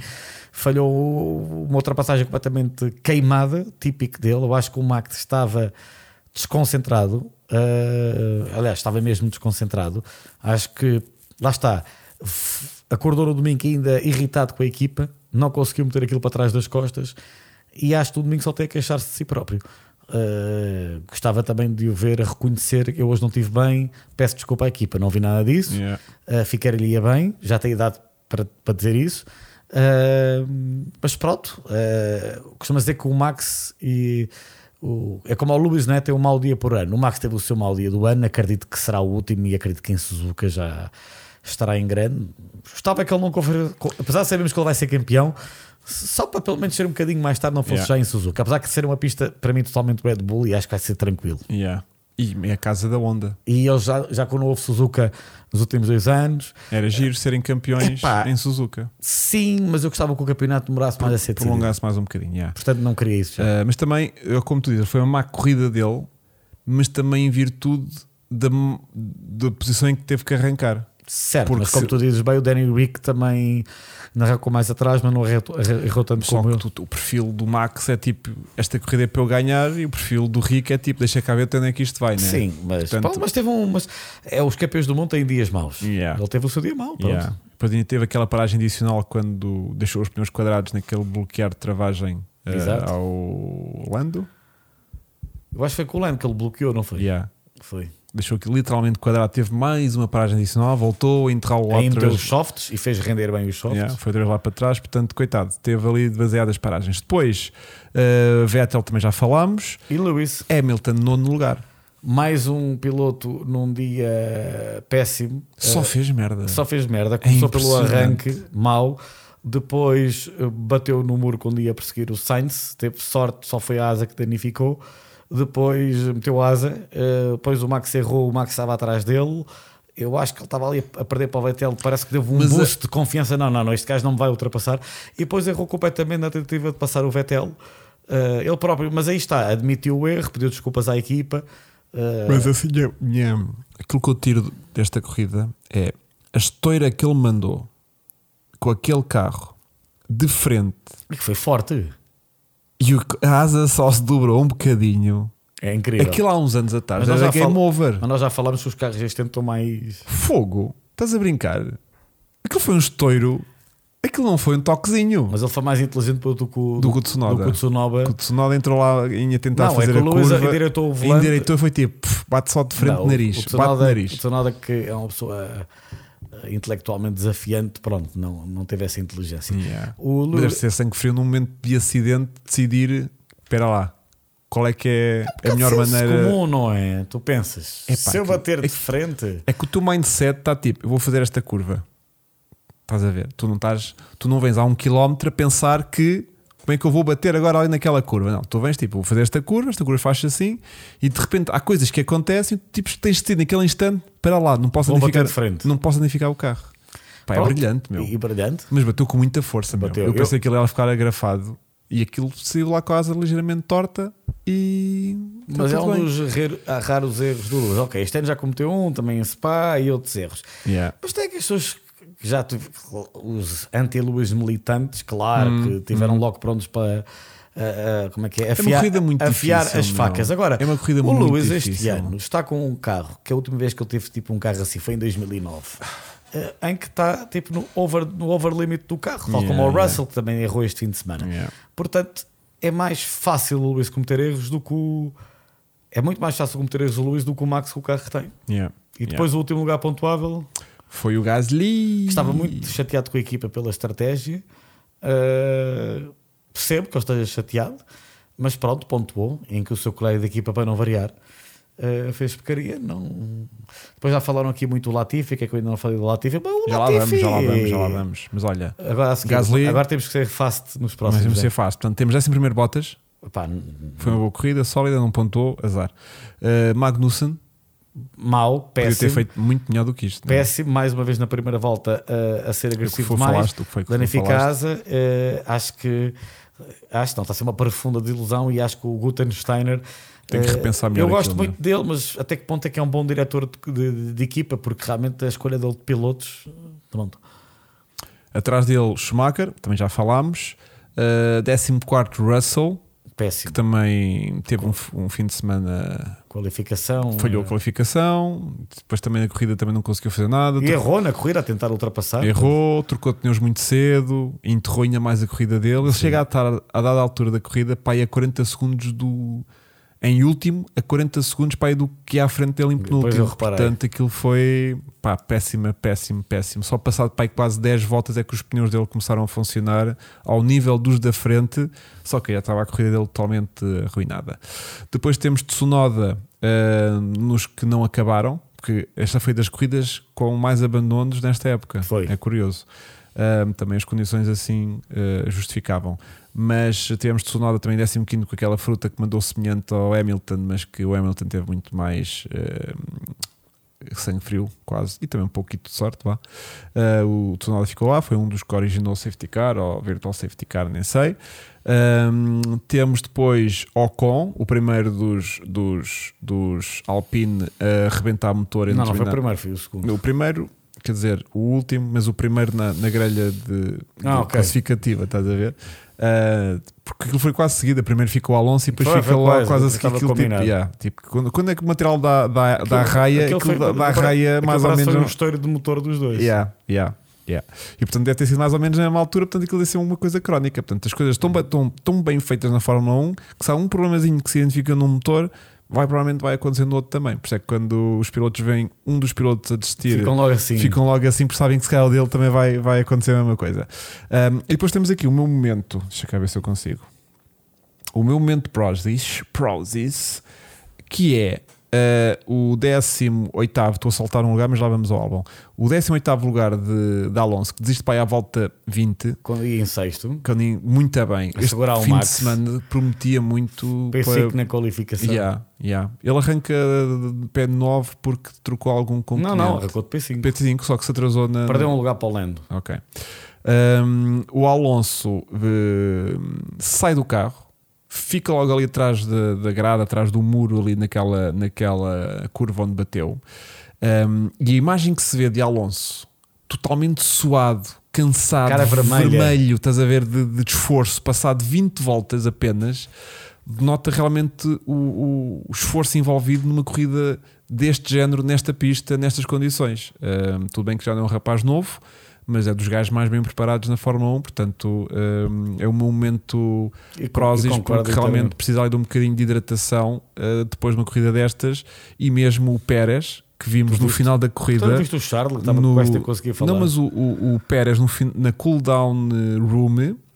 Speaker 2: falhou uma ultrapassagem completamente queimada, típico dele. Eu acho que o Max estava desconcentrado. eh, aliás, estava mesmo desconcentrado. Acho que lá está. Acordou no domingo ainda irritado com a equipa, não conseguiu meter aquilo para trás das costas e acho que o domingo só tem a queixar-se de si próprio. Eh, gostava também de o ver a reconhecer que eu hoje não estive bem, peço desculpa à equipa, não vi nada disso.
Speaker 1: Yeah.
Speaker 2: Uh, ficar-lhe ia bem, já tem idade para, para dizer isso. Uh, mas pronto, uh, costuma dizer que o Max e o, é como o Lewis, né? tem um mau dia por ano. O Max teve o seu mau dia do ano, acredito que será o último e acredito que em Suzuka já estará em grande. Gostava que ele não confere, apesar de sabermos que ele vai ser campeão, só para pelo menos ser um bocadinho mais tarde, não fosse
Speaker 1: Yeah.
Speaker 2: já em Suzuka. Apesar de ser uma pista para mim totalmente Red Bull e acho que vai ser tranquilo.
Speaker 1: Yeah. E é a casa da onda.
Speaker 2: E ele já, já quando houve Suzuka nos últimos dois anos,
Speaker 1: Era giro serem campeões
Speaker 2: Epá.
Speaker 1: em Suzuka.
Speaker 2: Sim, mas eu gostava que o campeonato demorasse mais a ser.
Speaker 1: Prolongasse mais um bocadinho. yeah.
Speaker 2: Portanto, não queria isso.
Speaker 1: Uh, mas também, como tu dizes, foi uma má corrida dele, mas também em virtude da, da posição em que teve que arrancar.
Speaker 2: Certo,
Speaker 1: porque
Speaker 2: mas como
Speaker 1: se-
Speaker 2: tu dizes bem, o Danny Rick também arrancou mais atrás, mas não errou, tanto
Speaker 1: Só
Speaker 2: como
Speaker 1: tu- o perfil do Max é tipo, esta corrida é para eu ganhar, e o perfil do Rick é tipo, deixa cá ver até onde é que isto vai, né?
Speaker 2: Sim, mas,
Speaker 1: Portanto-
Speaker 2: pá, mas teve um. Mas, é, os campeões do mundo têm dias maus.
Speaker 1: Yeah.
Speaker 2: Ele teve o seu dia mau. Pronto.
Speaker 1: Yeah. Depois ainda teve aquela paragem adicional quando deixou os pneus quadrados naquele bloquear de travagem uh, ao Lando.
Speaker 2: Eu acho que foi com o Lando que ele bloqueou, não foi?
Speaker 1: Yeah.
Speaker 2: Foi.
Speaker 1: Deixou aquilo literalmente quadrado. Teve mais uma paragem adicional, voltou a enterrá-lo lá
Speaker 2: os softs e fez render bem os softs.
Speaker 1: Yeah, foi vez lá para trás, portanto, coitado, teve ali demasiadas paragens. Depois, uh, Vettel também já falámos,
Speaker 2: E Lewis,
Speaker 1: Hamilton, nono lugar,
Speaker 2: mais um piloto num dia péssimo.
Speaker 1: só
Speaker 2: Eh,
Speaker 1: fez merda.
Speaker 2: Só fez merda, começou pelo
Speaker 1: impressionante.
Speaker 2: arranque mau, depois eh, bateu no muro quando ia perseguir o Sainz, teve sorte, só foi a asa que danificou. Depois meteu asa, eh, depois o Max errou, o Max estava atrás dele. Eu acho que ele estava ali a perder para o Vettel, parece que deu um
Speaker 1: Mas a-
Speaker 2: boost de confiança. Não, não, não, este gajo não me vai ultrapassar. E depois errou completamente na tentativa de passar o Vettel. Eh, ele próprio, mas aí está, admitiu o erro, pediu desculpas à equipa. Eh,
Speaker 1: Mas assim, é- é- aquilo que eu tiro desta corrida é a estoura que ele mandou com aquele carro de frente
Speaker 2: e que foi forte,
Speaker 1: e o- a asa só se dobrou um bocadinho.
Speaker 2: é incrível.
Speaker 1: Aquilo há uns anos atrás
Speaker 2: Mas nós
Speaker 1: era
Speaker 2: já
Speaker 1: game
Speaker 2: fal-
Speaker 1: over.
Speaker 2: Mas nós já falámos que os carros este ano estão mais.
Speaker 1: Fogo, estás a brincar? Aquilo foi um estouro. Aquilo não foi um toquezinho.
Speaker 2: Mas ele foi mais inteligente do que o
Speaker 1: Do que o Tsunoda.
Speaker 2: do que o Tsunoda.
Speaker 1: O Tsunoda entrou lá e ia tentar
Speaker 2: Não, é
Speaker 1: fazer
Speaker 2: que
Speaker 1: a
Speaker 2: o Lewis
Speaker 1: curva.
Speaker 2: endireitou o volante.
Speaker 1: Endireitou e foi tipo, pff, bate só de frente
Speaker 2: Não,
Speaker 1: de nariz.
Speaker 2: O
Speaker 1: bate
Speaker 2: Tsunoda,
Speaker 1: de nariz.
Speaker 2: o Tsunoda que é uma pessoa intelectualmente desafiante, pronto, não, não teve essa inteligência.
Speaker 1: Yeah.
Speaker 2: O
Speaker 1: Mas Deve ser sangue frio num momento de acidente decidir, espera lá, qual é que é a melhor maneira.
Speaker 2: comum, não é? Tu pensas,
Speaker 1: Epá,
Speaker 2: se eu
Speaker 1: que-
Speaker 2: bater
Speaker 1: é
Speaker 2: de frente,
Speaker 1: É que o teu mindset está tipo, eu vou fazer esta curva. Estás a ver? Tu não estás, tu não vens a um quilómetro a pensar que como é que eu vou bater agora ali naquela curva. Não, tu vens tipo, vou fazer esta curva, esta curva faz assim, e de repente há coisas que acontecem, tipo, tens de ter naquele instante, para lá, não posso
Speaker 2: Vou
Speaker 1: identificar,
Speaker 2: de frente.
Speaker 1: não posso identificar o carro. Pá, é brilhante, meu.
Speaker 2: E, brilhante.
Speaker 1: Mas bateu com muita força, meu.
Speaker 2: Bateu.
Speaker 1: Eu pensei
Speaker 2: Eu-
Speaker 1: que ele ia ficar agrafado e aquilo saiu lá asa ligeiramente torta e. está
Speaker 2: Mas é um
Speaker 1: bem.
Speaker 2: dos raros erros do Lewis. Ok, este ano já cometeu um, também em Spa e outros erros.
Speaker 1: Yeah.
Speaker 2: Mas tem que as pessoas já tive, os anti-Lewis militantes, claro,
Speaker 1: Hum,
Speaker 2: que tiveram logo prontos para ah, ah, como é que é?
Speaker 1: uma
Speaker 2: Afiar,
Speaker 1: muito
Speaker 2: afiar
Speaker 1: difícil,
Speaker 2: as facas. Agora,
Speaker 1: É uma corrida
Speaker 2: o Lewis este
Speaker 1: difícil.
Speaker 2: ano está com um carro que a última vez que ele teve tipo um carro assim foi em 2009. ah, Em que está tipo no over, no over limit do carro, tal como
Speaker 1: Yeah,
Speaker 2: o
Speaker 1: yeah.
Speaker 2: Russell, que também errou este fim de semana.
Speaker 1: Yeah.
Speaker 2: Portanto, é mais fácil o Lewis cometer erros do que o. É muito mais fácil cometer erros o Lewis do que o Max com o carro que tem.
Speaker 1: Yeah.
Speaker 2: E depois o último lugar pontuável,
Speaker 1: Foi o Gasly.
Speaker 2: estava muito chateado com a equipa pela estratégia. Uh, percebo que ele esteja chateado, mas pronto, pontuou. Em que o seu colega de equipa, para não variar, uh, fez porcaria. Não... Depois já falaram aqui muito do Latifi, que é que eu ainda não falei do Latifi. Mas o
Speaker 1: Já lá
Speaker 2: Latifi-
Speaker 1: vamos, já lá vamos, já lá vamos. Mas olha,
Speaker 2: Agora, seguir,
Speaker 1: Gasly-
Speaker 2: agora temos que ser fast nos
Speaker 1: mas
Speaker 2: próximos.
Speaker 1: vamos ser
Speaker 2: é.
Speaker 1: fácil. Portanto, temos 11 primeiro Bottas.
Speaker 2: Pá, n-
Speaker 1: Foi uma boa corrida, sólida, não pontuou, azar. Uh, Magnussen
Speaker 2: mau,
Speaker 1: podia ter
Speaker 2: péssimo.
Speaker 1: feito muito melhor do que isto. é?
Speaker 2: Péssimo, mais uma vez na primeira volta uh, a ser
Speaker 1: O que
Speaker 2: agressivo demais.
Speaker 1: falaste, foi que
Speaker 2: danifica a
Speaker 1: falaste.
Speaker 2: asa. eh, acho que acho não, está a ser uma profunda desilusão e acho que o Gutensteiner
Speaker 1: Tem que
Speaker 2: eh,
Speaker 1: repensar melhor
Speaker 2: Eu gosto
Speaker 1: aquilo,
Speaker 2: muito dele, mas até que ponto é que é um bom diretor de, de- de equipa, porque realmente a escolha dele de pilotos, pronto.
Speaker 1: Atrás dele, Schumacher, também já falámos. Uh, 14 Russell,
Speaker 2: Péssimo.
Speaker 1: que também teve um, um fim de semana,
Speaker 2: Qualificação.
Speaker 1: falhou a
Speaker 2: eh,
Speaker 1: qualificação, depois também na corrida também não conseguiu fazer nada.
Speaker 2: E errou na corrida a tentar ultrapassar.
Speaker 1: Errou, trocou pneus muito cedo, enterrou ainda mais a corrida dele. Ele
Speaker 2: Sim.
Speaker 1: chega a estar a dada altura da corrida para aí a 40 segundos do. Em último, a 40 segundos para aí do que é à frente dele em penúltimo. Portanto, aquilo foi pá, péssimo, péssimo, péssimo. Só passado para aí quase 10 voltas é que os pneus dele começaram a funcionar ao nível dos da frente, só que já estava a corrida dele totalmente arruinada. Depois temos Tsunoda ah, nos que não acabaram, porque esta foi das corridas com mais abandonos nesta época.
Speaker 2: Foi.
Speaker 1: É curioso. Ahm, também as condições assim ah, justificavam. Mas tivemos Tsunoda também em 15 com aquela fruta que mandou semelhante ao Hamilton, mas que o Hamilton teve muito mais ah, sangue frio, quase, e também um pouquinho de sorte. Vá. Ah, o Tsunoda ficou lá, foi um dos que originou o safety car, ou virtual safety car, nem sei. Ahm, temos depois Ocon, o primeiro dos, dos, dos Alpine a arrebentar motor
Speaker 2: Não, não foi o primeiro, foi o segundo.
Speaker 1: o primeiro, quer dizer, o último, mas o primeiro na, na grelha de,
Speaker 2: Ah,
Speaker 1: de
Speaker 2: ok.
Speaker 1: classificativa, estás a ver? Ah, porque aquilo foi quase seguida. Primeiro fica o Alonso e depois
Speaker 2: Foi,
Speaker 1: fica
Speaker 2: foi
Speaker 1: lá
Speaker 2: quase,
Speaker 1: a seguir aquilo. Tipo, yeah, tipo, quando, quando é que o material dá, dá, dá a raia, aquilo dá,
Speaker 2: foi-
Speaker 1: dá a raia mais ou menos.
Speaker 2: Foi um estouro de motor dos dois.
Speaker 1: Yeah, yeah, yeah. E portanto deve ter sido mais ou menos na mesma altura, portanto aquilo deve ser uma coisa crónica. Portanto, as coisas estão, estão, tão bem feitas na Fórmula 1 que se há um problemazinho que se identifica num motor, vai, provavelmente vai acontecer no outro também. Por isso é que quando os pilotos veem um dos pilotos a desistir,
Speaker 2: Ficam logo assim.
Speaker 1: ficam logo assim, porque sabem que se calhar o dele também vai, vai acontecer a mesma coisa. Um, e depois temos aqui o meu momento, deixa eu ver se eu consigo. O meu momento Prozis, Prozis que é uh, o 18, estou a saltar um lugar, mas lá vamos ao álbum. O 18 lugar de, de Alonso, que desiste para aí à volta 20,
Speaker 2: Quando ia em sexto,
Speaker 1: eu nem- muito bem. Este
Speaker 2: segurar
Speaker 1: fim
Speaker 2: Max.
Speaker 1: de semana prometia muito.
Speaker 2: pensei
Speaker 1: para-
Speaker 2: que na qualificação.
Speaker 1: Yeah, yeah. Ele arranca de pé 9 porque trocou algum
Speaker 2: Não,
Speaker 1: componente.
Speaker 2: não, arrancou de P5.
Speaker 1: P5, só que se atrasou na.
Speaker 2: Perdeu um lugar para o Lando.
Speaker 1: Ok. Um, o Alonso eh, sai do carro, fica logo ali atrás da, da grada, atrás do muro, ali naquela, naquela curva onde bateu. Um, e a imagem que se vê de Alonso, totalmente suado, cansado,
Speaker 2: Cara vermelha.
Speaker 1: vermelho, estás a ver, de, de esforço, passado 20 voltas apenas, nota realmente o, o- o esforço envolvido numa corrida deste género, nesta pista, nestas condições. Um, tudo bem que já não é um rapaz novo, mas é dos gajos mais bem preparados na Fórmula 1, portanto um, é meu momento prósis, porque realmente precisa ali de um bocadinho de hidratação uh, depois de uma corrida destas, e mesmo o Pérez, que vimos
Speaker 2: Tu
Speaker 1: no
Speaker 2: viste-
Speaker 1: final da
Speaker 2: Tu
Speaker 1: corrida.
Speaker 2: viste o Charles? Estava
Speaker 1: no-
Speaker 2: conseguir falar.
Speaker 1: Não, mas o, o, o Pérez no na cooldown eh,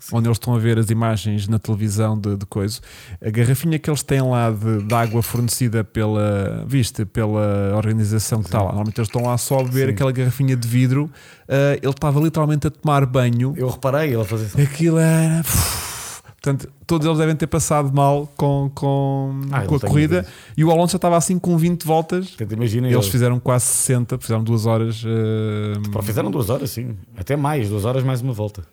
Speaker 1: room, onde eles estão a ver as imagens na televisão de, de coisa, a garrafinha que eles têm lá de, de água fornecida pela, viste, pela organização que está lá. Normalmente eles estão lá só a beber
Speaker 2: Sim.
Speaker 1: aquela garrafinha de vidro. eh, ele estava literalmente a tomar banho.
Speaker 2: Eu reparei ele a fazer assim.
Speaker 1: Aquilo era. Portanto, todos eles devem ter passado mal com, com,
Speaker 2: Ah,
Speaker 1: com a corrida. E o Alonso já estava assim com 20 voltas.
Speaker 2: Imagina
Speaker 1: Eles
Speaker 2: eles.
Speaker 1: fizeram quase 60, fizeram duas horas.
Speaker 2: Pá, Fizeram duas horas, sim. Até mais, duas horas mais uma volta.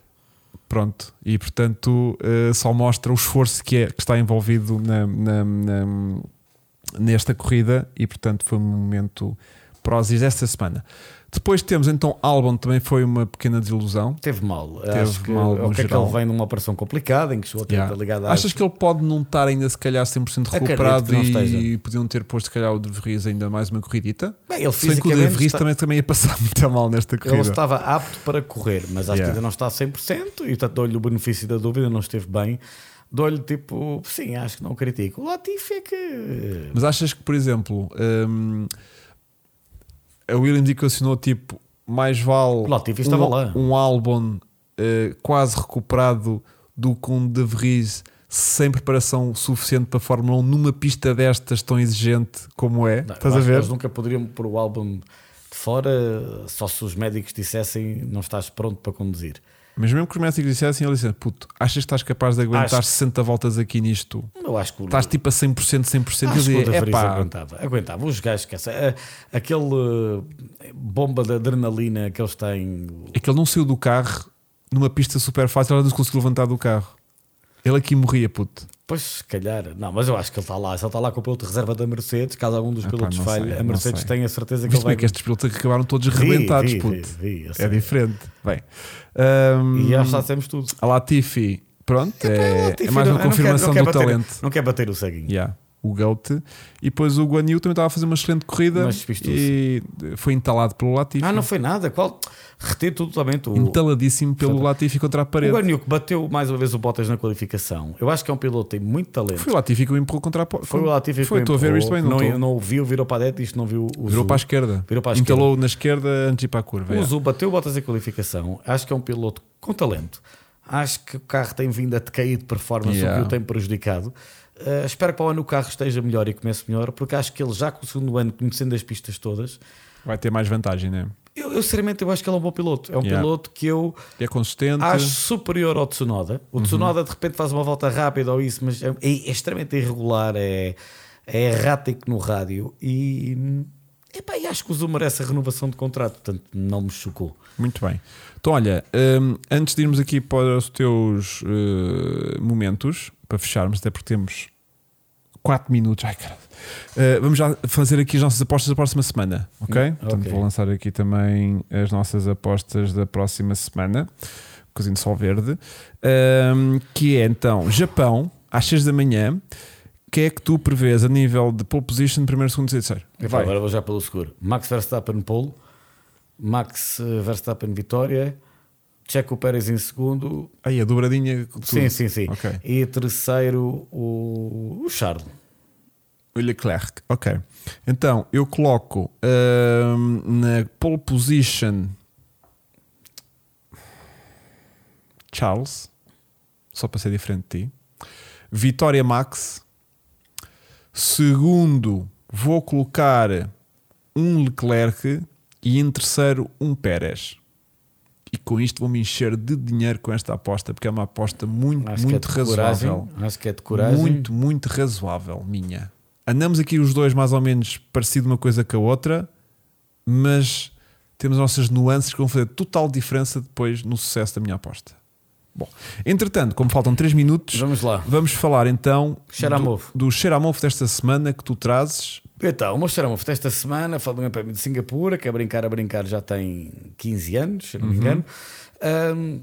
Speaker 1: Pronto, e portanto eh, só mostra o esforço que, é, que está envolvido na, na- na- nesta corrida e portanto foi um momento prósis desta semana. Depois temos então Albon, também foi uma pequena desilusão.
Speaker 2: Teve mal.
Speaker 1: Teve
Speaker 2: Acho que,
Speaker 1: mal
Speaker 2: o que é que ele vem numa operação complicada em que chegou a
Speaker 1: Yeah.
Speaker 2: ligado à
Speaker 1: Achas que ele pode não estar ainda se calhar 100%
Speaker 2: Acredito
Speaker 1: recuperado e
Speaker 2: esteja.
Speaker 1: podiam ter posto se calhar o De Vries ainda mais uma corridita?
Speaker 2: Bem, ele
Speaker 1: Sem que o De Vries
Speaker 2: está-
Speaker 1: também, também ia passar muito mal nesta
Speaker 2: ele
Speaker 1: corrida.
Speaker 2: estava apto para correr, mas acho
Speaker 1: Yeah.
Speaker 2: que ainda não está a 100% e portanto dou-lhe o benefício da dúvida, não esteve bem. Dou-lhe tipo, sim, acho que não critico. O Latifi é que.
Speaker 1: Mas achas que, por exemplo, hum, a Williams equacionou tipo mais vale um, um álbum eh, quase recuperado do que um De Vries sem preparação suficiente para a Fórmula 1 numa pista destas tão exigente como é?
Speaker 2: Não,
Speaker 1: Estás a ver?
Speaker 2: Eles nunca poderiam pôr o álbum de fora só se os médicos dissessem não estás pronto para conduzir.
Speaker 1: Mas mesmo que os médicos dissessem, ele disse: Puto, achas que estás capaz de aguentar
Speaker 2: Acho-
Speaker 1: 60 voltas aqui nisto?
Speaker 2: Eu acho que o,
Speaker 1: Estás tipo a 100%, 100%.
Speaker 2: acho que o
Speaker 1: dizia: é pá,
Speaker 2: aguentava. Aguentava. Os gajos que essa, a- aquele eh, bomba de adrenalina que eles têm.
Speaker 1: é que ele não saiu do carro numa pista super fácil, ele não se conseguiu levantar do carro. Ele aqui morria, puto.
Speaker 2: Pois, se calhar, não, mas eu acho que ele está lá. Se ele está lá com o piloto de reserva da Mercedes, caso algum dos pilotos
Speaker 1: não
Speaker 2: falhe,
Speaker 1: sei,
Speaker 2: a Mercedes tem a certeza que
Speaker 1: Viste
Speaker 2: ele
Speaker 1: como
Speaker 2: vai.
Speaker 1: é que estes pilotos acabaram todos
Speaker 2: Vi,
Speaker 1: rebentados,
Speaker 2: vi,
Speaker 1: puto.
Speaker 2: vi,
Speaker 1: É diferente. Bem, hum,
Speaker 2: E já sabemos tudo.
Speaker 1: a Latifi pronto, é,
Speaker 2: Latifi
Speaker 1: é mais
Speaker 2: não-
Speaker 1: uma
Speaker 2: não quer-
Speaker 1: confirmação
Speaker 2: não quer
Speaker 1: do
Speaker 2: bater-
Speaker 1: talento.
Speaker 2: Não quer bater o ceguinho.
Speaker 1: Yeah, o GOAT. E depois o Guan Yu também estava a fazer uma excelente corrida
Speaker 2: Mas
Speaker 1: e foi entalado pelo Latifi.
Speaker 2: Ah, não foi nada. Qual? Retiro totalmente o.
Speaker 1: Entaladíssimo pelo
Speaker 2: Portanto,
Speaker 1: Latifi contra a
Speaker 2: O
Speaker 1: parede.
Speaker 2: Guanyu que bateu mais uma vez o Bottas na qualificação. Eu acho que é um piloto que tem muito talento.
Speaker 1: Foi o Latifi que o empurrou contra a porta.
Speaker 2: Foi o Latifi
Speaker 1: Foi,
Speaker 2: que
Speaker 1: estou a ver isto bem, não,
Speaker 2: não,
Speaker 1: estou.
Speaker 2: não, viu, virou para a direita, isto não viu o
Speaker 1: Virou
Speaker 2: Zul.
Speaker 1: para a esquerda.
Speaker 2: Virou para a
Speaker 1: Entalou na esquerda antes de ir para a curva.
Speaker 2: O
Speaker 1: é.
Speaker 2: Zul bateu o Bottas em qualificação. Acho que é um piloto com talento. Acho que o carro tem vindo a decair de performance,
Speaker 1: Yeah.
Speaker 2: o que o tem prejudicado. Uh, espero que para o ano o carro esteja melhor e comece melhor, porque acho que ele já com o segundo ano, conhecendo as pistas todas,
Speaker 1: Vai ter mais vantagem, né?
Speaker 2: eu, eu sinceramente eu acho que ele é um bom piloto. É um
Speaker 1: Yeah.
Speaker 2: piloto que eu
Speaker 1: é consistente.
Speaker 2: acho superior ao Tsunoda. O Tsunoda de repente faz uma volta rápida ou isso, mas é, é extremamente irregular, é, é errático no rádio e, epá, e acho que o Zul merece a renovação de contrato, portanto não me chocou.
Speaker 1: Muito bem. Então, olha, hum, antes de irmos aqui para os teus uh, momentos, para fecharmos, até porque temos 4 minutos. Ai, caralho. Uh, vamos já fazer aqui as nossas apostas da próxima semana, ok?
Speaker 2: Hum,
Speaker 1: Portanto,
Speaker 2: ok.
Speaker 1: vou lançar aqui também as nossas apostas da próxima semana, cozinho de sol verde, Hum, que é então Japão, às 6 da manhã. O que é que tu prevês a nível de pole position, primeiro, segundo e terceiro?
Speaker 2: Agora vou já pelo seguro. Max Verstappen pole, Max eh, Verstappen vitória, Checo Pérez em segundo,
Speaker 1: Aí, a dobradinha. tudo.
Speaker 2: sim, sim, sim.
Speaker 1: Ok.
Speaker 2: E terceiro o, o Charles.
Speaker 1: O Leclerc, ok. Então eu coloco ahm, na pole position Charles, só para ser diferente de ti. Vitória Max. Segundo, vou colocar um Leclerc e em terceiro, um Pérez. E com isto vou me encher de dinheiro com esta aposta, porque é uma aposta muito,
Speaker 2: Acho
Speaker 1: muito
Speaker 2: que é de coragem.
Speaker 1: razoável.
Speaker 2: Acho que é de coragem.
Speaker 1: Muito, muito razoável, minha. Andamos aqui os dois mais ou menos parecido uma coisa com a outra, mas temos nossas nuances que vão fazer total diferença depois no sucesso da minha aposta. Bom, entretanto, como faltam 3 minutos,
Speaker 2: Vamos lá.
Speaker 1: vamos falar então
Speaker 2: Xeramove.
Speaker 1: do, do Xeramove desta semana que tu trazes.
Speaker 2: Então, o meu Xeramove desta semana fala do meu prémio de Singapura, que a brincar, a brincar já tem 15 anos, se não me engano. Um,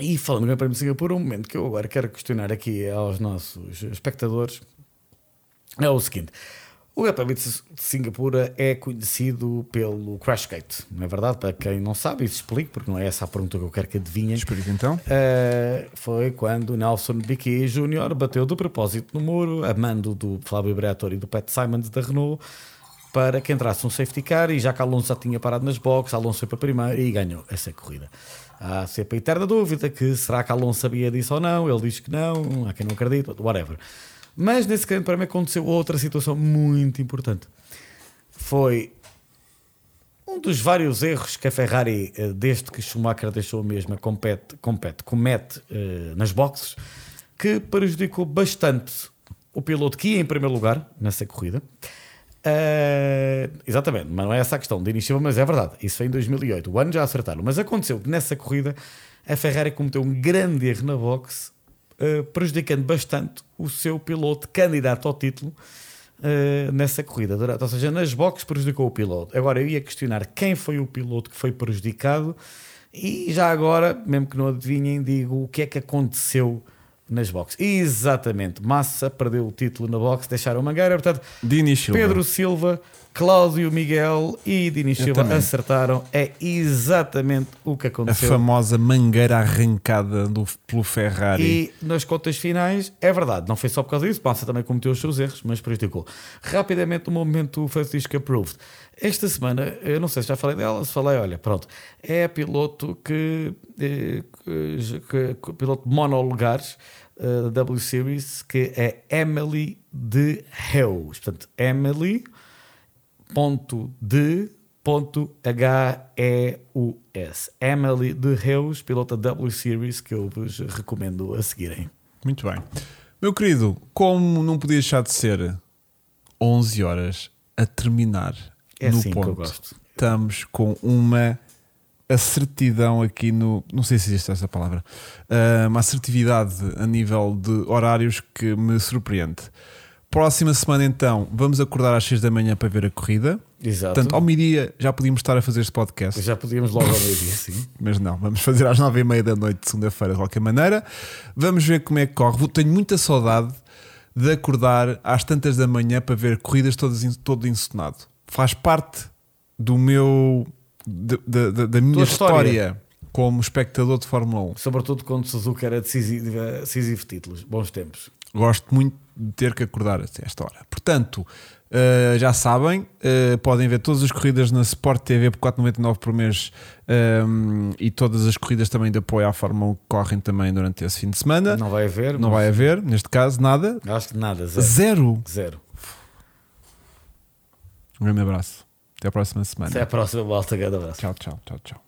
Speaker 2: e falando do meu prémio de Singapura, um momento que eu agora quero questionar aqui aos nossos espectadores é o seguinte. O Prémio de Singapura é conhecido pelo Crashgate, não é verdade? Para quem não sabe, isso explico, porque não é essa a pergunta que eu quero que adivinhem.
Speaker 1: Explica então.
Speaker 2: Uh, foi quando Nelson Piquet Jr. bateu de propósito no muro, a mando do Fábio Briatore e do Pat Simons da Renault, para que entrasse um safety car e já que Alonso já tinha parado nas boxes, Alonso foi para primeiro e ganhou essa corrida. Há sempre a eterna dúvida que será que Alonso sabia disso ou não, ele diz que não, há quem não acredita, whatever. Mas nesse grande prémio aconteceu outra situação muito importante. Foi um dos vários erros que a Ferrari, eh, desde que Schumacher deixou a mesma, compete, compete, comete eh, nas boxes, que prejudicou bastante o piloto que ia em primeiro lugar nessa corrida. Eh, exatamente, mas não é essa a questão de início, mas é verdade. Isso foi em 2008. O ano já acertaram. Mas aconteceu que nessa corrida a Ferrari cometeu um grande erro na box, prejudicando bastante o seu piloto candidato ao título eh, nessa corrida. Durante- Ou seja, nas boxes prejudicou o piloto. Agora eu ia questionar quem foi o piloto que foi prejudicado e já agora, mesmo que não adivinhem, digo o que é que aconteceu nas boxes. Exatamente, Massa perdeu o título na box, deixaram Mangueira, portanto,
Speaker 1: Dini Silva.
Speaker 2: Pedro Silva, Cláudio Miguel e Dini Silva acertaram. É exatamente o que
Speaker 1: A
Speaker 2: aconteceu.
Speaker 1: famosa mangueira arrancada do, pelo Ferrari.
Speaker 2: E nas contas finais, é verdade, não foi só por causa disso, Massa também cometeu os seus erros, mas prejudicou. Rapidamente, o momento Francisco Approved. Esta semana, eu não sei se já falei dela, se falei, olha, pronto, é a piloto que, eh, que, que- que- piloto monolugares eh, da W Series, que é Emily de Heus. Portanto, Emily ponto de ponto H-E-U-S. Emily de Reus, pilota W Series, que eu vos recomendo a seguirem.
Speaker 1: Muito bem. Meu querido, como não podia deixar de ser 11 horas a terminar
Speaker 2: É
Speaker 1: no
Speaker 2: assim que eu
Speaker 1: ponto,
Speaker 2: gosto.
Speaker 1: estamos com uma assertidão aqui no. Não sei se existe essa palavra. ah, uma assertividade a nível de horários que me surpreende. Próxima semana, então, vamos acordar às 6 da manhã para ver a corrida.
Speaker 2: Exato.
Speaker 1: Portanto, ao meio-dia já podíamos estar a fazer este podcast.
Speaker 2: Já podíamos logo ao meio-dia, sim.
Speaker 1: Mas não, vamos fazer às 9 e meia da noite, de segunda-feira, de qualquer maneira. Vamos ver como é que corre. Tenho muita saudade de acordar às tantas da manhã para ver corridas todas todo encenado. Faz parte do meu. de- de- de- da minha história.
Speaker 2: história.
Speaker 1: como espectador de Fórmula 1.
Speaker 2: Sobretudo quando Suzuka era decisivo, decisivo títulos. Bons tempos.
Speaker 1: Gosto muito ter que acordar a esta hora. Portanto, eh, já sabem, eh, podem ver todas as corridas na Sport TV por 4,99 por mês ehm, e todas as corridas também de apoio à Fórmula 1 que correm também durante esse fim de semana. Não,
Speaker 2: Não vai haver. mas
Speaker 1: vai haver, neste caso, nada.
Speaker 2: Acho que nada. Zero.
Speaker 1: Zero.
Speaker 2: Zero.
Speaker 1: Um grande abraço. Até a próxima semana.
Speaker 2: Até a próxima, malta. Grande abraço.
Speaker 1: Tchau, tchau, tchau, tchau.